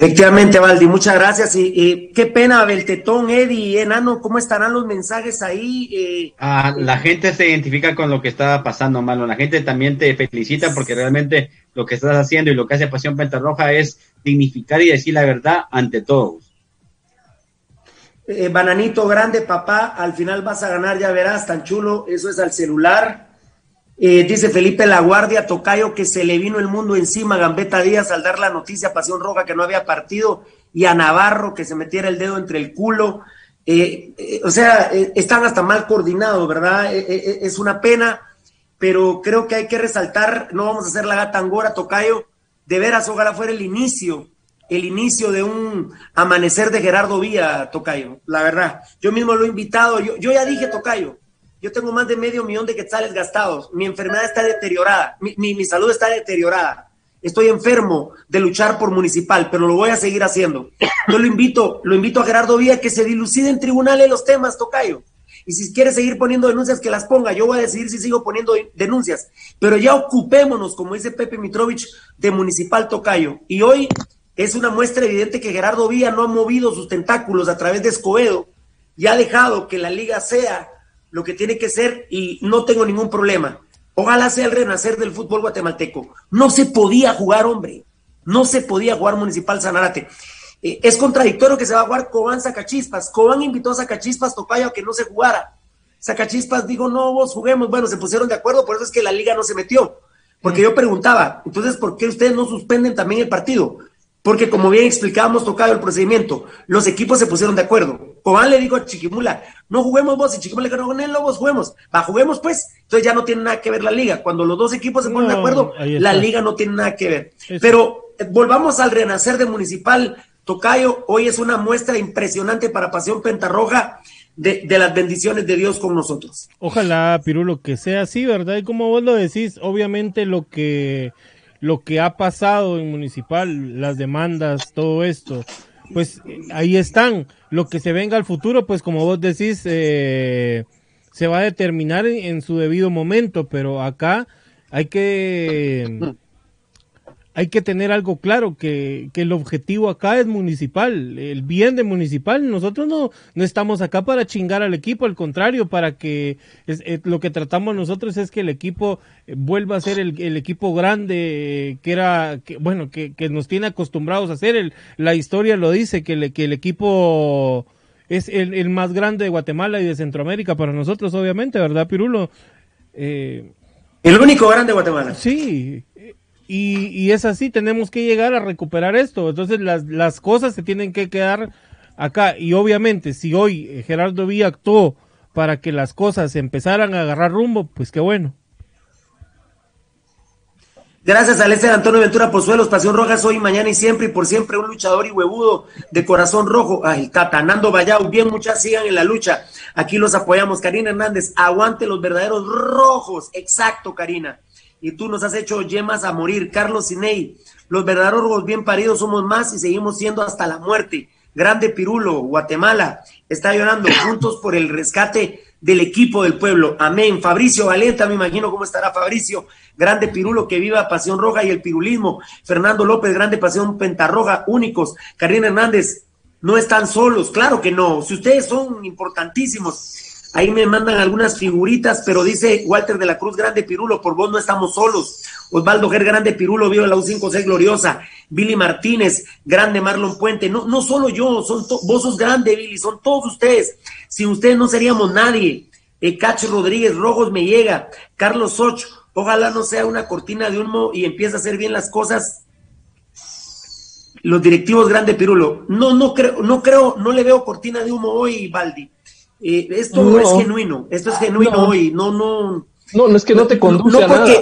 Efectivamente, Valdi, muchas gracias. Y, y, qué pena, Beltetón, Eddie, Enano, ¿cómo estarán los mensajes ahí? Eh, ah, la gente se identifica con lo que está pasando, Malo. La gente también te felicita porque realmente lo que estás haciendo y lo que hace Pasión Pentarroja es dignificar y decir la verdad ante todos. Eh, bananito grande, papá, al final vas a ganar, ya verás, tan chulo, eso es al celular. Eh, dice Felipe La Guardia, Tocayo, que se le vino el mundo encima a Gambetta Díaz al dar la noticia a Pasión Roja que no había partido y a Navarro que se metiera el dedo entre el culo. Eh, eh, o sea, están hasta mal coordinados, ¿verdad? Es una pena, pero creo que hay que resaltar, no vamos a hacer la gata angora, Tocayo, de veras, ojalá fuera el inicio, el inicio de un amanecer de Gerardo Vía, Tocayo, la verdad. Yo mismo lo he invitado, yo, ya dije, Tocayo, yo tengo más de medio millón de quetzales gastados. Mi enfermedad está deteriorada. Mi, salud está deteriorada. Estoy enfermo de luchar por municipal, pero lo voy a seguir haciendo. Yo lo invito, lo invito a Gerardo Vía que se dilucide en tribunales los temas, Tocayo. Y si quiere seguir poniendo denuncias, que las ponga. Yo voy a decidir si sigo poniendo denuncias. Pero ya ocupémonos, como dice Pepe Mitrovich, de municipal Tocayo. Y hoy es una muestra evidente que Gerardo Vía no ha movido sus tentáculos a través de Escobedo y ha dejado que la liga sea lo que tiene que ser y no tengo ningún problema. Ojalá sea el renacer del fútbol guatemalteco. No se podía jugar, hombre. No se podía jugar Municipal Sanarate. Eh, es contradictorio que se va a jugar Cobán Sacachispas. Cobán invitó a Sacachispas Tocayo a que no se jugara. Sacachispas dijo, no, vos juguemos. Bueno, se pusieron de acuerdo, por eso es que la liga no se metió. Porque yo preguntaba, entonces, ¿por qué ustedes no suspenden también el partido? Porque como bien explicábamos, tocado el procedimiento, los equipos se pusieron de acuerdo. Cobán le dijo a Chiquimula, no juguemos vos, y Chiquimula le dijo, no, no, vos juguemos. Va, juguemos pues. Entonces ya no tiene nada que ver la liga. Cuando los dos equipos se ponen no, de acuerdo, la liga no tiene nada que ver. Eso. Pero eh, volvamos al renacer de Municipal. Tocayo, hoy es una muestra impresionante para Pasión Pentarroja de, de, las bendiciones de Dios con nosotros. Ojalá, Pirulo, que sea así, ¿verdad? Y como vos lo decís, obviamente lo que lo que ha pasado en municipal, las demandas, todo esto, pues ahí están. Lo que se venga al futuro, pues como vos decís, eh, se va a determinar en, en, su debido momento, pero acá hay que hay que tener algo claro, que, que, el objetivo acá es municipal, el bien de municipal. Nosotros no, no estamos acá para chingar al equipo, al contrario, para que es, eh, lo que tratamos nosotros es que el equipo eh, vuelva a ser el, el equipo grande eh, que era, que, bueno, que, que, nos tiene acostumbrados a ser. El, la historia lo dice, que, le, que el equipo es el, el, más grande de Guatemala y de Centroamérica para nosotros, obviamente, ¿verdad, Pirulo? Eh, el único grande de Guatemala. Sí, y, y, es así, tenemos que llegar a recuperar esto. Entonces las, las cosas se tienen que quedar acá. Y obviamente, si hoy Gerardo Villa actuó para que las cosas empezaran a agarrar rumbo, pues qué bueno. Gracias a Lester Antonio Ventura Pozuelos, Pasión Roja, hoy, mañana y siempre, y por siempre un luchador y huevudo de corazón rojo. Ay, Catanando Vallao, bien muchas sigan en la lucha. Aquí los apoyamos. Karina Hernández, aguante los verdaderos rojos. Exacto, Karina y tú nos has hecho yemas a morir. Carlos Sinei, los verdaderos bien paridos somos más y seguimos siendo hasta la muerte. Grande Pirulo, Guatemala, está llorando juntos por el rescate del equipo del pueblo. Amén. Fabricio Valenta, me imagino cómo estará Fabricio. Grande Pirulo, que viva Pasión Roja y el pirulismo. Fernando López, Grande Pasión Pentarroja, únicos. Karina Hernández, no están solos, claro que no. Si ustedes son importantísimos, Ahí me mandan algunas figuritas, pero dice Walter de la Cruz Grande Pirulo, por vos no estamos solos. Osvaldo Ger Grande Pirulo, vio la U5C gloriosa. Billy Martínez, Grande Marlon Puente. No, no solo yo, son vos sos grande, Billy, son todos ustedes. Sin ustedes no seríamos nadie. Eh, Rodríguez, Rojos me llega. Carlos Soch, ojalá no sea una cortina de humo y empiece a hacer bien las cosas. Los directivos Grande Pirulo. No, no creo, no creo, no le veo cortina de humo hoy, Baldi eh, esto no, es genuino, esto es genuino no. hoy, no, no. No, no es que no te conduce a nada.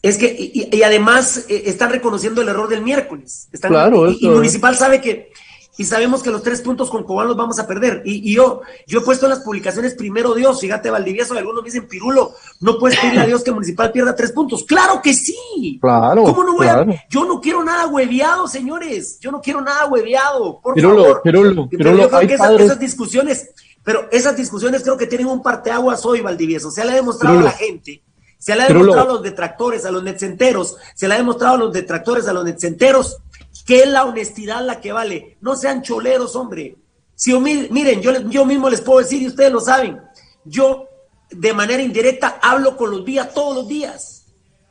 Es que, y, y además eh, están reconociendo el error del miércoles. Están, claro, y, y, Municipal sabe que, y sabemos que los tres puntos con Cobán los vamos a perder. Y, yo, yo he puesto en las publicaciones primero Dios, fíjate, Valdivieso, y algunos dicen, Pirulo, no puedes pedirle a Dios que Municipal pierda tres puntos. ¡Claro que sí! Claro. ¿Cómo no voy claro. a.? Yo no quiero nada hueveado, señores. Yo no quiero nada hueveado. Por Pirulo, favor. Pirulo, Pirulo, yo creo hay que esas, padres- esas discusiones, pero esas discusiones creo que tienen un parteaguas hoy, Valdivieso. Se le ha demostrado a la gente, se le ha demostrado a los detractores, a los netcenteros, se le ha demostrado a los detractores, a los netcenteros, que es la honestidad la que vale. No sean choleros, hombre. Si yo, mi- miren, yo, yo mismo les puedo decir, y ustedes lo saben, yo de manera indirecta hablo con los días todos los días.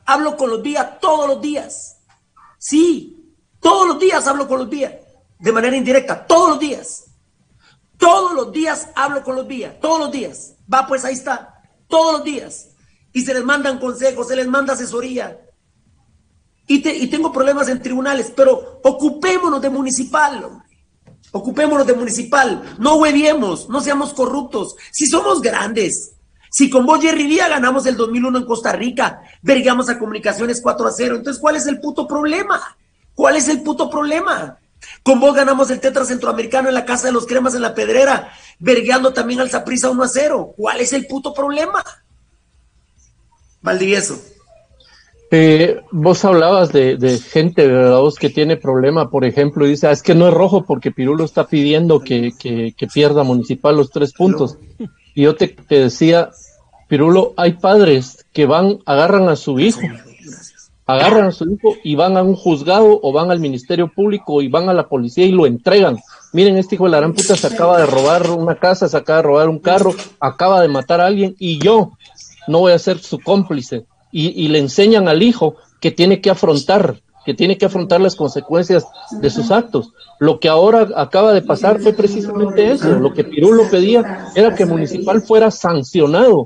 Hablo con los días todos los días. Sí, todos los días hablo con los días. De manera indirecta, todos los días. Todos los días hablo con los días, todos los días. Va, pues ahí está, todos los días. Y se les mandan consejos, se les manda asesoría. Y, te- y tengo problemas en tribunales, pero ocupémonos de municipal. Ocupémonos de municipal. No hueviemos, no seamos corruptos. Si somos grandes, si con vos, Jerry Díaz, ganamos el 2001 en Costa Rica, vergamos a Comunicaciones 4 a 0, entonces, ¿cuál es el puto problema? ¿Cuál es el puto problema? Con vos ganamos el Tetra Centroamericano en la Casa de los Cremas en la Pedrera, vergueando también al Saprissa 1 a 0. ¿Cuál es el puto problema? Valdivieso. Eh, vos hablabas de, de gente, ¿verdad? Vos que tiene problema, por ejemplo, y dice, "Ah, es que no es rojo porque Pirulo está pidiendo que, que, que pierda Municipal los tres puntos. Y yo te, te decía, Pirulo, hay padres que van, agarran a su hijo, agarran a su hijo y van a un juzgado o van al Ministerio Público y van a la policía y lo entregan. Miren, este hijo de la gran se acaba de robar una casa, se acaba de robar un carro, acaba de matar a alguien y yo no voy a ser su cómplice. Y, y le enseñan al hijo que tiene que afrontar, que tiene que afrontar las consecuencias de sus actos. Lo que ahora acaba de pasar fue precisamente eso. Lo que Pirulo pedía era que Municipal fuera sancionado,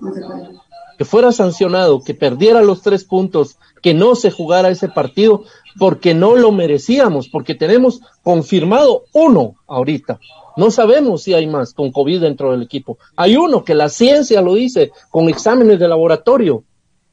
que fuera sancionado, que perdiera los tres puntos, que no se jugara ese partido, porque no lo merecíamos, porque tenemos confirmado uno ahorita. No sabemos si hay más con COVID dentro del equipo. Hay uno que la ciencia lo dice, con exámenes de laboratorio.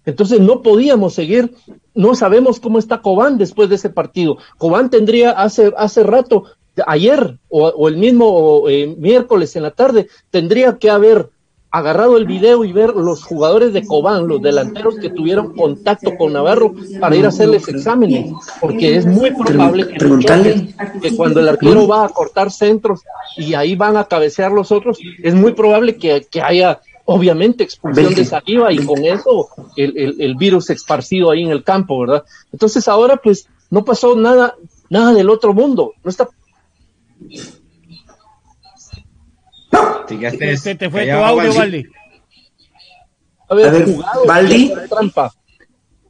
Entonces no podíamos seguir, no sabemos cómo está Cobán después de ese partido. Cobán tendría hace, hace rato, ayer o, o el mismo eh, miércoles en la tarde, tendría que haber agarrado el video y ver los jugadores de Cobán, los delanteros que tuvieron contacto con Navarro para ir a hacerles exámenes, porque es muy probable que, Preguntarle. que cuando el arquero va a cortar centros y ahí van a cabecear los otros, es muy probable que, que haya obviamente expulsión de saliva y con eso el, el, el, virus esparcido ahí en el campo, ¿verdad? Entonces ahora pues no pasó nada, nada del otro mundo, no está... Se te fue tu audio, Valdi. A ver, a ver Valdi. Trampa.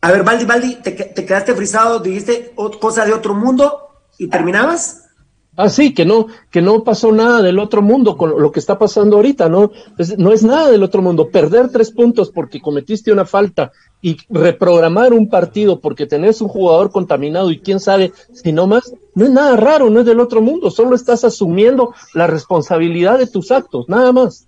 A ver, Valdi, Valdi, te, te quedaste frisado, dijiste cosa de otro mundo y terminabas. Ah, sí, que no, que no pasó nada del otro mundo con lo que está pasando ahorita, ¿no? Es, no es nada del otro mundo. Perder tres puntos porque cometiste una falta y reprogramar un partido porque tenés un jugador contaminado y quién sabe si no más, no es nada raro, no es del otro mundo. Solo estás asumiendo la responsabilidad de tus actos, nada más.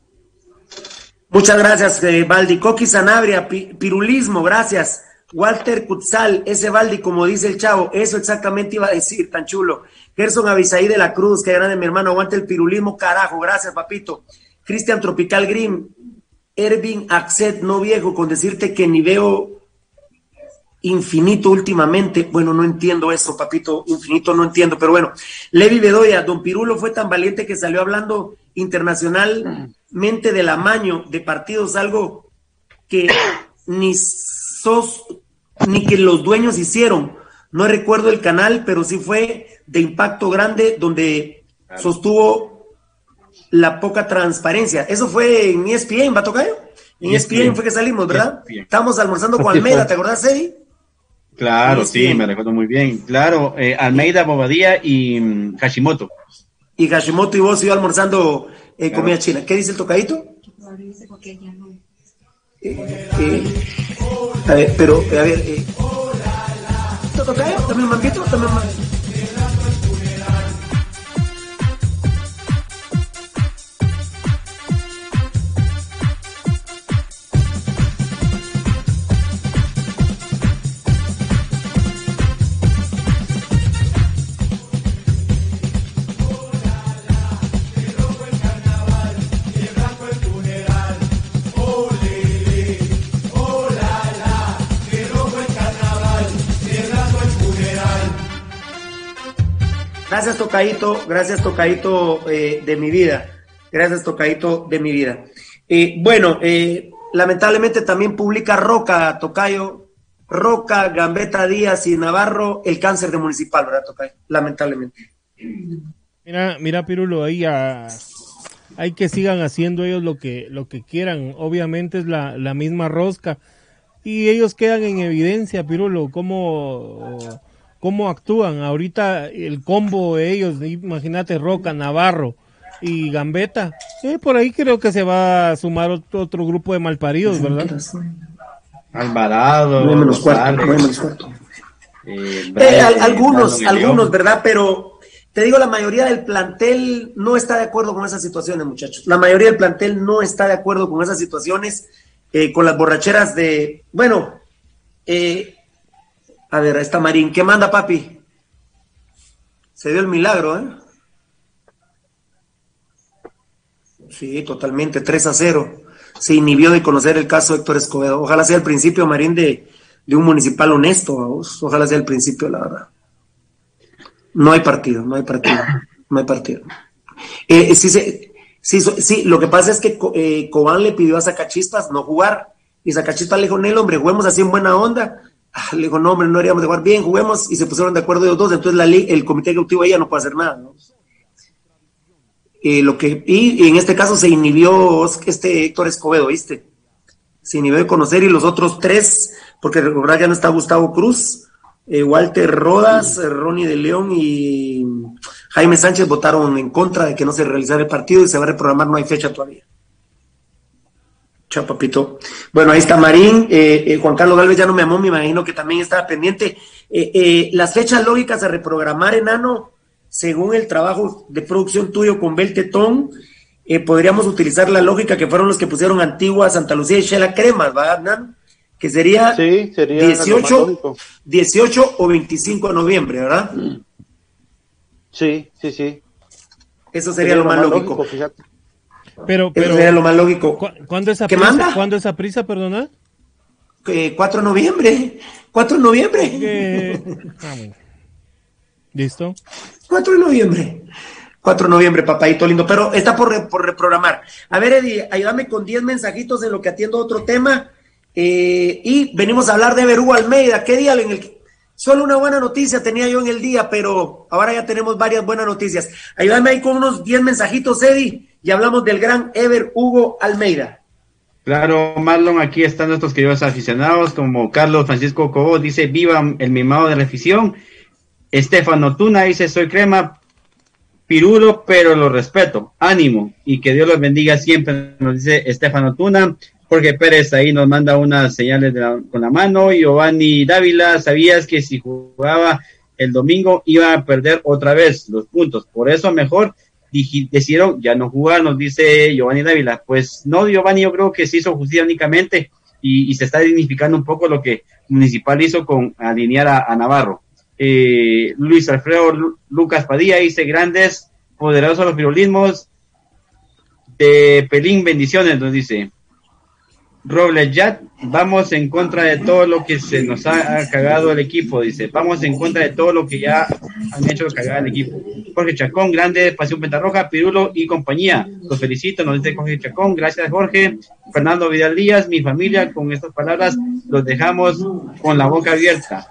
Muchas gracias, eh, Valdi. Coqui Sanabria, pirulismo, gracias. Walter Kutzal, ese Valdi, como dice el chavo, eso exactamente iba a decir, tan chulo. Gerson Avisaí de la Cruz, que grande mi hermano, aguante el pirulismo, carajo, gracias, papito. Cristian Tropical Green, Ervin Axet, no viejo, con decirte que ni veo infinito últimamente. Bueno, no entiendo eso, papito, infinito no entiendo, pero bueno. Levi Bedoya, don Pirulo fue tan valiente que salió hablando internacionalmente del amaño de partidos, algo que ni sos, ni que los dueños hicieron. No recuerdo el canal, pero sí fue de impacto grande donde sostuvo la poca transparencia. Eso fue en ESPN, ¿va a tocar? En ESPN, fue que salimos, ¿verdad? Estábamos almorzando con Almeida, ¿te acordás, Eddie? Claro, sí, me recuerdo muy bien. Claro, eh, Almeida, Bobadilla y mm, Hashimoto. Y Hashimoto y vos iba almorzando eh, comida china. ¿Qué dice el tocadito? Eh, eh, a ver, pero, a ver, eh? ¿También un manguito? ¿También un Gracias, Tocadito. Gracias, Tocadito eh, de mi vida. Gracias, Tocadito de mi vida. Eh, bueno, eh, lamentablemente también publica Roca, Tocayo, Roca, Gambetta Díaz y Navarro el cáncer de municipal, ¿verdad, Tocayo? Lamentablemente. Mira, mira, Pirulo, ahí hay que sigan haciendo ellos lo que, lo que quieran. Obviamente es la, la misma rosca. Y ellos quedan en evidencia, Pirulo, cómo cómo actúan. Ahorita el combo de ellos, imagínate Roca, Navarro y Gambetta, eh, por ahí creo que se va a sumar otro, grupo de malparidos, ¿verdad? Alvarado, eh, eh, algunos, algunos, ¿verdad? Pero te digo, la mayoría del plantel no está de acuerdo con esas situaciones, muchachos. La mayoría del plantel no está de acuerdo con esas situaciones, con las borracheras de, bueno, eh, a ver, esta Marín. ¿Qué manda, papi? Se dio el milagro, ¿eh? Sí, totalmente. 3 a 0. Se inhibió de conocer el caso de Héctor Escobedo. Ojalá sea el principio, Marín, de, un municipal honesto. Ojalá sea el principio, la verdad. No hay partido, no hay partido. No hay partido. Eh, sí, sí, sí, lo que pasa es que eh, Cobán le pidió a Zacachispas no jugar. Y Zacachispas le dijo, Nel, hombre, juguemos así en buena onda le digo, no, hombre, no haríamos de jugar bien, juguemos, y se pusieron de acuerdo los dos, entonces la ley, el comité ejecutivo ya no puede hacer nada, ¿no? Eh, lo que, y, en este caso se inhibió este Héctor Escobedo, ¿viste? Se inhibió de conocer y los otros tres, porque recordar ya no está Gustavo Cruz, eh, Walter Rodas, Ronnie de León y Jaime Sánchez votaron en contra de que no se realizara el partido y se va a reprogramar, no hay fecha todavía. Chao, papito. Bueno, ahí está Marín. Eh, eh, Juan Carlos Galvez ya no me amó, me imagino que también estaba pendiente. Eh, las fechas lógicas a reprogramar, enano, según el trabajo de producción tuyo con Beltetón, podríamos utilizar la lógica que fueron los que pusieron Antigua, Santa Lucía y Shela Cremas, ¿verdad, Que sería, sí, sería 18, 18 o 25 de noviembre, ¿verdad? Sí, sí, sí. Eso sería, lo, más, lógico. Pero, pero lo más lógico. ¿Cuándo esa prisa? Manda? ¿Cuándo esa prisa, perdona? 4 de noviembre. 4 de noviembre. Ah, ¿Listo? 4 de noviembre. 4 de noviembre, papadito lindo, pero está por, re- por reprogramar. A ver, Eddie, ayúdame con 10 mensajitos en lo que atiendo otro tema. Eh, y venimos a hablar de Berú Almeida. ¿Qué día en el que- Solo una buena noticia tenía yo en el día, pero ahora ya tenemos varias buenas noticias. Ayúdame ahí con unos 10 mensajitos, Eddie, y hablamos del gran Ever Hugo Almeida. Claro, Marlon, aquí están nuestros queridos aficionados, como Carlos Francisco Cobo dice, viva el mimado de la afición. Estefano Tuna dice, soy crema, pirulo, pero lo respeto. Ánimo y que Dios los bendiga siempre, nos dice Estefano Tuna. Jorge Pérez ahí nos manda unas señales de la- con la mano. Giovanni Dávila, ¿sabías que si jugaba el domingo iba a perder otra vez los puntos? Por eso mejor decidieron ya no jugar, nos dice Giovanni Dávila. Pues no, Giovanni, yo creo que se hizo justicia únicamente y, se está dignificando un poco lo que Municipal hizo con alinear a, Navarro. Eh, Luis Alfredo Lu- Lucas Padilla dice grandes, poderosos los virulismos de Pelín, bendiciones, nos dice. Robles Yat, vamos en contra de todo lo que se nos ha, cagado el equipo, dice. Vamos en contra de todo lo que ya han hecho cagar el equipo. Jorge Chacón, grande, Pasión Pentarroja, Pirulo y compañía. Los felicito, nos dice Jorge Chacón. Gracias, Jorge. Fernando Vidal Díaz, mi familia, con estas palabras los dejamos con la boca abierta.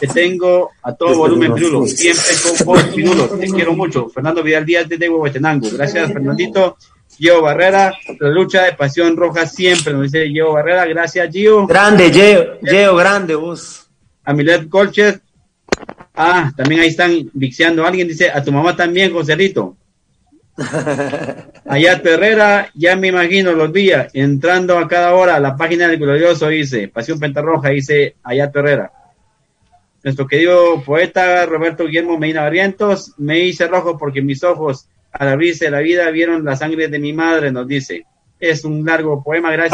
Te tengo a todo volumen, Pirulo. Siempre con vos, Pirulo. Te quiero mucho. Fernando Vidal Díaz desde Huehuetenango. Gracias, Fernandito. Gio Barrera, la lucha de pasión roja siempre, nos dice Gio Barrera. Gracias, Gio. Grande, Gio, Gio, grande vos. Amilet Colches. Ah, también ahí están vixeando. Alguien dice, a tu mamá también, Joselito. Ayat Herrera, ya me imagino los días, entrando a cada hora a la página del glorioso, dice, Pasión Pentarroja, dice Ayat Herrera. Nuestro querido poeta Roberto Guillermo Medina Barrientos, me hice rojo porque mis ojos, al abrirse la vida, vieron la sangre de mi madre, nos dice. Es un largo poema, gracias.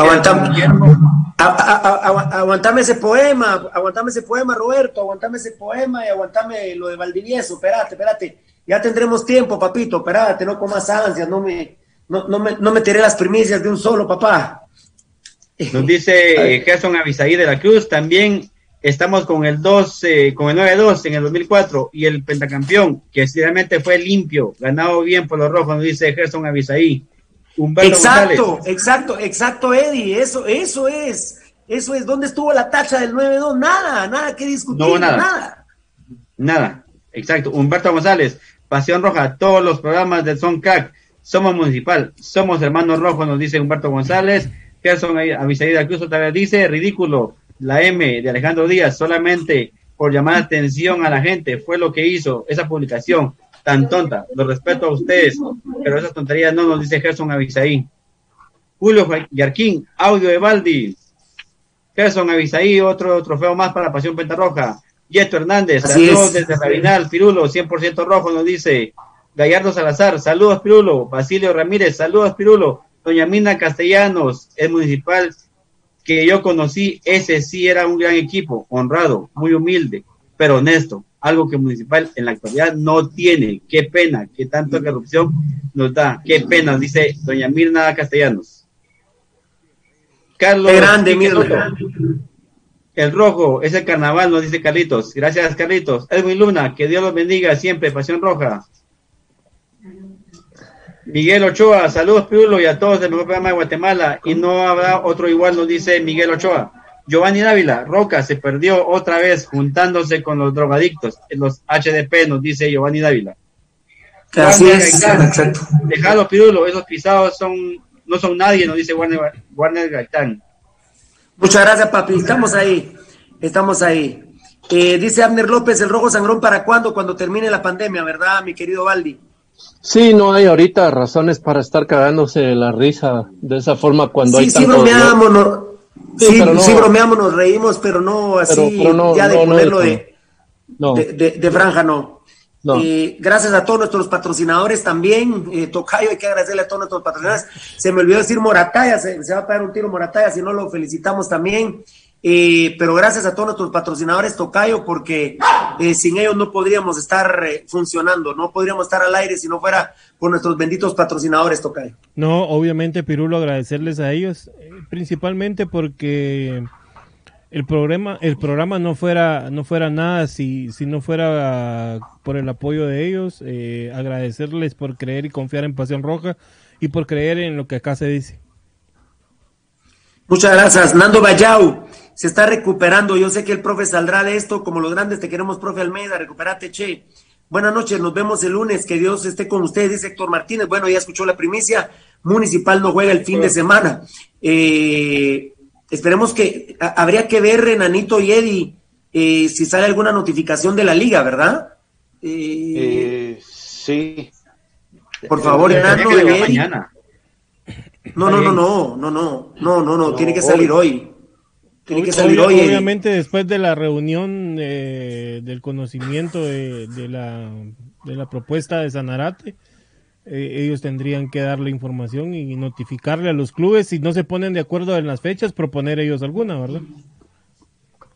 A- a- a- agu- aguantame ese poema, aguantame ese poema, Roberto, aguantame ese poema y aguantame lo de Valdivieso, espérate, espérate. Ya tendremos tiempo, papito, espérate, no comas ansias, no me, no, no me, no me tiré las primicias de un solo, papá. Nos dice Gerson Avisaí de la Cruz, también estamos con el 2, eh, con el 9-2 en el 2004 y el pentacampeón, que sinceramente fue limpio, ganado bien por los rojos, nos dice Gerson Avisaí. Humberto Exacto, González. exacto, exacto, Eddie, eso, eso es, eso es, ¿dónde estuvo la tacha del 9-2? Nada, nada que discutir, No hubo nada. nada. Nada, exacto. Humberto González, Pasión Roja, todos los programas del Son Crack, somos municipal, somos hermanos rojos, nos dice Humberto González. Gerson Avisaí de Cruz otra vez dice, ridículo, la M de Alejandro Díaz, solamente por llamar atención a la gente, fue lo que hizo esa publicación tan tonta. Lo respeto a ustedes, pero esas tonterías no nos dice Gerson Avisaí. Julio Yarquín, audio de Baldi. Gerson Avisaí, otro trofeo más para Pasión Pentarroja. Yeto Hernández, Así saludos es. desde Rabinal, Pirulo, 100% rojo, nos dice. Gallardo Salazar, saludos Pirulo. Basilio Ramírez, saludos Pirulo. Doña Mina Castellanos, el municipal que yo conocí, ese sí era un gran equipo, honrado, muy humilde, pero honesto. Algo que Municipal en la actualidad no tiene. Qué pena, qué tanta corrupción nos da. Qué pena, dice doña Mirna Castellanos. Carlos. Qué grande, Mirna. El rojo es el carnaval, nos dice Carlitos. Gracias, Carlitos. Edwin Luna, que Dios los bendiga siempre. Pasión Roja. Miguel Ochoa, saludos Pirulo y a todos del mejor programa de Guatemala. Y no habrá otro igual, nos dice Miguel Ochoa. Giovanni Dávila, Roca se perdió otra vez juntándose con los drogadictos, los HDP, nos dice Giovanni Dávila. Así es, exacto. Dejalo Pirulo, esos pisados son, no son nadie, nos dice Warner, Warner Gaitán. Muchas gracias, papi. Estamos ahí. Estamos ahí. Eh, dice Abner López, el rojo sangrón para cuándo? Cuando termine la pandemia, ¿verdad, mi querido Baldi? Sí, no hay ahorita razones para estar cagándose de la risa de esa forma cuando Sí, hay sí tanto bromeamos, dolor. no- Sí, sí, pero no- sí bromeamos, nos reímos, pero no así, Pero- pero no- ya de ponerlo de- de, franja, no. No. Eh, gracias a todos nuestros patrocinadores también. Eh, Tocayo, hay que agradecerle a todos nuestros patrocinadores. Se me olvidó decir Morataya, se, se va a pegar un tiro Morataya, si no lo felicitamos también. Eh, pero gracias a todos nuestros patrocinadores, Tocayo, porque eh, sin ellos no podríamos estar eh, funcionando, no podríamos estar al aire si no fuera por nuestros benditos patrocinadores, Tocayo. No, obviamente Pirulo agradecerles a ellos, eh, principalmente porque el programa el programa no fuera no fuera nada si si no fuera por el apoyo de ellos eh, agradecerles por creer y confiar en Pasión Roja y por creer en lo que acá se dice muchas gracias Nando Bayau se está recuperando yo sé que el profe saldrá de esto como los grandes te queremos profe Almeida recuperate che buenas noches nos vemos el lunes que Dios esté con ustedes dice Héctor Martínez bueno ya escuchó la primicia Municipal no juega el fin de semana eh, Esperemos que habría que ver, Renanito y Eddie, eh, si sale alguna notificación de la liga, ¿verdad? Eh, sí. Por favor, Eddie. No, no, no, no, no, no, no, no, no, tiene que salir hoy. Tiene que salir hoy. Obviamente, después de la reunión del conocimiento de, la, de la propuesta de Sanarate, eh, ellos tendrían que darle información y notificarle a los clubes si no se ponen de acuerdo en las fechas, proponer ellos alguna, ¿verdad?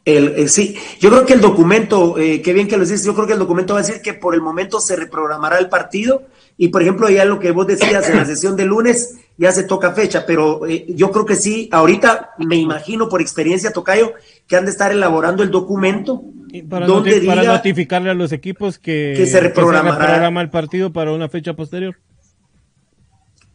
El, eh, sí, yo creo que el documento, eh, qué bien que lo dices, yo creo que el documento va a decir que por el momento se reprogramará el partido y por ejemplo ya lo que vos decías en la sesión de lunes ya se toca fecha, pero yo creo que sí, ahorita me imagino por experiencia, Tocayo, que han de estar elaborando el documento para, para notificarle a los equipos que, se, reprograma el partido para una fecha posterior.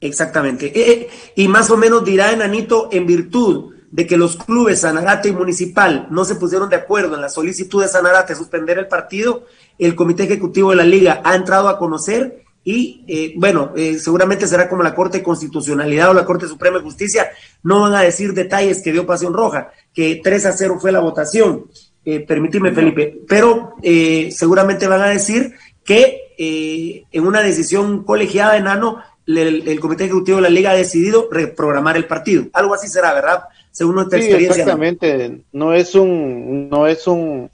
Exactamente. Eh, eh, y más o menos dirá Enanito, en virtud de que los clubes Sanarate y Municipal no se pusieron de acuerdo en la solicitud de Sanarate suspender el partido, el Comité Ejecutivo de la Liga ha entrado a conocer y, eh, bueno, seguramente será como la Corte de Constitucionalidad o la Corte Suprema de Justicia, no van a decir detalles que dio Pasión Roja, que 3 a 0 fue la votación eh, permíteme Felipe, pero eh, seguramente van a decir que eh, en una decisión colegiada de Nano, el, Comité Ejecutivo de la Liga ha decidido reprogramar el partido. Algo así será, ¿verdad? Según nuestra experiencia. Exactamente, no es un, no es un,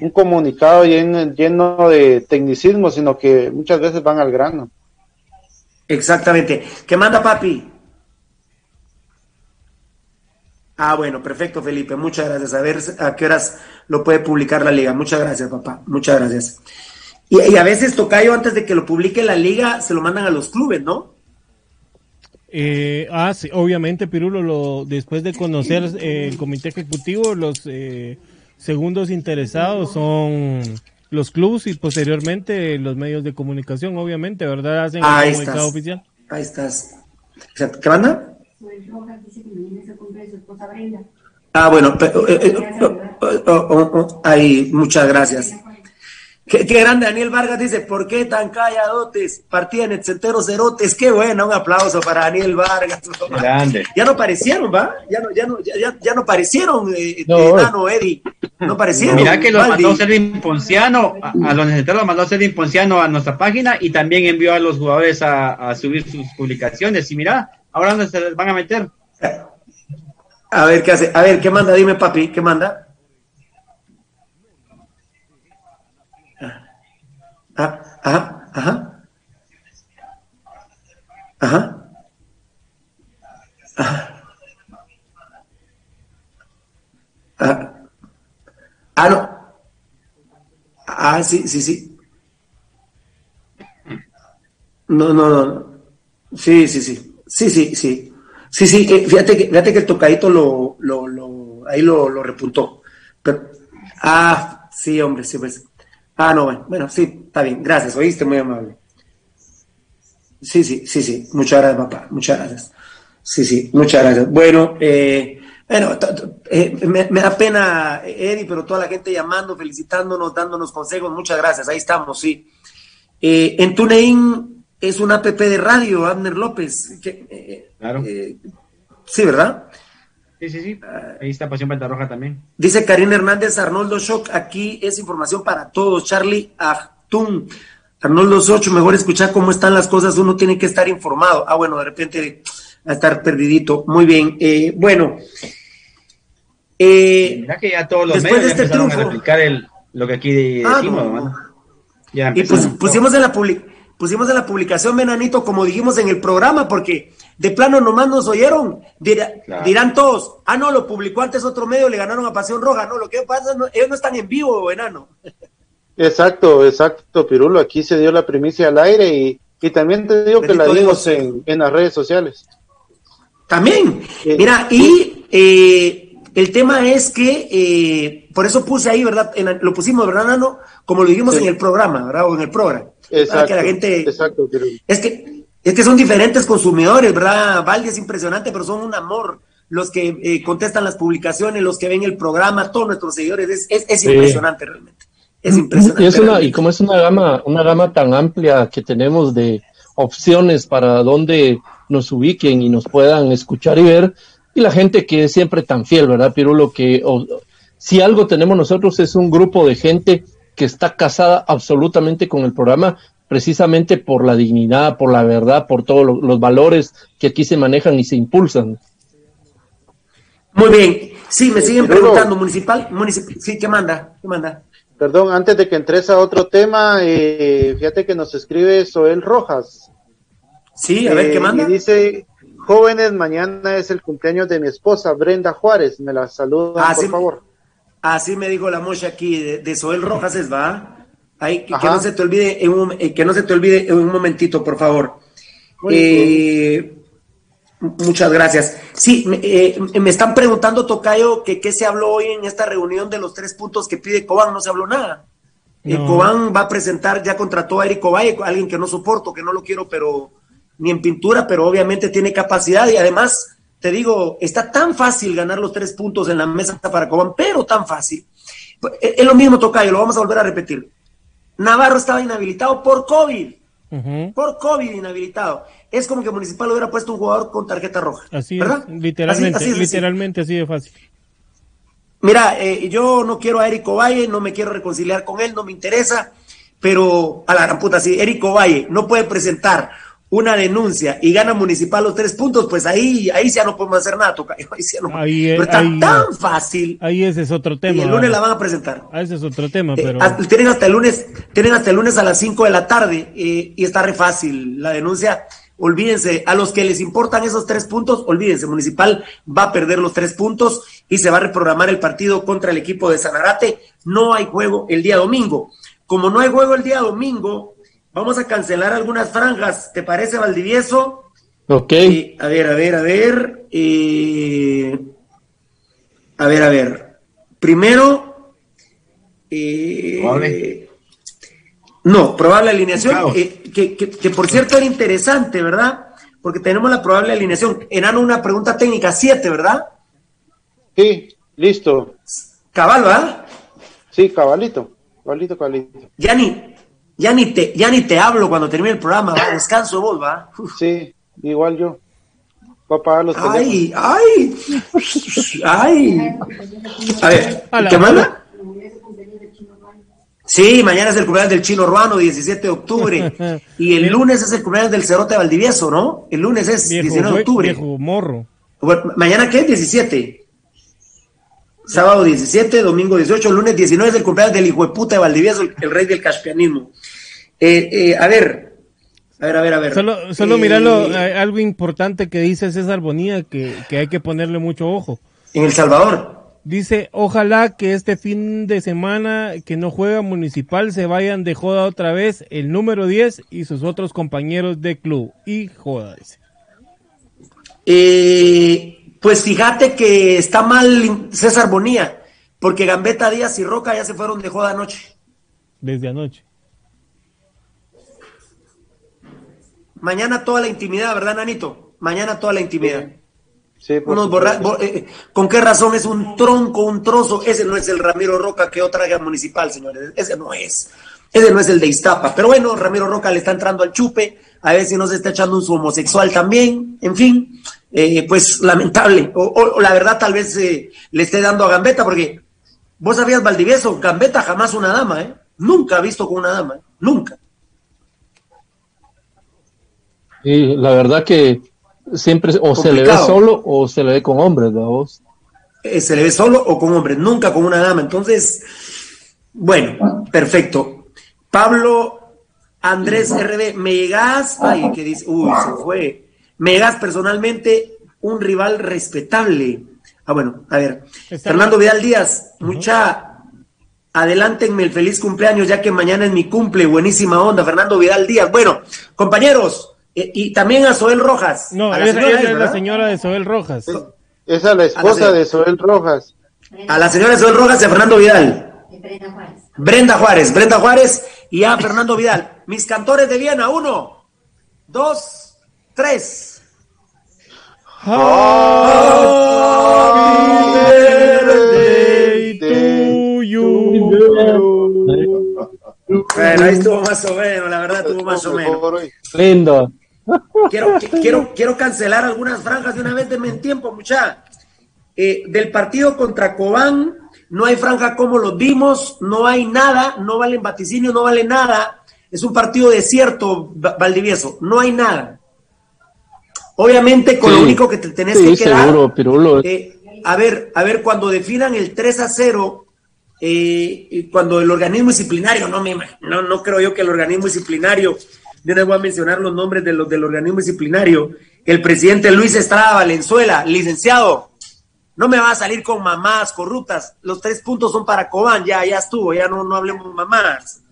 un comunicado lleno, lleno de tecnicismo, sino que muchas veces van al grano. Exactamente. ¿Qué manda papi? Ah, bueno, perfecto, Felipe. Muchas gracias. A ver a qué horas lo puede publicar la liga. Muchas gracias, papá. Muchas gracias. Y, a veces, Tocayo, antes de que lo publique la liga, se lo mandan a los clubes, ¿no? Eh, ah, sí, obviamente, Pirulo, lo, después de conocer eh, el comité ejecutivo, los eh, segundos interesados son los clubes y posteriormente los medios de comunicación, obviamente, ¿verdad? Hacen el comunicado oficial. Ahí estás. ¿Qué manda? Ah, bueno, ahí, muchas gracias. Qué, grande, Daniel Vargas dice, ¿por qué tan calladotes? Partida en el centero Cerotes, qué bueno, un aplauso para Daniel Vargas. Grande. Ya no parecieron, ¿va? Ya no, ya no, ya, ya no parecieron, eh, no. Nano, Eddie. No parecieron. Mira que los mandó Servín Ponciano, a, a, los necesitados los mandó Servín Ponciano a nuestra página y también envió a los jugadores a, a subir sus publicaciones. Y mira, ahora dónde se les van a meter. A ver qué hace. A ver, ¿qué manda? Dime, papi, ¿qué manda? Ah, ajá, ajá. Ajá. Ajá. Ah, ah, no. Ah, sí, sí, sí. No, no, no. Sí, sí, sí. Sí, sí, sí. Sí, sí, eh, fíjate que, fíjate que el tocadito lo, lo, lo ahí lo, lo repuntó. Pero, ah, sí, hombre, sí, pues. Ah, no, bueno, bueno, sí, está bien, gracias, oíste, muy amable. Sí, sí, sí, sí, muchas gracias, papá, muchas gracias. Sí, sí, muchas gracias. Bueno, eh, bueno, eh, me, me, da pena, Eddie, pero toda la gente llamando, felicitándonos, dándonos consejos, muchas gracias, ahí estamos, sí. Eh, en TuneIn es una app de radio, Abner López. Que, eh, claro. Eh, sí, ¿verdad? Sí, sí, sí. Ahí está Pasión Roja también. Dice Karina Hernández, Arnoldo Shock, aquí es información para todos. Charlie Achtun, Arnoldo Socho, mejor escuchar cómo están las cosas, uno tiene que estar informado. Ah, bueno, de repente a estar perdidito. Muy bien. Eh, bueno. Eh, Mira que ya todos los medios de este empezaron a replicar el, lo que aquí ah, decimos, y pues pusimos en la publicación pusimos en la publicación, Menanito, como dijimos en el programa, porque de plano nomás nos oyeron. Dirán todos, ah, no, lo publicó antes otro medio, le ganaron a Pasión Roja. No, lo que pasa, no, ellos no están en vivo, enano. Exacto, exacto, Pirulo. Aquí se dio la primicia al aire y, y también te digo que la dimos en, en, las redes sociales. También. Eh, Mira, y eh, El tema es que, eh, por eso puse ahí, ¿verdad? En- lo pusimos, ¿verdad, Nano? Como lo dijimos Sí. en el programa, ¿verdad? O en el programa. Para Exacto, que la gente... exacto, Pirulo. Es que, es que son diferentes consumidores, ¿verdad? Valdi es impresionante, pero son un amor. Los que eh, contestan las publicaciones, los que ven el programa, todos nuestros seguidores, es, es, es Sí. impresionante realmente. Es impresionante. Y, es una, y como es una gama, una gama tan amplia que tenemos de opciones para donde nos ubiquen y nos puedan escuchar y ver, y la gente que es siempre tan fiel, ¿verdad, Pirulo? Que o- si algo tenemos nosotros es un grupo de gente que está casada absolutamente con el programa, precisamente por la dignidad, por la verdad, por todos lo- los valores que aquí se manejan y se impulsan. Muy bien. Sí, me siguen preguntando, municipal, municipal. Sí, ¿qué manda? ¿Qué manda? Perdón, antes de que entres a otro tema, eh, fíjate que nos escribe Soel Rojas. Sí, a ver, ¿qué Eh, manda? Y dice, jóvenes, mañana es el cumpleaños de mi esposa, Brenda Juárez. Me la saludan, Ah, por sí. favor. Así me dijo la mocha aquí de, de Soel Rojas, es va. Ahí, que, no se te olvide en un, eh, que no se te olvide en un momentito, por favor. Eh, muchas gracias. Sí, me, eh, me están preguntando, Tocayo, que qué se habló hoy en esta reunión de los tres puntos que pide Cobán. No se habló nada. Eh, No. Cobán va a presentar, ya contrató a Eric Valle, alguien que no soporto, que no lo quiero, pero ni en pintura, pero obviamente tiene capacidad y además, te digo, está tan fácil ganar los tres puntos en la mesa para Cobán, pero tan fácil. Eh, Es lo mismo, Tocayo, lo vamos a volver a repetir. Navarro estaba inhabilitado por COVID, por COVID inhabilitado. Es como que Municipal hubiera puesto un jugador con tarjeta roja. Así ¿verdad? es, literalmente, Así- así es, así. literalmente así de fácil. Mira, eh, yo no quiero a Eric Valle, no me quiero reconciliar con él, no me interesa, pero a la gran puta, si Eric Valle no puede presentar una denuncia y gana municipal los tres puntos, pues ahí, ahí ya no podemos hacer nada, toca. Ahí, ya no- Ahí, pero está ahí- tan fácil. Ahí ese es otro Y tema. el lunes la van a presentar. Ah, ese es otro tema, Eh, pero tienen hasta el lunes, tienen hasta el lunes a las 5 de la tarde eh, y está re fácil la denuncia. Olvídense, a los que les importan esos tres puntos, olvídense, Municipal va a perder los tres puntos y se va a reprogramar el partido contra el equipo de Sanarate. No hay juego el día domingo. Como no hay juego el día domingo, vamos a cancelar algunas franjas. ¿Te parece, Valdivieso? Ok. Eh, a ver, a ver, a ver. eh, a ver, a ver. Primero. eh, Probable. No, probable alineación. Eh, que, que- que por cierto era interesante, ¿verdad? Porque tenemos la probable alineación. Enano, una pregunta técnica. Siete, ¿verdad? Sí, listo. Cabal, ¿verdad? Sí, cabalito, cabalito, cabalito. Ya ni, ya ni te, ya ni te hablo cuando termine el programa, ¿va? Descanso vos, ¿va? Sí, igual yo. Voy a pagar los Ay, ay, ay. A ver, ¿qué manda? Sí, mañana es el cumpleaños del chino urbano, 17 de octubre. Y el lunes es el cumpleaños del Cerote Valdivieso, ¿no? El lunes es viejo, 19 de octubre. viejo morro. ¿Mañana qué? 17. Sábado 17, domingo 18, lunes 19 es el cumpleaños del hijo de puta de Valdivieso, el, el rey del caspianismo. Eh, eh, a ver, a ver, a ver, a ver. Solo, solo Eh, miralo, eh, algo importante que dice César Bonilla que, que hay que ponerle mucho ojo. En El Salvador. Dice, ojalá que este fin de semana que no juega Municipal se vayan de joda otra vez el número 10 y sus otros compañeros de club. Y joda, dice. Eh, pues fíjate que está mal César Bonilla, porque Gambetta Díaz y Roca ya se fueron de joda anoche. Desde anoche. Mañana toda la intimidad, ¿verdad, Nanito? Mañana toda la intimidad. Sí, por Unos borra- bo- eh, ¿Con qué razón es un tronco, un trozo? Ese no es el Ramiro Roca que otra haga municipal, señores. Ese no es. Ese no es el de Iztapa. Pero bueno, Ramiro Roca le está entrando al chupe. A ver si no se está echando un su homosexual también. En fin, eh, pues lamentable. O, o- o la verdad, tal vez eh, le esté dando a Gambetta, porque vos sabías, Valdivieso, Gambetta jamás una dama, ¿eh? Nunca ha visto con una dama, ¿eh? Nunca. Y la verdad que siempre o se le ve solo o se le ve con hombres, ¿verdad vos? Eh, se le ve solo o con hombres, nunca con una dama. Entonces, bueno, perfecto. Pablo Andrés RD, me llegas, ay, que dice, uy, se fue. Me llegas personalmente un rival respetable. Ah, bueno, a ver. Está Fernando Vidal Díaz, mucha, adelántenme el feliz cumpleaños, ya que mañana es mi cumple, buenísima onda, Fernando Vidal Díaz. Bueno, compañeros, y también a Soel Rojas. No, a la esa, señora esa es, es la señora de Soel Rojas. Esa es la esposa de Soel Rojas. A la señora Soel Rojas y a Fernando Vidal. Brenda Juárez, Brenda Juárez y a Fernando Vidal. Mis cantores de Viena, uno, dos, tres. Bueno, ahí estuvo más o menos, la verdad estuvo más o menos. Lindo. Quiero, quiero, quiero cancelar algunas franjas de una vez, denme en tiempo, mucha. Eh, del partido contra Cobán, no hay franja como los vimos, no hay nada, no valen vaticinio, no vale nada. Es un partido desierto, Va- Valdivieso, no hay nada. Obviamente, con lo único que te tenés Sí, que quedar. seguro, Pirulo. eh, a ver, a ver, cuando definan el 3 a 0, eh, cuando el organismo disciplinario, no me no, no creo yo que el organismo disciplinario, yo les voy a mencionar los nombres de los del organismo disciplinario, el presidente Luis Estrada Valenzuela, licenciado, no me va a salir con mamás corruptas, los tres puntos son para Cobán, ya, ya estuvo, ya no, no hablemos mamás.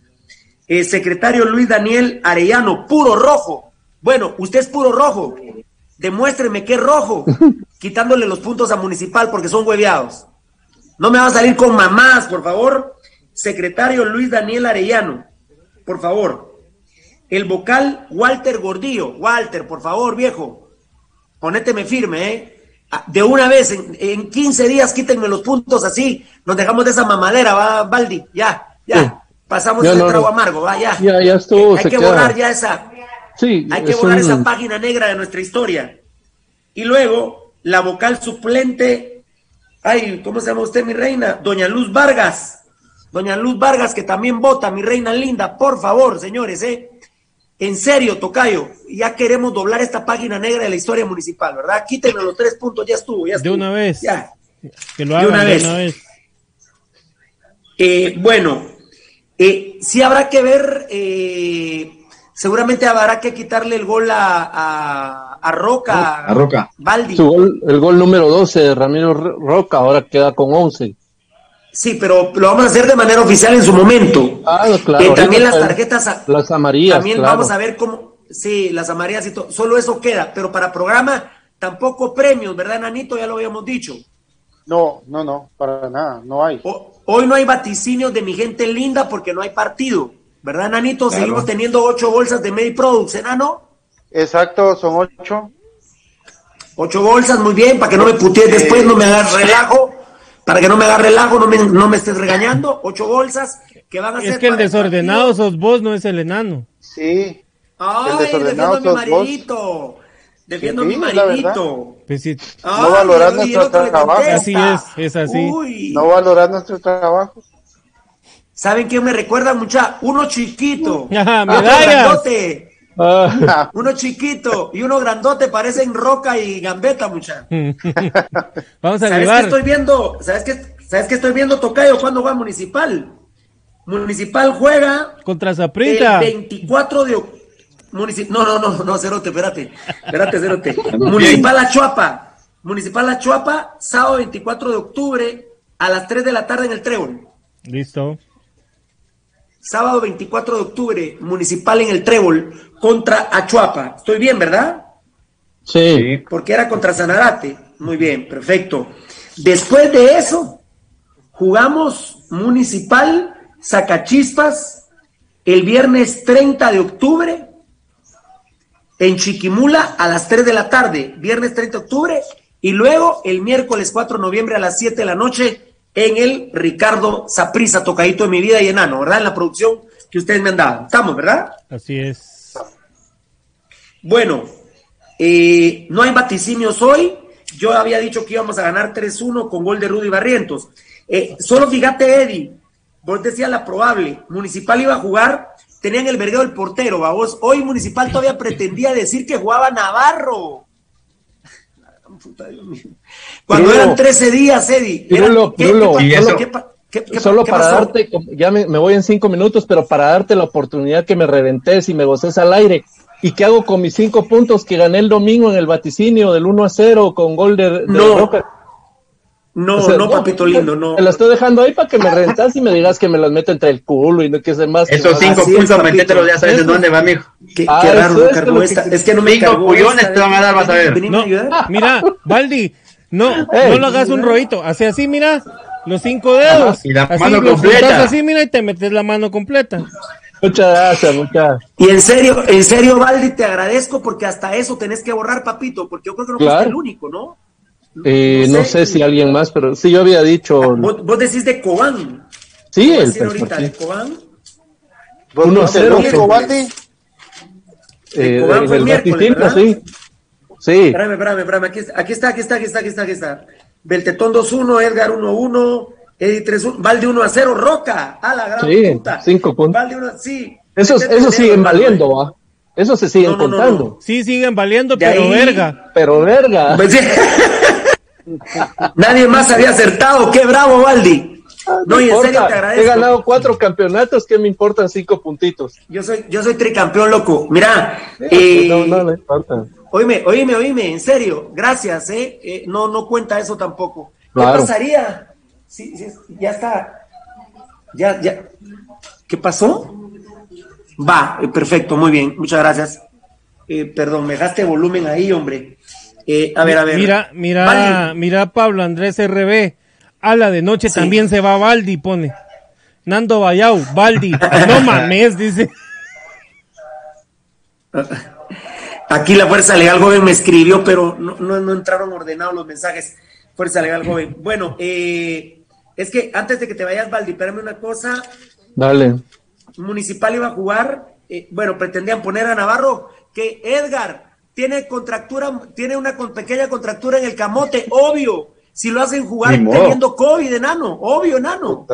Eh, secretario Luis Daniel Arellano, puro rojo. Bueno, usted es puro rojo. Demuéstreme que es rojo, quitándole los puntos a Municipal porque son hueveados. No me va a salir con mamás, por favor. Secretario Luis Daniel Arellano, por favor. El vocal Walter Gordillo. Walter, por favor, viejo. Ponéteme firme, ¿eh? Ah, De una vez, en, en 15 días, quítenme los puntos así. Nos dejamos de esa mamadera, va, Baldi. Ya, ya. Pasamos Ya no, trago amargo, va, ya. Ya, ya estuvo, Hay que queda. borrar ya esa. Sí, Hay que borrar un- esa página negra de nuestra historia. Y luego, la vocal suplente, ay, ¿cómo se llama usted, mi reina? Doña Luz Vargas. Doña Luz Vargas, que también vota, mi reina linda, por favor, señores, ¿eh? En serio, Tocayo, ya queremos doblar esta página negra de la historia municipal, ¿verdad? Quítenme los tres puntos, ya estuvo, ya De estuvo. una vez. Ya. Que lo De hagan una de vez. una vez. Eh, bueno, eh, sí habrá que ver, eh, seguramente habrá que quitarle el gol a, a, a Roca. A Roca. Baldi. Su gol, el gol número 12 de Ramiro Ro- Roca, ahora queda con 11. Sí, pero lo vamos a hacer de manera oficial en su momento. Ah, claro. Eh, ahorita también las tarjetas, a- Las amarillas, también claro. vamos a ver cómo, sí, las amarillas y todo, solo eso queda, pero para programa tampoco premios, ¿verdad, Nanito? Ya lo habíamos dicho. No, no, no, para nada, no hay. Hoy no hay vaticinios de mi gente linda porque no hay partido, ¿verdad, Nanito? Claro. Seguimos teniendo ocho bolsas de Medi Products, enano. Exacto, son ocho. Ocho bolsas, muy bien, para que no me putees después, no me hagas relajo, para que no me hagas relajo, no me, no me estés regañando. Ocho bolsas que van a ser Es que el desordenado sos vos, no es el enano. Sí. Ay, El defiendo desordenado a mi maridito. Defiendo a Sí, mi maridito. Pues sí. Ay, No valorar nuestro el trabajo. Así es, es así. Uy. No valorar nuestro trabajo. ¿Saben quién me recuerda mucha? Uno chiquito. Ajá, otro medallas. grandote. Ah, Uno chiquito y uno grandote parecen Roca y Gambeta, mucha. Vamos a ¿Sabes qué estoy viendo? ¿Sabes qué, ¿Sabes qué estoy viendo, Tocayo? ¿Cuándo va Municipal? Municipal juega Contra el Zaprita. 24 de octubre. No, no, no, no, Cerote, espérate. Espérate, Cerote. Municipal Achuapa. Municipal Achuapa, sábado 24 de octubre a las 3 de la tarde en el Trébol. Listo. Sábado 24 de octubre, Municipal en el Trébol contra Achuapa. Estoy bien, ¿verdad? sí. Porque era contra Sanarate. Muy bien, perfecto. Después de eso, jugamos Municipal Sacachispas el viernes 30 de octubre en Chiquimula a las 3 de la tarde, viernes 30 de octubre, y luego el miércoles 4 de noviembre a las 7 de la noche en el Ricardo Saprisa, tocadito de mi vida y enano, ¿verdad? En la producción que ustedes me han dado. Estamos, ¿verdad? Así es. Bueno, eh, no hay vaticinios hoy. Yo había dicho que íbamos a ganar 3-1 con gol de Rudy Barrientos. Eh, solo fíjate, Eddie, vos decías la probable. Municipal iba a jugar, tenían el vergueo del portero, vos. Hoy Municipal todavía pretendía decir que jugaba Navarro. Puta, Dios mío. Cuando eran 13 días, Eddie. ¿qué- qué- qué- eso- qué pa- qué- qué- Solo para pasó? darte, ya me, me voy en cinco minutos, pero para darte la oportunidad que me reventes y me goces al aire. ¿Y qué hago con mis cinco puntos que gané el domingo en el vaticinio del 1 a 0 con gol de, de No. Roca? No, O sea, no, papito lindo, no. Te la estoy dejando ahí para que me rentas y me digas que me las meto entre el culo y no que sé más. Esos cinco papito. métetelos, ya sabes en dónde va, mijo. Qué, Ah, qué raro no es cargó lo que- esta. Es que no me Cinco esta. te van a dar, vas a ver. Venime a ayudar. Mira, Baldi, No, no lo hagas un rollito. Hace así, mira, los cinco dedos. Y la así, mano los completa. así, mira, y te metes la mano completa. Muchas gracias, muchas. Y en serio, en serio, Valdi, te agradezco porque hasta eso tenés que borrar, papito, porque yo creo que no Claro. fuiste el único, ¿no? Eh, No no sé. si alguien más, pero sí, yo había dicho. Vos, vos decís de Cobán. Sí, ¿Cómo el ahorita de. Cobán? ¿Vos Uno no a cero. el único, Valdi? Eh, Cobán fue el el ¿verdad? sí. Sí. Espérame, espérame, espérame. Aquí, está, aquí está, aquí está, aquí está, aquí está, aquí está. Beltetón 2-1, Edgar 1-1, Eddie 3-1, Valdi 1-0, Roca. A la gran Sí, puta. cinco puntos. Valdi 1, sí. Esos, esos siguen valiendo. ¿va? Esos se siguen No, no, no, contando. Sí, siguen valiendo, De pero ahí- verga. Pero verga. Pues sí. Nadie más había acertado. Qué bravo, Valdi. No, y en serio te agradezco. He ganado cuatro campeonatos, que me importan cinco puntitos? Yo soy, yo soy tricampeón, loco. Mira, eh, no, no importa. oíme, oíme, oíme, en serio, gracias, ¿eh? Eh, no, no cuenta eso tampoco. ¿Qué pasaría? Sí, sí, ya está. Ya, ya. ¿Qué pasó? Va, eh, perfecto, muy bien, muchas gracias. Eh, perdón, me dejaste volumen ahí, hombre. Eh, a ver, a ver. Mira, mira, Valdi, mira Pablo Andrés RB. A la de noche Sí. también se va Baldi, pone. Nando Bayau, Baldi. No mames, dice. Aquí la Fuerza Legal Joven me escribió, pero no, no, no entraron ordenados los mensajes. Fuerza Legal Joven. Bueno, eh, es que antes de que te vayas, Valdi, espérame una cosa. Dale. Municipal iba a jugar, eh, bueno, pretendían poner a Navarro, que Edgar tiene contractura, tiene una con- pequeña contractura en el camote, obvio. Si lo hacen jugar teniendo COVID, enano, obvio, enano.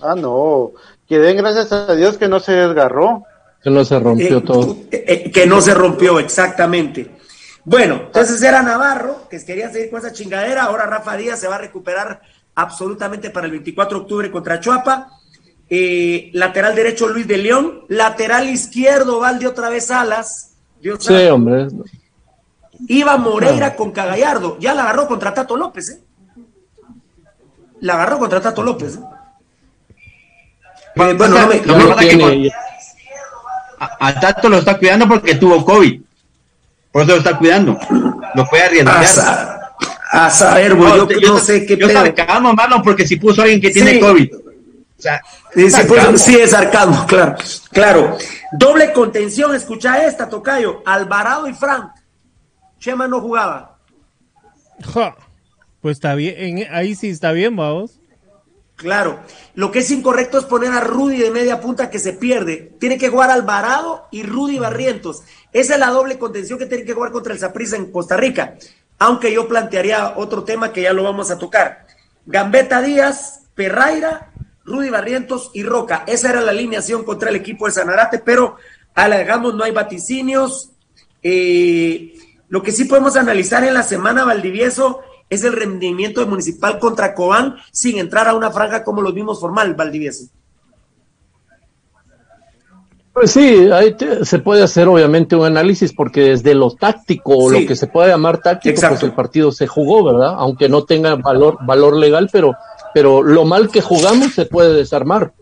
Ah, no. Que den gracias a Dios que no se desgarró. Que no se rompió Eh, todo. eh, eh, que no se rompió, exactamente. Bueno, entonces era Navarro, que quería seguir con esa chingadera. Ahora Rafa Díaz se va a recuperar absolutamente para el 24 de octubre contra Chuapa. Eh, lateral derecho Luis de León. Lateral izquierdo Valde otra vez Alas. Dios Sí, hombre. Iba Moreira con Cagallardo. Ya la agarró contra Tato López, ¿eh? La agarró contra Tato López, ¿eh? Eh, bueno, no me- Lo es que a, a Tato lo está cuidando porque tuvo COVID. Por eso lo está cuidando. Lo puede arriesgar. A, sa- a saber, güey, yo, no sé qué yo pedo. Marlon, porque si puso a alguien que tiene Sí. COVID. O sea, Sí, sí, pues, sarcasmo. sí, es sarcasmo, claro. Claro. Doble contención, escucha esta, Tocayo. Alvarado y Frank. Chema no jugaba. Ja. Pues está bien, en- ahí sí está bien, vamos. Claro. Lo que es incorrecto es poner a Rudy de media punta que se pierde. Tiene que jugar Alvarado y Rudy Barrientos. Esa es la doble contención que tiene que jugar contra el Saprissa en Costa Rica. Aunque yo plantearía otro tema que ya lo vamos a tocar. Gambetta Díaz, Perraira, Rudy Barrientos y Roca. Esa era la alineación contra el equipo de Sanarate, pero alegamos no hay vaticinios. Eh, lo que sí podemos analizar en la semana Valdivieso es el rendimiento de Municipal contra Cobán sin entrar a una franja como los vimos formal, Valdivieso. Pues sí, ahí te- se puede hacer obviamente un análisis porque desde lo táctico, o Sí. lo que se puede llamar táctico, Exacto. pues el partido se jugó, ¿verdad? Aunque no tenga valor, valor legal, pero, pero lo mal que jugamos se puede desarmar.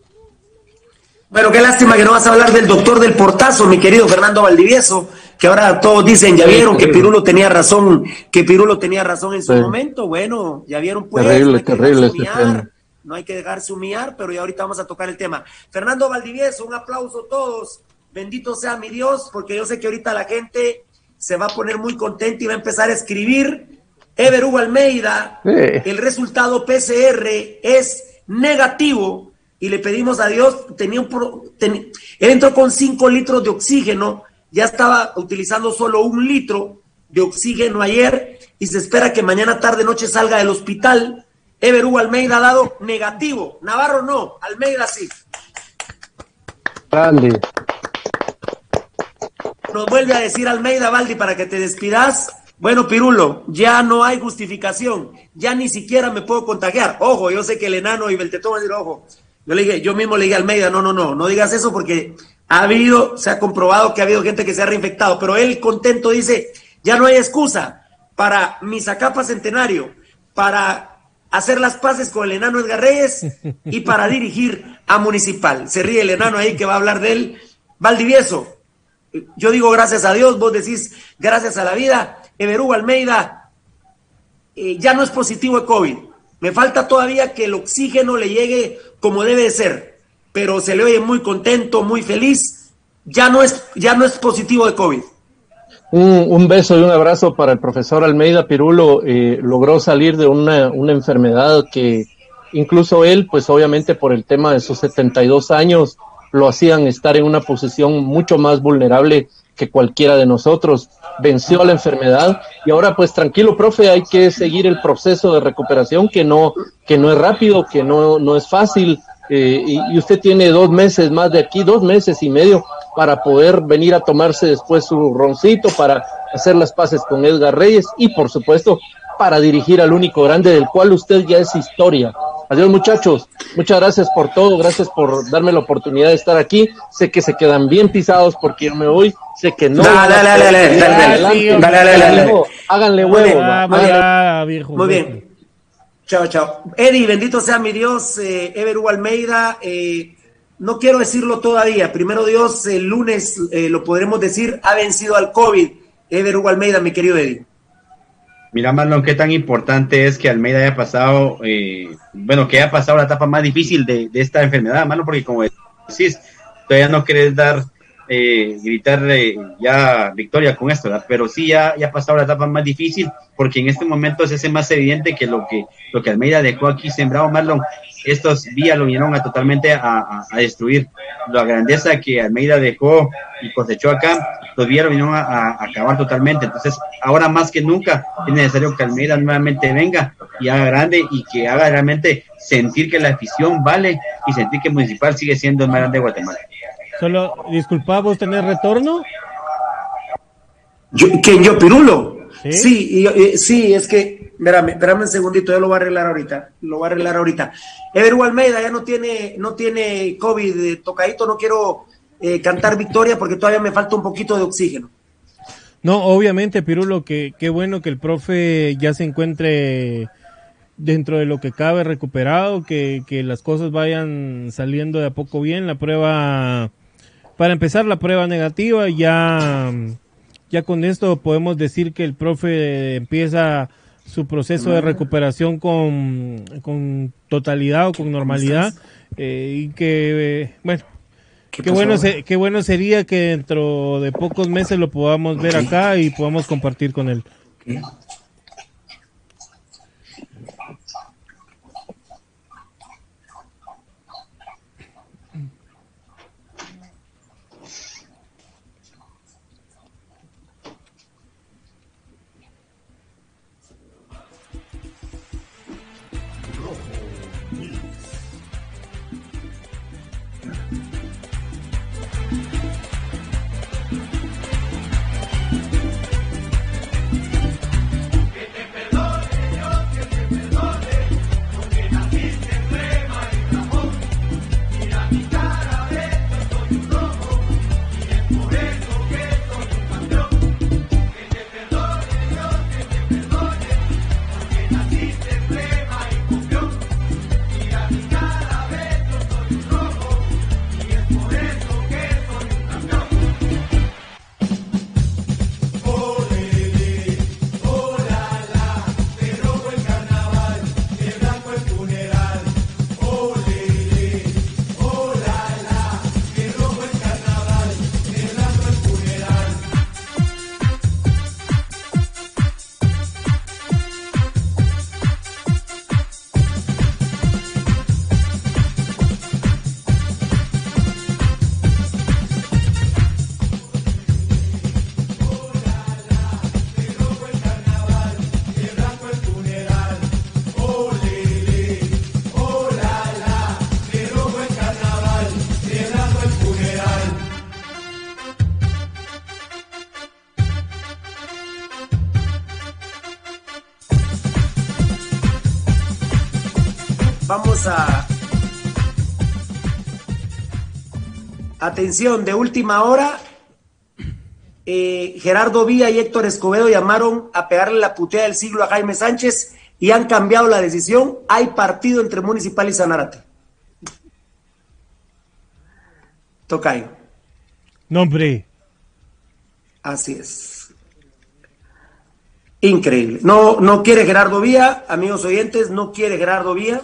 Bueno, qué lástima que no vas a hablar del doctor del portazo, mi querido Fernando Valdivieso, que ahora todos dicen, ya vieron que. Pirulo tenía razón, que Pirulo tenía razón en su Sí. momento. Bueno, ya vieron pues. Terrible, no hay que terrible este tema. No hay que dejarse humillar, pero ya ahorita vamos a tocar el tema. Fernando Valdivieso, un aplauso a todos. Bendito sea mi Dios, porque yo sé que ahorita la gente se va a poner muy contenta y va a empezar a escribir. Ever Hugo Almeida, Sí. el resultado PCR es negativo y le pedimos a Dios, tenía un pro- ten- él entró con 5 litros de oxígeno, ya estaba utilizando solo un litro de oxígeno ayer y se espera que mañana tarde noche salga del hospital. Ever Hugo Almeida ha dado negativo, Navarro no, Almeida sí. Grande. Nos vuelve a decir Almeida Baldi para que te despidas. Bueno, Pirulo, ya no hay justificación. Ya ni siquiera me puedo contagiar. Ojo, yo sé que el enano y Beltetón van a decir, ojo. Yo le dije, yo mismo le dije a Almeida, no, no, no, no digas eso porque ha habido, se ha comprobado que ha habido gente que se ha reinfectado. Pero él contento dice, ya no hay excusa para Mizacapa Centenario, para hacer las paces con el enano Edgar Reyes y para dirigir a Municipal. Se ríe el enano ahí que va a hablar de él. Valdivieso, yo digo gracias a Dios, vos decís gracias a la vida. Everú Almeida, eh, ya no es positivo de COVID. Me falta todavía que el oxígeno le llegue como debe de ser, pero se le oye muy contento, muy feliz. Ya no es, ya no es positivo de COVID. Un, un beso y un abrazo para el profesor Almeida Pirulo. Eh, logró salir de una, una enfermedad que incluso él, pues obviamente por el tema de sus 72 años, lo hacían estar en una posición mucho más vulnerable que cualquiera de nosotros. Venció la enfermedad y ahora pues tranquilo, profe, hay que seguir el proceso de recuperación que no, que no es rápido, que no, no es fácil. eh, y, y usted tiene dos meses más de aquí, dos meses y medio para poder venir a tomarse después su roncito, para hacer las paces con Edgar Reyes y por supuesto para dirigir al único grande del cual usted ya es historia. Adiós muchachos, muchas gracias por todo, gracias por darme la oportunidad de estar aquí. Sé que se quedan bien pisados porque yo me voy, sé que no. Dale, dale, dale, dale, dale, dale, Adelante, dale, dale, dale. hijo, Háganle Muy bien, huevo. muy bien. háganle- Muy bien. Chao, chao. Eddie, bendito sea mi Dios, eh, Ever Hugo Almeida. eh, no quiero decirlo todavía. Primero Dios, el lunes eh, lo podremos decir, ha vencido al COVID. Ever Hugo Almeida, mi querido Eddie. Mira, Marlon, qué tan importante es que Almeida haya pasado, eh, bueno, que haya pasado la etapa más difícil de, de esta enfermedad, Marlon, porque como decís, todavía no querés dar, eh, gritar eh, ya victoria con esto. Pero sí ya, ha pasado la etapa más difícil, porque en este momento se hace más evidente que lo que, lo que Almeida dejó aquí sembrado, Marlon, estos días lo vinieron a totalmente a, destruir. La grandeza que Almeida dejó y cosechó acá, los días lo vinieron a, acabar totalmente. Entonces, ahora más que nunca es necesario que Almeida nuevamente venga y haga grande y que haga realmente sentir que la afición vale y sentir que Municipal sigue siendo el más grande de Guatemala. Solo, disculpa, ¿vos tenés retorno? Yo, ¿Quién yo, Pirulo? ¿Sí? Sí, y yo- eh, sí, es que, espérame, espérame un segundito, yo lo voy a arreglar ahorita, lo voy a arreglar ahorita. Ever Almeida ya no tiene, no tiene COVID, eh, tocadito, no quiero eh, cantar victoria porque todavía me falta un poquito de oxígeno. No, obviamente, Pirulo, que qué bueno que el profe ya se encuentre dentro de lo que cabe recuperado, que, que las cosas vayan saliendo de a poco bien. La prueba, para empezar, la prueba negativa, ya, ya con esto podemos decir que el profe empieza su proceso de recuperación con, con totalidad o con normalidad eh, y que, eh, bueno, Qué, bueno, se- qué bueno sería que dentro de pocos meses lo podamos ver acá y podamos compartir con él. Atención, de última hora, eh, Gerardo Villa y Héctor Escobedo llamaron a pegarle la putea del siglo a Jaime Sánchez y han cambiado la decisión. Hay partido entre Municipal y Sanarate. Tocayo. No, hombre. Así es. Increíble. No, no quiere Gerardo Vía, amigos oyentes, no quiere Gerardo Vía.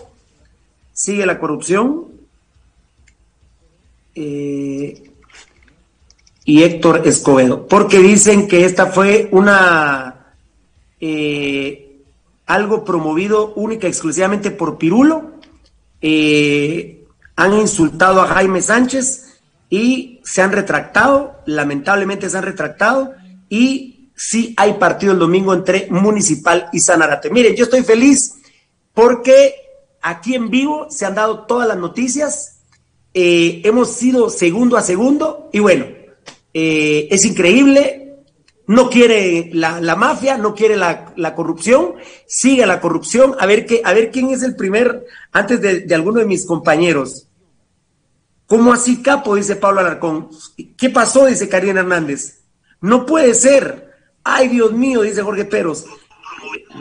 Sigue la corrupción. Eh, y Héctor Escobedo, porque dicen que esta fue una eh, algo promovido única exclusivamente por Pirulo. Eh, han insultado a Jaime Sánchez y se han retractado, lamentablemente se han retractado y sí hay partido el domingo entre Municipal y Sanarate. Miren, yo estoy feliz porque aquí en vivo se han dado todas las noticias, eh, hemos sido segundo a segundo y bueno, eh, es increíble, no quiere la, la mafia, no quiere la, la, corrupción, sigue la corrupción, a ver, qué, a ver quién es el primer, antes de, de alguno de mis compañeros. ¿Cómo así, capo? Dice Pablo Alarcón. ¿Qué pasó? Dice Karina Hernández. No puede ser. Ay, Dios mío, dice Jorge Peros.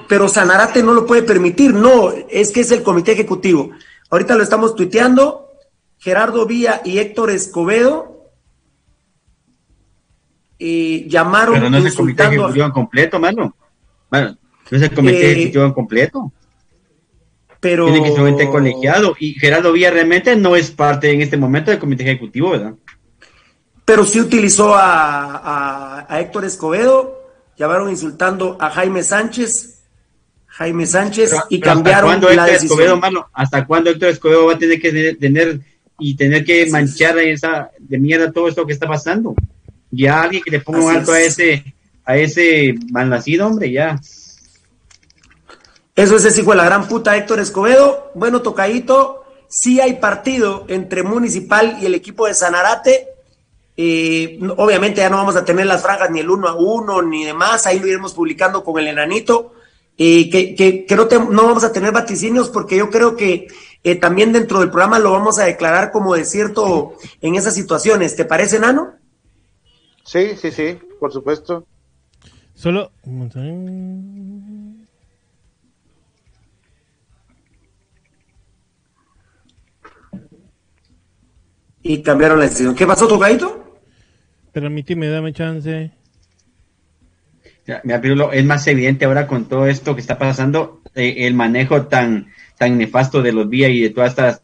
Pero Sanarate no lo puede permitir. No, es que es el comité ejecutivo. Ahorita lo estamos tuiteando. Gerardo Vía y Héctor Escobedo eh, llamaron. Pero no es el comité ejecutivo en completo, mano. Bueno, no es el comité Eh, ejecutivo completo. Pero. Tiene que ser un ente colegiado. Y Gerardo Villa realmente no es parte en este momento del comité ejecutivo, ¿verdad? Pero sí utilizó a, a- a Héctor Escobedo, llamaron insultando a Jaime Sánchez, Jaime Sánchez, Pero- y pero ¿hasta cambiaron cuándo la Héctor decisión. Escobedo, mano? ¿Hasta cuándo Héctor Escobedo va a tener que tener, y tener que manchar esa de mierda todo esto que está pasando? Ya alguien que le ponga un alto a es. ese a ese malnacido, hombre, ya. Eso es ese hijo de la gran puta Héctor Escobedo. Bueno, tocadito, sí hay partido entre Municipal y el equipo de Sanarate. Eh, obviamente ya no vamos a tener las franjas ni el uno a uno ni demás, ahí lo iremos publicando con el enanito. Eh, que que, que no, te- no vamos a tener vaticinios porque yo creo que eh, también dentro del programa lo vamos a declarar como desierto en esas situaciones. ¿Te parece, Nano? Sí, sí, sí, por supuesto. Solo. Y cambiaron la decisión. ¿Qué pasó, tocadito? Permíteme, dame chance. Mira, Pirulo, es más evidente ahora con todo esto que está pasando, eh, el manejo tan, tan nefasto de los vías y de todas estas,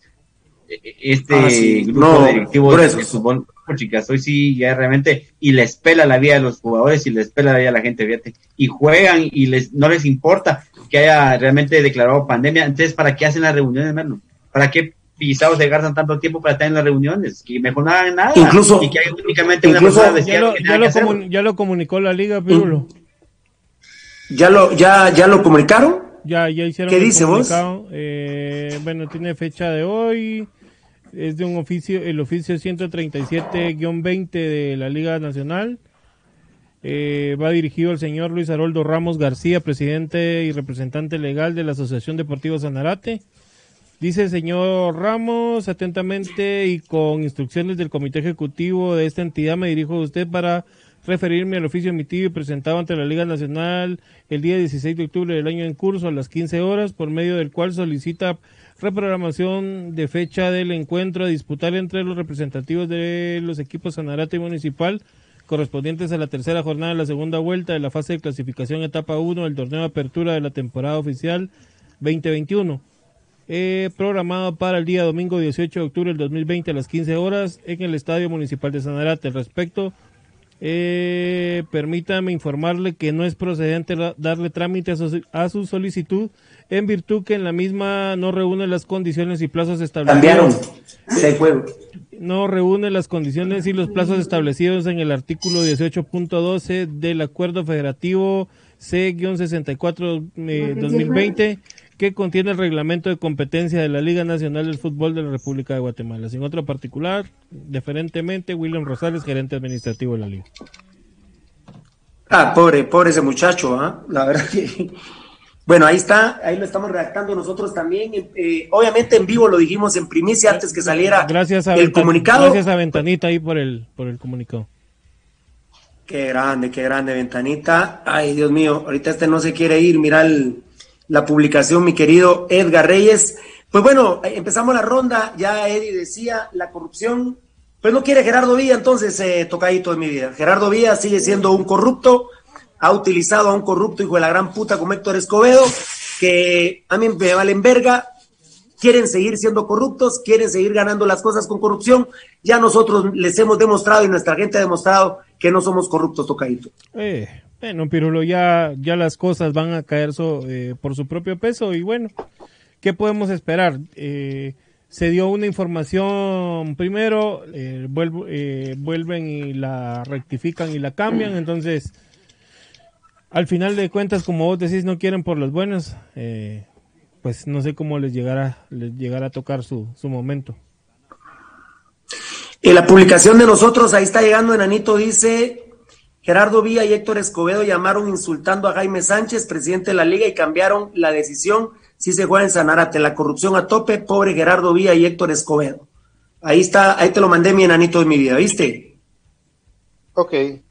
eh, este Ah, sí. grupo No, directivo de, de fútbol, chicas, hoy sí ya realmente, y les pela la vida a los jugadores y les pela la vida a la gente, fíjate, y juegan y les, no les importa que haya realmente declarado pandemia, entonces, ¿para qué hacen las reuniones, hermano? ¿Para qué pisados se gastan tanto tiempo para estar en las reuniones? Que mejor no hagan nada. Incluso- y que haya únicamente una persona Ya lo, que ya, lo que hacerlo. comun- ya lo comunicó la liga, Pirulo. ¿Ya lo, ya, ya lo comunicaron? Ya, ya hicieron ¿Qué dice vos? Eh, bueno, tiene fecha de hoy. Es de un oficio, el oficio 137-20 de la Liga Nacional. Eh, va dirigido al señor Luis Haroldo Ramos García, presidente y representante legal de la Asociación Deportiva Sanarate. Dice el señor Ramos, atentamente y con instrucciones del comité ejecutivo de esta entidad, me dirijo a usted para referirme al oficio emitido y presentado ante la Liga Nacional el día 16 de octubre del año en curso a las 15 horas, por medio del cual solicita reprogramación de fecha del encuentro a disputar entre los representativos de los equipos Sanarate y Municipal correspondientes a la tercera jornada de la segunda vuelta de la fase de clasificación etapa 1 del torneo de apertura de la temporada oficial 2021 eh, programado para el día domingo 18 de octubre del 2020 a las 15 horas en el Estadio Municipal de Sanarate. Al respecto, eh, permítame informarle que no es procedente darle trámite a su, a su solicitud en virtud que en la misma no reúne las condiciones y plazos Cambiaron establecidos. juego. No reúne las condiciones y los plazos establecidos en el artículo 18.12 del Acuerdo Federativo C-64-2020 que contiene el reglamento de competencia de la Liga Nacional del Fútbol de la República de Guatemala. Sin otro particular, diferentemente, William Rosales, gerente administrativo de la Liga. Ah, pobre, pobre ese muchacho, ¿ah? La verdad que. Bueno, ahí está, ahí lo estamos redactando nosotros también. eh, obviamente en vivo lo dijimos en primicia antes que saliera Gracias a, el Ventan- comunicado. gracias a Ventanita ahí por el, por el comunicado. Qué grande, qué grande, ventanita. Ay, Dios mío, ahorita este no se quiere ir. Mira el- la publicación, mi querido Edgar Reyes. Pues bueno, empezamos la ronda. Ya Eddie decía, la corrupción. Pues no quiere Gerardo Villa, entonces, eh, tocadito de mi vida. Gerardo Villa sigue siendo un corrupto. ha utilizado a un corrupto hijo de la gran puta como Héctor Escobedo, que a mí me valen verga, quieren seguir siendo corruptos, quieren seguir ganando las cosas con corrupción. Ya nosotros les hemos demostrado y nuestra gente ha demostrado que no somos corruptos, Tocadito. Eh, bueno, Pirulo, ya, ya las cosas van a caer eh, por su propio peso y bueno, ¿qué podemos esperar? Eh, se dio una información primero, eh, vuelven y la rectifican y la cambian, entonces al final de cuentas, como vos decís, no quieren por los buenos, pues no sé cómo les llegará, les llegará a tocar su, su momento. En la publicación de nosotros, ahí está llegando, Enanito dice, Gerardo Villa y Héctor Escobedo llamaron insultando a Jaime Sánchez, presidente de la liga, y cambiaron la decisión si se juega en Sanarate. La corrupción a tope, pobre Gerardo Villa y Héctor Escobedo. Ahí está, ahí te lo mandé mi enanito de mi vida, ¿viste? Ok. Eh,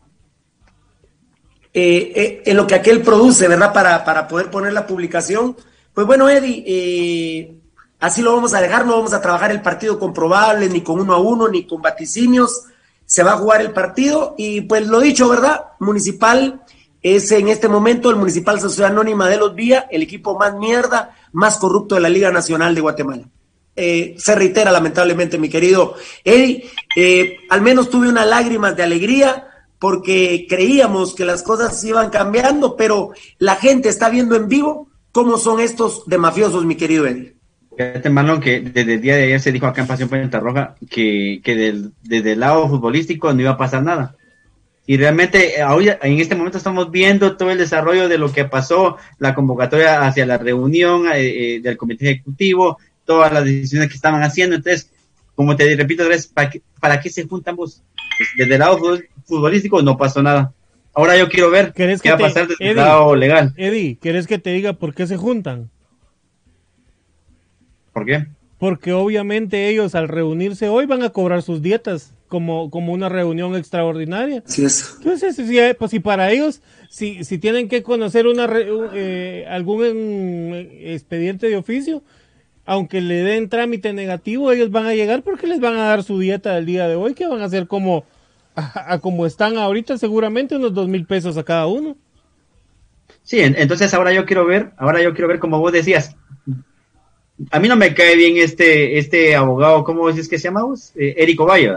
eh, en lo que aquel produce, ¿verdad? Para, para poder poner la publicación, pues bueno, Eddie, eh, así lo vamos a dejar, no vamos a trabajar el partido con probables, ni con uno a uno, ni con vaticinios. Se va a jugar el partido y pues lo dicho, ¿verdad? Municipal es en este momento el Municipal Sociedad Anónima de Los Vía, el equipo más mierda, más corrupto de la Liga Nacional de Guatemala. Eh, se reitera lamentablemente, mi querido Eddie. Eh, al menos tuve unas lágrimas de alegría porque creíamos que las cosas iban cambiando, pero la gente está viendo en vivo ¿Cómo son estos de mafiosos, mi querido Eddie? Fíjate, hermano, que desde el día de ayer se dijo acá en Pasión Puente Roja que, que desde el lado futbolístico no iba a pasar nada. Y realmente ahora, en este momento estamos viendo todo el desarrollo de lo que pasó, la convocatoria hacia la reunión eh, eh, del comité ejecutivo, todas las decisiones que estaban haciendo. Entonces, como te repito, ¿para qué, para qué se juntan vos? Pues, desde el lado futbolístico no pasó nada. Ahora yo quiero ver qué va a pasar del lado legal. Eddie, ¿quieres que te diga por qué se juntan? ¿Por qué? Porque obviamente ellos al reunirse hoy van a cobrar sus dietas como, como una reunión extraordinaria. Sí, es. Entonces, si, pues si para ellos, si, si tienen que conocer una eh, algún expediente de oficio, aunque le den trámite negativo, ellos van a llegar porque les van a dar su dieta del día de hoy, que van a ser como a, como están ahorita, seguramente unos dos mil pesos a cada uno. Sí, entonces ahora yo quiero ver, ahora yo quiero ver como vos decías, a mí no me cae bien este este abogado, ¿cómo es que se llama vos? Eh, Eric Valle,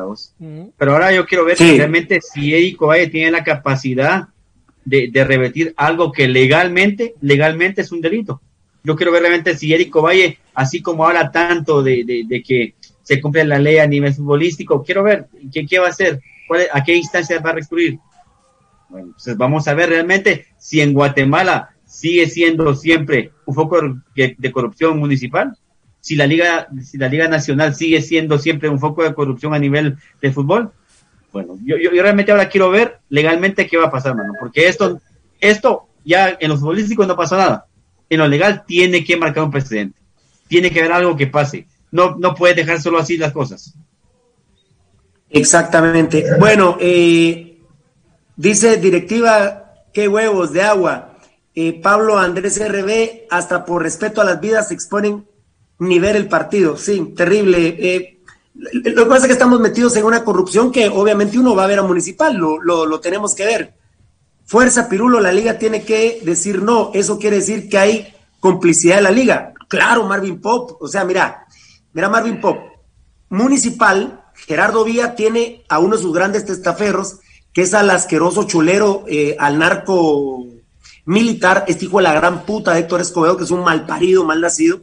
Pero ahora yo quiero ver realmente si Eric Valle tiene la capacidad de, de, revertir algo que legalmente, legalmente es un delito. Yo quiero ver realmente si Eric Valle, así como habla tanto de, de, que se cumple la ley a nivel futbolístico, quiero ver qué, qué va a hacer ¿A qué instancia va a recurrir? Bueno, pues vamos a ver realmente si en Guatemala sigue siendo siempre un foco de, corrupción municipal, si la liga, si la liga nacional sigue siendo siempre un foco de corrupción a nivel de fútbol. Bueno, yo, yo, realmente ahora quiero ver legalmente qué va a pasar, mano, porque esto, esto ya en los futbolísticos no pasó nada. En lo legal tiene que marcar un precedente, tiene que haber algo que pase. No, no puede dejar solo así las cosas. Exactamente. Bueno, eh, dice directiva, qué huevos de agua. Pablo Andrés RB, hasta por respeto a las vidas, se exponen ni ver el partido. Sí, terrible. Eh, lo que pasa es que estamos metidos en una corrupción que obviamente uno va a ver a municipal, lo, lo, lo tenemos que ver. Fuerza Pirulo, la liga tiene que decir no. Eso quiere decir que hay complicidad de la liga. Claro, Marvin Pop. O sea, mira, mira Marvin Pop. Municipal Gerardo Vía tiene a uno de sus grandes testaferros, que es al asqueroso chulero, eh, al narco militar, este hijo de la gran puta de Héctor Escobedo, que es un mal parido, mal nacido,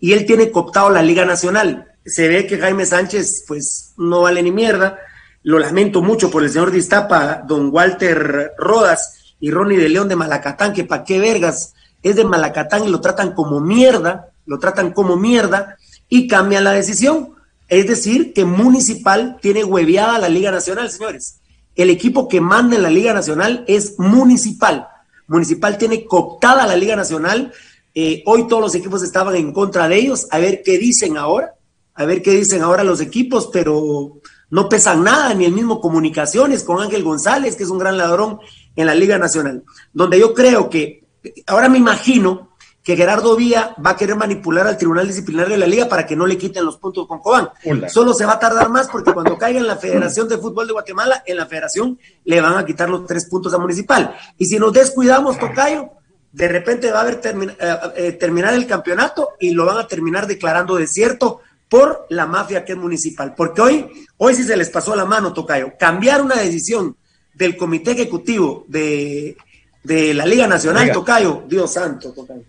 y él tiene cooptado la Liga Nacional. Se ve que Jaime Sánchez, pues, no vale ni mierda. Lo lamento mucho por el señor Distapa, don Walter Rodas y Ronnie de León de Malacatán, que pa' qué vergas es de Malacatán y lo tratan como mierda, lo tratan como mierda y cambian la decisión. Es decir, que Municipal tiene hueviada la Liga Nacional, señores. El equipo que manda en la Liga Nacional es Municipal. Municipal tiene cooptada la Liga Nacional. Eh, hoy todos los equipos estaban en contra de ellos. A ver qué dicen ahora. A ver qué dicen ahora los equipos, pero no pesan nada, ni el mismo Comunicaciones con Ángel González, que es un gran ladrón en la Liga Nacional. Donde yo creo que, ahora me imagino que Gerardo Vía va a querer manipular al Tribunal Disciplinario de la Liga para que no le quiten los puntos con Cobán. Solo se va a tardar más porque cuando caiga en la Federación de Fútbol de Guatemala, en la Federación le van a quitar los tres puntos a Municipal. Y si nos descuidamos, Tocayo, de repente va a haber termi- eh, eh, terminar el campeonato y lo van a terminar declarando desierto por la mafia que es municipal. Porque hoy, hoy sí se les pasó la mano, Tocayo. Cambiar una decisión del Comité Ejecutivo de, de la Liga Nacional, Liga. Tocayo, Dios santo, Tocayo.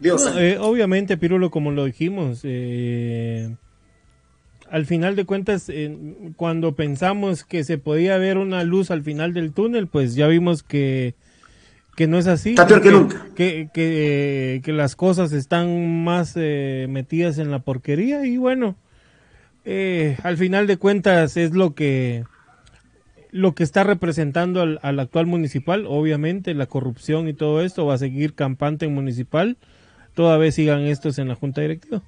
Dios No, santo. eh, obviamente, Pirulo, como lo dijimos, eh, al final de cuentas, eh, cuando pensamos que se podía ver una luz al final del túnel, pues ya vimos que, que no es así. Está peor que nunca. Que, que, que las cosas están más metidas en la porquería y bueno, al final de cuentas es lo que lo que está representando al, al actual municipal, obviamente la corrupción y todo esto va a seguir campante en municipal, toda vez sigan estos en la junta directiva.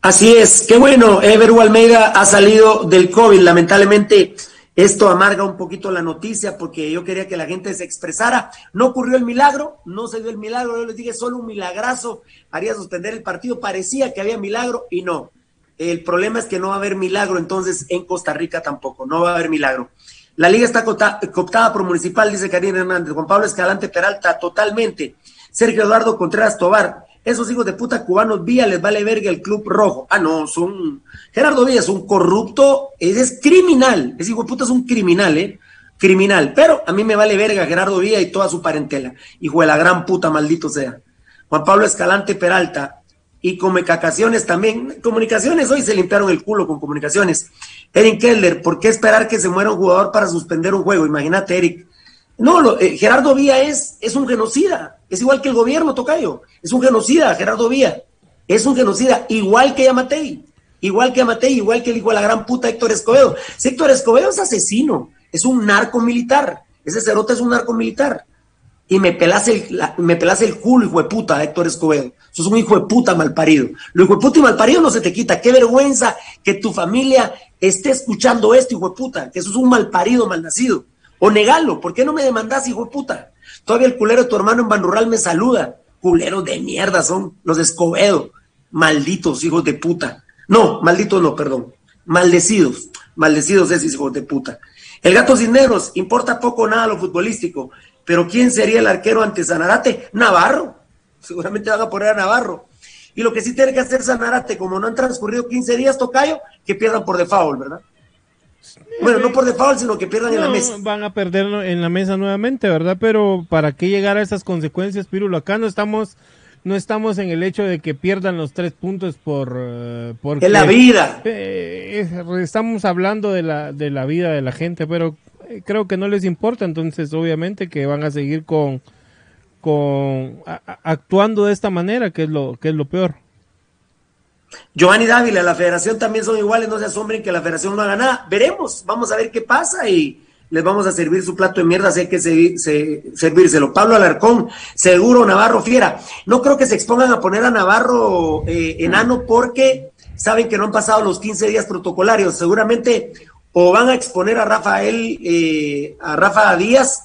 Así es, qué bueno, Everu Almeida ha salido del COVID, lamentablemente esto amarga un poquito la noticia porque yo quería que la gente se expresara, no ocurrió el milagro, no se dio el milagro, yo les dije solo un milagrazo haría suspender el partido, parecía que había milagro y no, el problema es que no va a haber milagro entonces en Costa Rica tampoco, no va a haber milagro. La liga está cooptada por Municipal, dice Karina Hernández, Juan Pablo Escalante Peralta, totalmente. Sergio Eduardo Contreras Tobar, esos hijos de puta cubanos Vía les vale verga el club rojo. Ah, no, son. Gerardo Villa es un corrupto, es, criminal. Ese hijo de puta es un criminal, ¿eh? Criminal. Pero a mí me vale verga Gerardo Villa y toda su parentela. Hijo de la gran puta, maldito sea. Juan Pablo Escalante Peralta. Y comunicaciones también. Comunicaciones, hoy se limpiaron el culo con comunicaciones. Erin Keller, ¿por qué esperar que se muera un jugador para suspender un juego? Imagínate, Eric. No, lo- eh, Gerardo Vía es, es un genocida. Es igual que el gobierno, Tocayo. Es un genocida, Gerardo Vía. Es un genocida, igual que Yamatei. Igual que Yamatei, igual que el hijo de la gran puta Héctor Escobedo. Si Héctor Escobedo es asesino, es un narco militar. Ese cerote es un narco militar. Y me pelas el, la- me pelas el culo, hijo de puta, Héctor Escobedo. Sos un hijo de puta malparido. Lo hijo de puta y malparido no se te quita. Qué vergüenza que tu familia esté escuchando esto, hijo de puta. Que sos un malparido, malnacido. O negalo. ¿Por qué no me demandás, hijo de puta? Todavía el culero de tu hermano en Banrural me saluda. Culeros de mierda son los de Escobedo. Malditos hijos de puta. No, malditos no, perdón. Maldecidos. Maldecidos esos hijos de puta. El gato Cisneros, importa poco o nada lo futbolístico. Pero ¿quién sería el arquero ante Sanarate? Navarro. Seguramente van a poner a Navarro. Y lo que sí tiene que hacer Sanarate, como no han transcurrido 15 días, Tocayo, que pierdan por default, ¿verdad? Bueno, no por default, sino que pierdan en la mesa. Van a perder en la mesa nuevamente, ¿verdad? Pero ¿para qué llegar a esas consecuencias, Pirulo? Acá no estamos, no estamos en el hecho de que pierdan los tres puntos por... eh, porque, la vida. Eh, es- estamos hablando de la, de la vida de la gente, pero eh, creo que no les importa, entonces obviamente que van a seguir con, con a- actuando de esta manera, que es lo, que es lo peor. Giovanni Dávila, la federación también son iguales, no se asombren que la federación no haga nada. Veremos, vamos a ver qué pasa y les vamos a servir su plato de mierda, sé que se, se- servírselo. Pablo Alarcón, seguro Navarro Fiera. No creo que se expongan a poner a Navarro eh, enano porque saben que no han pasado los 15 días protocolarios. Seguramente o van a exponer a Rafael, eh, a Rafa Díaz,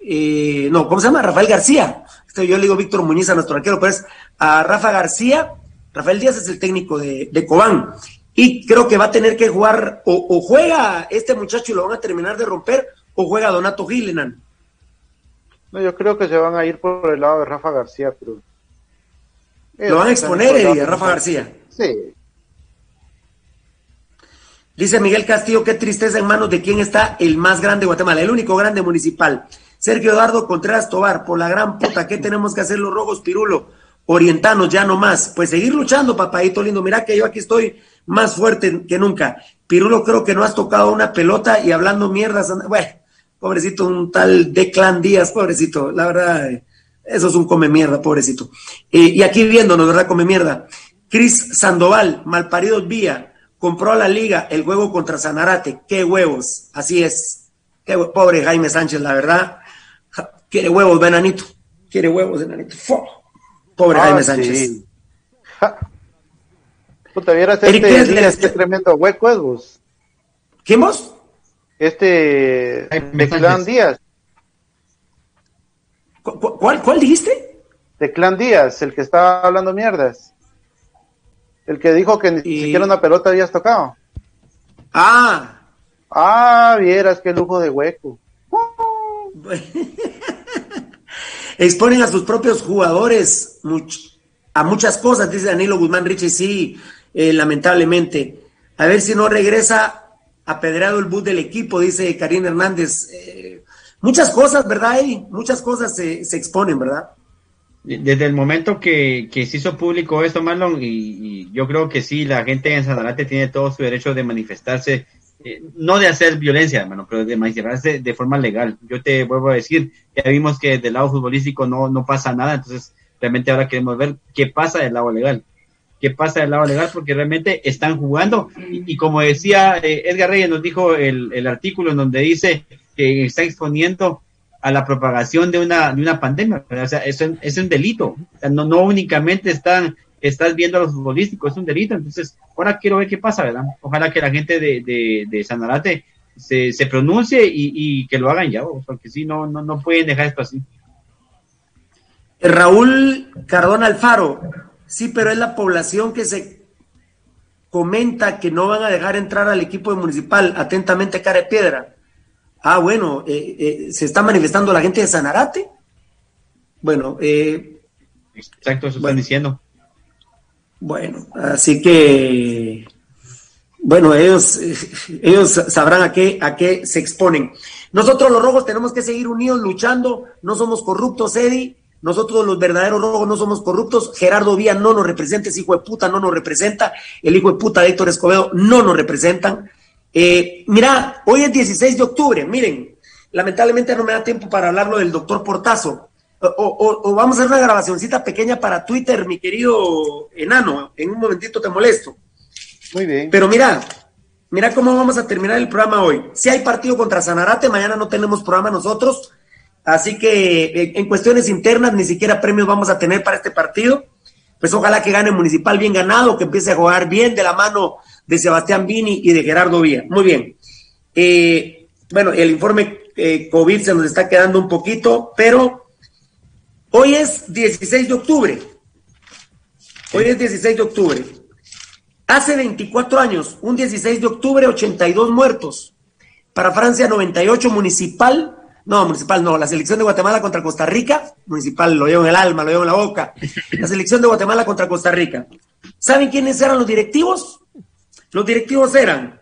eh, no, ¿cómo se llama? Rafael García. Yo le digo Víctor Muñiz a nuestro arquero, pero es a Rafa García. Rafael Díaz es el técnico de, de Cobán. Y creo que va a tener que jugar, o, o juega este muchacho y lo van a terminar de romper, o juega Donato Gilenan. No, yo creo que se van a ir por el lado de Rafa García, pero. Lo van a exponer, Eddie, a Rafa García. Sí. Dice Miguel Castillo, qué tristeza en manos de quién está el más grande de Guatemala, el único grande municipal. Sergio Eduardo Contreras Tobar, por la gran puta, ¿qué tenemos que hacer los rojos pirulo? Orientanos, ya no más. Pues seguir luchando, papadito lindo. Mira que yo aquí estoy más fuerte que nunca. Pirulo, creo que no has tocado una pelota y hablando mierdas. Bueno, pobrecito, un tal Declan Díaz, pobrecito. La verdad, eh, eso es un come mierda, pobrecito. Eh, y aquí viéndonos, ¿verdad? Come mierda. Cris Sandoval, Malparidos Vía, compró a la liga el juego contra Sanarate. ¡Qué huevos! Así es. Qué Pobre Jaime Sánchez, la verdad. Quiere huevos, venanito. Quiere huevos, venanito. Pobre Ah, Jaime sí. Sánchez. Puta, vieras Eric este Kessler, Díaz, este- qué tremendo hueco es vos. ¿Quién vos? Este, Sánchez. Díaz. ¿Cu- cu- ¿Cuál, cuál dijiste? de Clan Díaz, el que estaba hablando mierdas. El que dijo que ni siquiera una pelota habías tocado. Ah. Ah, vieras qué lujo de hueco. Exponen a sus propios jugadores a muchas cosas, dice Danilo Guzmán Richie, sí, eh, lamentablemente. A ver si no regresa apedreado el bus del equipo, dice Karim Hernández. Eh, muchas cosas, ¿verdad? Muchas cosas se, se exponen, ¿verdad? Desde el momento que, que, se hizo público esto, Marlon, y, yo creo que sí, la gente en Sanarate tiene todo su derecho de manifestarse, eh, no de hacer violencia, hermano, pero de manifestarse de forma legal. Yo te vuelvo a decir, ya vimos que del lado futbolístico no, no pasa nada, entonces realmente ahora queremos ver qué pasa del lado legal. ¿Qué pasa del lado legal? Porque realmente están jugando. Y, como decía eh, Edgar Reyes, nos dijo el, el artículo en donde dice que está exponiendo a la propagación de una, de una pandemia. O sea, es un, es un delito. no, no únicamente están, estás viendo a los futbolísticos, es un delito. Entonces, ahora quiero ver qué pasa, ¿verdad? Ojalá que la gente de, de, de Sanarate se, se pronuncie y, y, que lo hagan ya, porque si no, no, no pueden dejar esto así. Raúl Cardón Alfaro, sí, pero es la población que se comenta que no van a dejar entrar al equipo municipal. Atentamente, cara de piedra. Ah, bueno, eh, eh, se está manifestando la gente de Sanarate. Bueno, eh, exacto, eso están diciendo. Bueno, así que, bueno, ellos, ellos sabrán a qué, a qué se exponen. Nosotros los rojos tenemos que seguir unidos luchando, no somos corruptos, Eddie. Nosotros los verdaderos rojos no somos corruptos. Gerardo Vía no nos representa, ese hijo de puta no nos representa. El hijo de puta de Héctor Escobedo no nos representan. Eh, mira, hoy es 16 de octubre, miren, lamentablemente no me da tiempo para hablarlo del doctor Portazo. O, vamos a hacer una grabacioncita pequeña para Twitter, mi querido enano. En un momentito te molesto. Muy bien. Pero mira, mira cómo vamos a terminar el programa hoy. Si hay partido contra Sanarate, mañana no tenemos programa nosotros. Así que eh, en cuestiones internas ni siquiera premios vamos a tener para este partido. Pues ojalá que gane Municipal bien ganado, que empiece a jugar bien de la mano de Sebastián Vini y de Gerardo Vía. Muy bien. Eh, bueno, el informe eh, COVID se nos está quedando un poquito, pero hoy es 16 de octubre. Hoy es 16 de octubre. Hace 24 años, un 16 de octubre, 82 muertos. Para Francia, 98 municipal. No, municipal no. La selección de Guatemala contra Costa Rica. Municipal lo llevo en el alma, lo llevo en la boca. La selección de Guatemala contra Costa Rica. ¿Saben quiénes eran los directivos? Los directivos eran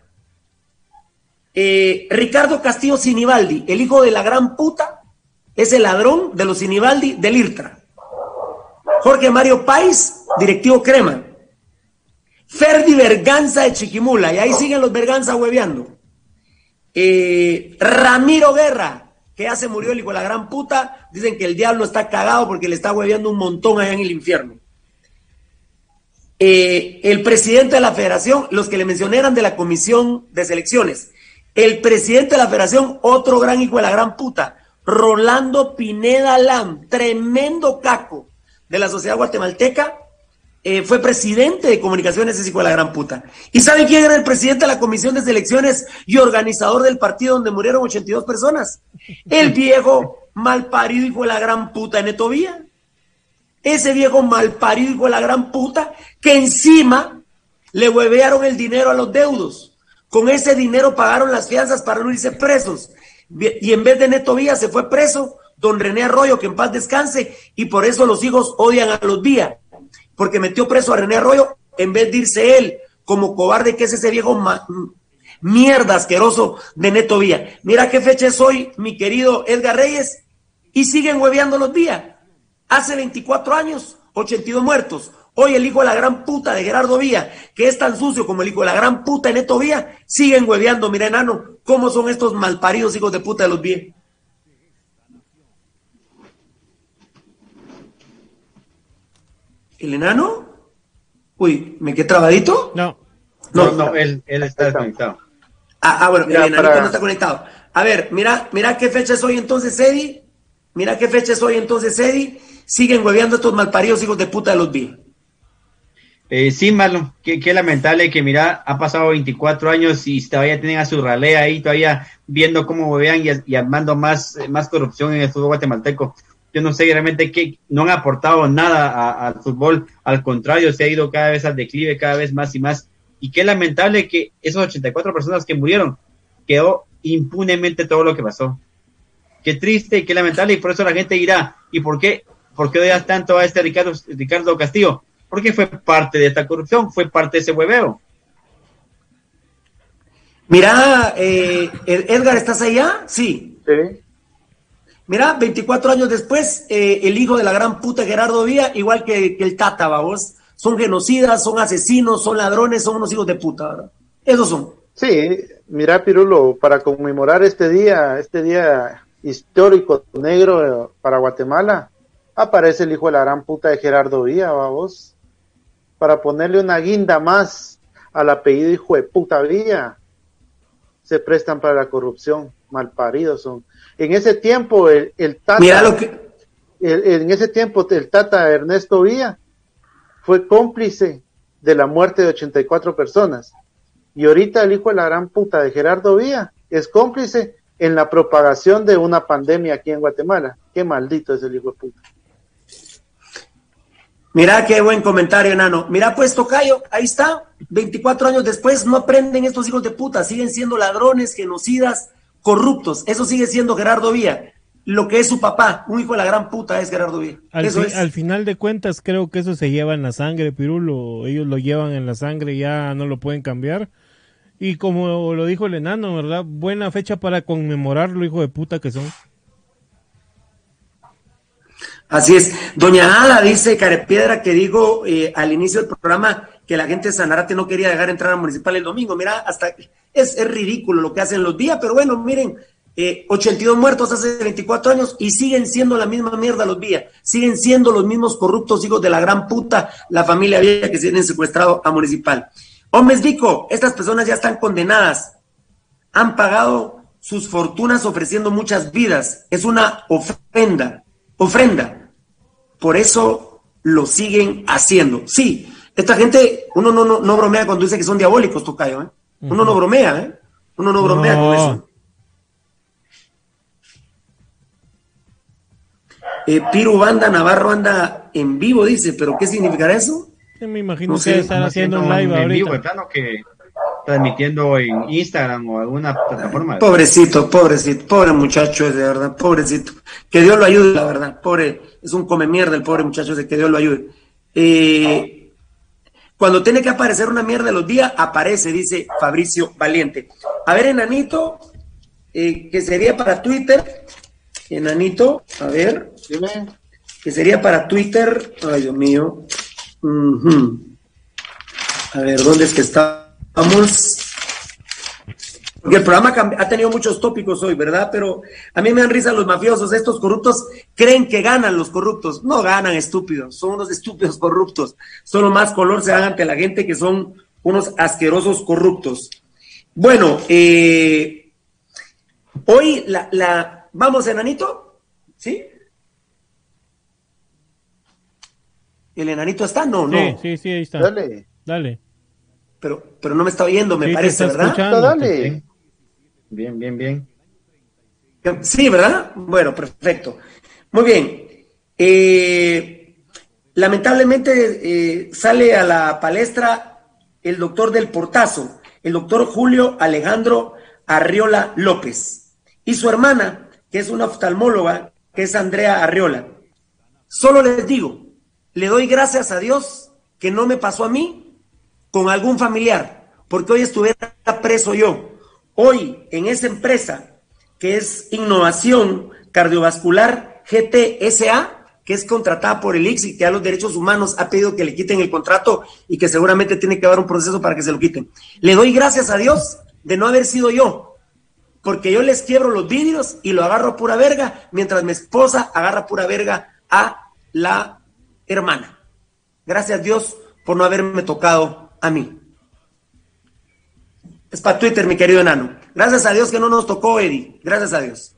eh, Ricardo Castillo Sinibaldi, el hijo de la gran puta, es el ladrón de los Sinibaldi del IRTRA. Jorge Mario Pais, directivo Crema. Ferdi Berganza de Chiquimula, y ahí siguen los Berganza hueveando. Eh, Ramiro Guerra, que ya se murió el hijo de la gran puta, dicen que el diablo está cagado porque le está hueveando un montón allá en el infierno. Eh, el presidente de la federación, los que le mencioné eran de la comisión de selecciones. El presidente de la federación, otro gran hijo de la gran puta, Rolando Pineda Lam, tremendo caco de la sociedad guatemalteca, eh, fue presidente de comunicaciones, ese hijo de la gran puta. ¿Y saben quién era el presidente de la comisión de selecciones y organizador del partido donde murieron 82 personas? El viejo malparido hijo de la gran puta, Neto Vía. Ese viejo malparido hijo de la gran puta que encima le huevearon el dinero a los deudos. Con ese dinero pagaron las fianzas para no irse presos. Y en vez de Neto Vía se fue preso don René Arroyo, que en paz descanse, y por eso los hijos odian a los Vía, porque metió preso a René Arroyo en vez de irse él como cobarde que es ese viejo mierda asqueroso de Neto Vía. Mira qué fecha es hoy, mi querido Edgar Reyes, y siguen hueveando los Vía. Hace 24 años, 82 muertos. Hoy el hijo de la gran puta de Gerardo Vía, que es tan sucio como el hijo de la gran puta de Neto Vía, siguen hueveando. Mira, enano, cómo son estos malparidos hijos de puta de los Vía. ¿El enano? Uy, ¿me quedé trabadito? No. No, no, él, está conectado. Ah, ah, bueno, el enanito no está conectado. A ver, mira, mira qué fecha es hoy entonces, Eddie. Mira qué fecha es hoy entonces, Eddie siguen hueveando estos malparidos hijos de puta de los vi. Eh, sí, Marlon, qué, lamentable que mira, ha pasado 24 años y todavía tienen a su ralea ahí, todavía viendo cómo huevean y, armando más, más corrupción en el fútbol guatemalteco. yo no sé realmente qué, no han aportado nada al fútbol, al contrario, se ha ido cada vez al declive, cada vez más y más. Y qué lamentable que esas 84 personas que murieron, quedó impunemente todo lo que pasó. Qué triste y qué lamentable, y por eso la gente dirá, ¿y por qué? ¿Por qué odias tanto a este Ricardo, Ricardo Castillo? Porque fue parte de esta corrupción, fue parte de ese hueveo. Mira, eh, Edgar, ¿estás allá? Sí. Sí. Mira, 24 años después, eh, el hijo de la gran puta Gerardo Vía, igual que, el Tata, vamos, son genocidas, son asesinos, son ladrones, son unos hijos de puta, ¿verdad? Esos son. Sí, mira, Pirulo, para conmemorar este día, este día histórico negro para Guatemala, aparece el hijo de la gran puta de Gerardo Vía, vamos, para ponerle una guinda más al apellido hijo de puta Vía. Se prestan para la corrupción, malparidos son. En ese tiempo, el, Tata. en ese tiempo, el Tata Ernesto Villa fue cómplice de la muerte de 84 personas. Y ahorita el hijo de la gran puta de Gerardo Villa es cómplice en la propagación de una pandemia aquí en Guatemala. Qué maldito es el hijo de puta. Mira qué buen comentario, enano. Mira, pues, Tocayo, ahí está. 24 años después no aprenden estos hijos de puta. Siguen siendo ladrones, genocidas, corruptos. Eso sigue siendo Gerardo Vía. Lo que es su papá, un hijo de la gran puta es Gerardo Vía. Al, eso es. al final de cuentas, creo que eso se lleva en la sangre, Pirulo. Ellos lo llevan en la sangre, ya no lo pueden cambiar. Y como lo dijo el enano, ¿verdad? Buena fecha para conmemorarlo, hijo de puta que son. Así es. Doña Ada dice, Carepiedra, que digo eh, al inicio del programa que la gente de Sanarate no quería dejar entrar a Municipal el domingo. Mira, hasta es, ridículo lo que hacen los días, pero bueno, miren, eh, 82 muertos hace 24 años y siguen siendo la misma mierda los días, siguen siendo los mismos corruptos hijos de la gran puta, la familia vieja que se tienen secuestrado a municipal. Hombres Vico, estas personas ya están condenadas, han pagado sus fortunas ofreciendo muchas vidas, es una ofrenda, ofrenda. Por eso lo siguen haciendo. Sí, esta gente, uno no, no, no bromea cuando dice que son diabólicos, Tocayo, ¿eh? Uno no bromea, ¿eh? Uno no bromea con eso. Eh, Piru Banda Navarro anda en vivo, dice, pero ¿qué significará eso? Me imagino que están haciendo un live en Vivo, plano que transmitiendo en Instagram o alguna plataforma. Pobrecito, pobrecito, pobre muchacho es de verdad, pobrecito. Que Dios lo ayude, la verdad. Pobre, es un come mierda el pobre muchacho de que Dios lo ayude. Eh, cuando tiene que aparecer una mierda de los días, aparece, dice Fabricio Valiente. A ver, enanito, eh, que sería para Twitter. Enanito, a ver, que sería para Twitter. Ay, Dios mío. A ver, ¿dónde es que estamos? Porque el programa ha tenido muchos tópicos hoy, ¿verdad? Pero a mí me dan risa los mafiosos, estos corruptos creen que ganan los corruptos. No ganan, estúpidos. Son unos estúpidos corruptos. Solo más color se dan ante la gente que son unos asquerosos corruptos. Bueno, eh, hoy la, la... ¿Vamos, enanito? ¿Sí? ¿El enanito está? No, no. Sí, sí, ahí está. Dale. Dale. Pero, pero no me está oyendo, me parece, ¿verdad? Dale. Bien, bien, bien. Sí, ¿verdad? Bueno, perfecto. Muy bien. Eh, lamentablemente eh, sale a la palestra el doctor del portazo, el doctor Julio Alejandro Arriola López, y su hermana, que es una oftalmóloga, que es Andrea Arriola. Solo les digo, le doy gracias a Dios que no me pasó a mí con algún familiar, porque hoy estuviera preso yo Hoy, en esa empresa que es Innovación Cardiovascular GTSA, que es contratada por el y que a los derechos humanos ha pedido que le quiten el contrato y que seguramente tiene que haber un proceso para que se lo quiten. Le doy gracias a Dios de no haber sido yo, porque yo les quiebro los vidrios y lo agarro a pura verga, mientras mi esposa agarra pura verga a la hermana. Gracias a Dios por no haberme tocado a mí. Es para Twitter, mi querido enano. Gracias a Dios que no nos tocó, Eddie. Gracias a Dios.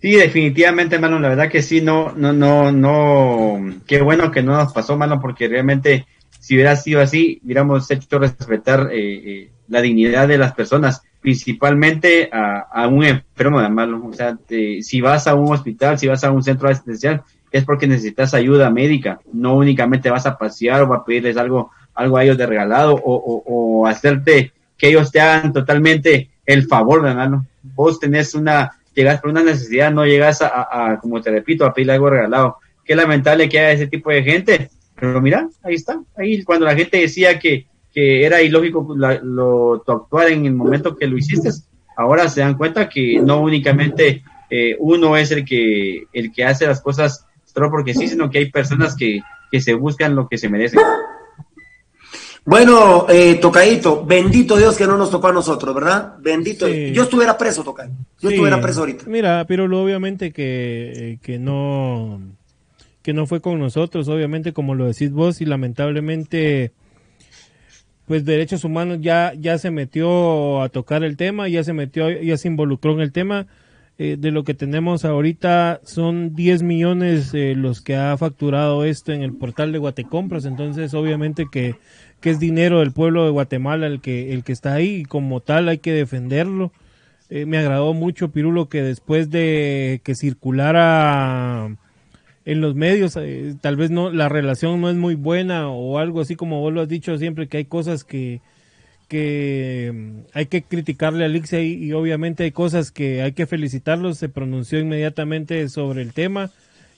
Sí, definitivamente, hermano, la verdad que sí, no, no, no, no, qué bueno que no nos pasó, mano, porque realmente si hubiera sido así, hubiéramos hecho respetar eh, eh, la dignidad de las personas, principalmente a, un enfermo de malo. O sea, si vas a un hospital, si vas a un centro asistencial, es porque necesitas ayuda médica, no únicamente vas a pasear o a pedirles algo, algo a ellos de regalado o, o, hacerte que ellos te hagan totalmente el favor, hermano. Vos tenés una, llegas por una necesidad, no llegas a, como te repito, a pedir algo regalado. Qué lamentable que haya ese tipo de gente, pero mira, ahí está, ahí cuando la gente decía que, que era ilógico la, lo, tu actuar en el momento que lo hiciste, ahora se dan cuenta que no únicamente eh, uno es el que, el que hace las cosas solo porque sí, sino que hay personas que, que se buscan lo que se merecen. Bueno, eh, Tocadito, bendito Dios que no nos tocó a nosotros, ¿verdad? Bendito. Sí. Yo estuviera preso, Tocadito. Yo Sí. estuviera preso ahorita. Mira, pero obviamente que, que no que no fue con nosotros, obviamente como lo decís vos y lamentablemente pues derechos humanos ya ya se metió a tocar el tema, ya se metió ya se involucró en el tema eh, de lo que tenemos ahorita son 10 millones eh, los que ha facturado esto en el portal de Guatecompras, entonces obviamente que, que es dinero del pueblo de Guatemala el que el que está ahí y como tal hay que defenderlo. Eh, me agradó mucho, Pirulo, que después de que circulara en los medios, eh, tal vez no la relación no es muy buena o algo así como vos lo has dicho siempre, que hay cosas que, que mm, hay que criticarle a Alixia y, y obviamente hay cosas que hay que felicitarlos, se pronunció inmediatamente sobre el tema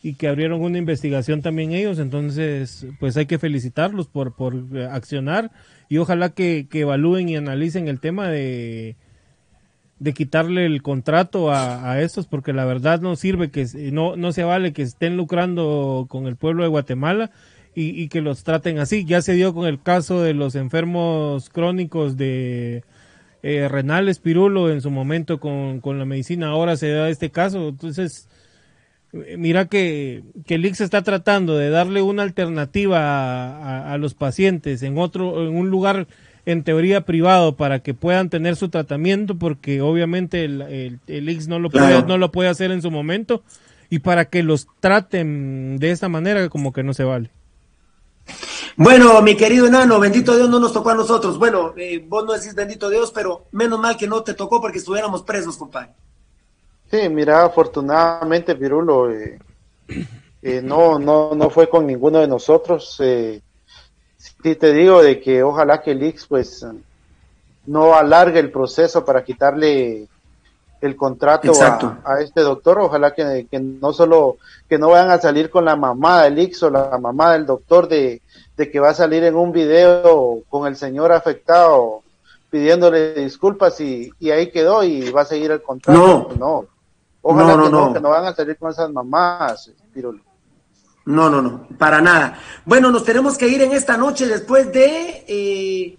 y que abrieron una investigación también ellos, entonces pues hay que felicitarlos por, por eh, accionar y ojalá que, que evalúen y analicen el tema de, de quitarle el contrato a, estos porque la verdad no sirve que no no se vale que estén lucrando con el pueblo de Guatemala y, y que los traten así. Ya se dio con el caso de los enfermos crónicos de eh, renales pirulo en su momento con, con la medicina. Ahora se da este caso. Entonces eh, mira que, que el IX está tratando de darle una alternativa a, a- a los pacientes en otro en un lugar en teoría privado para que puedan tener su tratamiento porque obviamente el, el, no lo puede Claro. no lo puede hacer en su momento y para que los traten de esta manera como que no se vale. Bueno, mi querido enano, bendito Dios no nos tocó a nosotros. Bueno, eh, vos no decís bendito Dios, pero menos mal que no te tocó porque estuviéramos presos, compadre. Sí, mira, afortunadamente, Pirulo, eh, eh, no, no, no fue con ninguno de nosotros. Eh, sí te digo de que ojalá que el Ix, pues, no alargue el proceso para quitarle el contrato a este doctor. Ojalá que, que no solo, que no vayan a salir con la mamá del Ix o la mamá del doctor de, de que va a salir en un video con el señor afectado pidiéndole disculpas y, y ahí quedó y va a seguir el contrato. No. no. Ojalá No, no, que no, no. que no van a salir con esas mamás, Pirulo. No, no, no, para nada. Bueno, nos tenemos que ir en esta noche después de eh,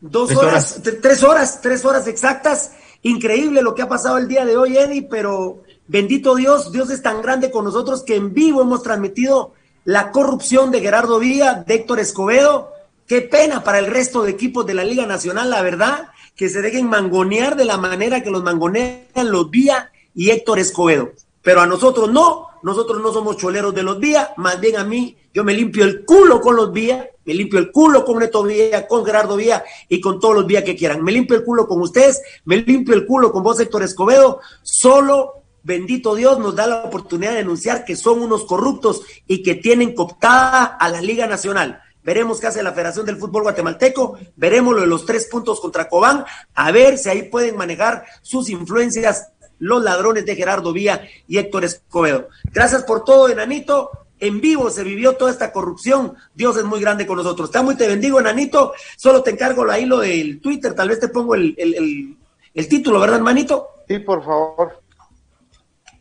dos Tres horas, horas. tre- tres horas, tres horas exactas. Increíble lo que ha pasado el día de hoy, Eddie, pero bendito Dios, Dios es tan grande con nosotros que en vivo hemos transmitido la corrupción de Gerardo Villa, de Héctor Escobedo. Qué pena para el resto de equipos de la Liga Nacional, la verdad, que se dejen mangonear de la manera que los mangonean los Villa y Héctor Escobedo. Pero a nosotros no, nosotros no somos choleros de los Vía, más bien a mí, yo me limpio el culo con los Vía, me limpio el culo con Neto Vía, con Gerardo Vía y con todos los Vía que quieran. Me limpio el culo con ustedes, me limpio el culo con vos, Héctor Escobedo. Solo, bendito Dios, nos da la oportunidad de denunciar que son unos corruptos y que tienen cooptada a la Liga Nacional. Veremos qué hace la Federación del Fútbol Guatemalteco, veremos lo de los tres puntos contra Cobán, a ver si ahí pueden manejar sus influencias los ladrones de Gerardo Vía y Héctor Escobedo. Gracias por todo, enanito. En vivo se vivió toda esta corrupción. Dios es muy grande con nosotros. Te amo y te bendigo, enanito. Solo te encargo ahí lo del Twitter. Tal vez te pongo el, el, el- el título, ¿verdad, hermanito? Sí, por favor.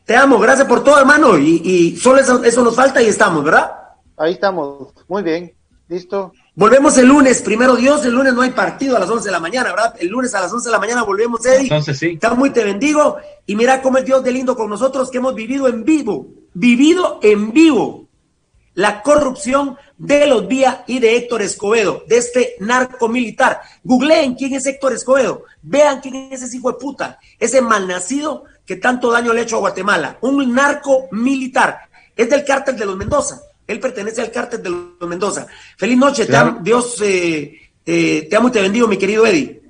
Te amo, gracias por todo, hermano. Y, y solo eso, eso nos falta y estamos, ¿verdad? Ahí estamos. Muy bien. ¿Listo? Volvemos el lunes, primero Dios, el lunes no hay partido a las 11 de la mañana, ¿verdad? El lunes a las 11 de la mañana volvemos, Eddie. Entonces sí. Está muy te bendigo y mira cómo es Dios de lindo con nosotros que hemos vivido en vivo, vivido en vivo la corrupción de los Vía y de Héctor Escobedo, de este narco militar. Googleen quién es Héctor Escobedo, vean quién es ese hijo de puta, ese malnacido que tanto daño le ha hecho a Guatemala, un narco militar, es del cártel de los Mendoza, él pertenece al cártel de los Mendoza. Feliz noche, te Dios eh, eh, te amo y te bendigo, mi querido Eddie.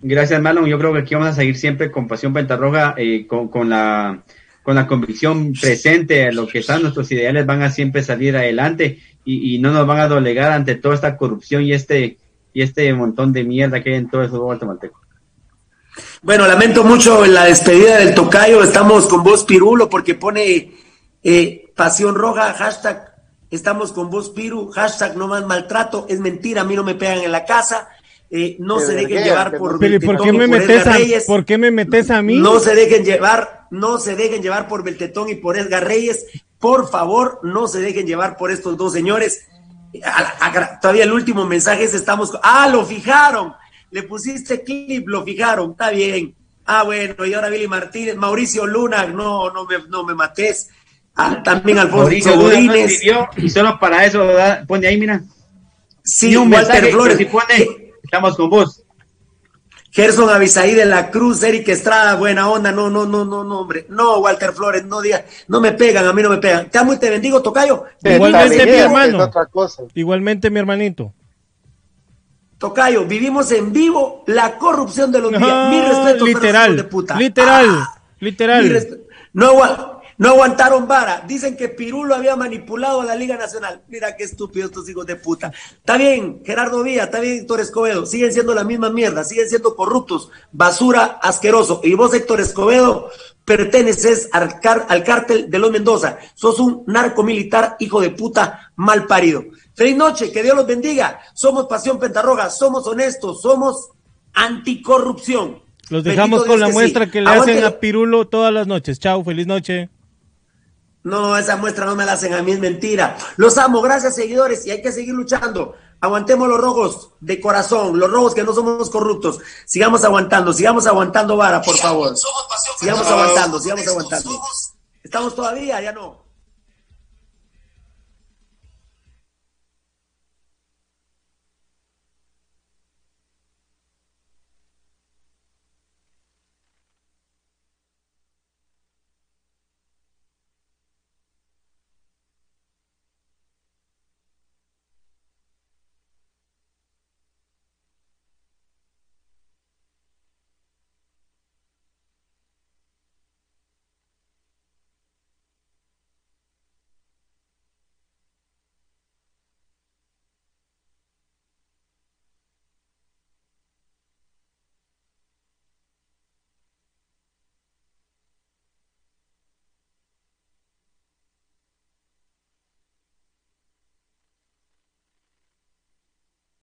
Gracias, Marlon. Yo creo que aquí vamos a seguir siempre con Pasión Pentarroja, eh, con, con la con la convicción presente a lo que están nuestros ideales van a siempre salir adelante y, y no nos van a doblegar ante toda esta corrupción y este y este montón de mierda que hay en todo el fútbol guatemalteco. Bueno, lamento mucho la despedida del tocayo. Estamos con vos, Pirulo, porque pone eh, pasión roja, hashtag estamos con vos, Piru, hashtag no más maltrato. Es mentira, a mí no me pegan en la casa. Eh, no se dejen llevar por, Pero, ¿y ¿por, qué me por metes Edgar a, Reyes. ¿Por qué me metes a mí? No se dejen llevar, no se dejen llevar por Beltetón y por Edgar Reyes. Por favor, no se dejen llevar por estos dos señores. A- a- todavía el último mensaje es estamos. con- Ah, lo fijaron. Le pusiste clip, lo fijaron. Está bien. Ah, bueno, y ahora Billy Martínez, Mauricio Luna, no, no me, no me mates. Ah, también Alfonso Mauricio Luna no Godínez. y solo para eso da- pone ahí, mira. Sí, un Walter mensaje, Flores. si pone, estamos con vos. Gerson Avisaí de la Cruz, Eric Estrada, buena onda, no, no, no, no, no, hombre, no, Walter Flores, no digas, no me pegan, a mí no me pegan. Te amo y te bendigo, Tocayo. Igualmente, mi hermano. Igualmente, mi hermanito. Tocayo, vivimos en vivo la corrupción de los días. Mi Ah, respeto, literal, de puta. literal, Ah, literal. mi No, no aguantaron vara. Dicen que Pirulo había manipulado a la Liga Nacional. Mira qué estúpidos estos hijos de puta. Está bien, Gerardo Villa, está bien, Héctor Escobedo. Siguen siendo la misma mierda, siguen siendo corruptos, basura, asqueroso. Y vos, Héctor Escobedo, perteneces al, car- al cártel de los Mendoza. Sos un narcomilitar, hijo de puta, mal parido. Feliz noche, que Dios los bendiga. Somos Pasión Pentarroga, somos honestos, somos anticorrupción. Los Bendito dejamos con Dios la que muestra sí. que le Aguante- hacen a Pirulo todas las noches. Chao, feliz noche. No, esa muestra no me la hacen a mí, es mentira. Los amo, gracias seguidores, y hay que seguir luchando. Aguantemos los rojos de corazón, los rojos que no somos corruptos. Sigamos aguantando, sigamos aguantando vara, por favor. Sigamos aguantando, sigamos aguantando. Estamos todavía, ya no.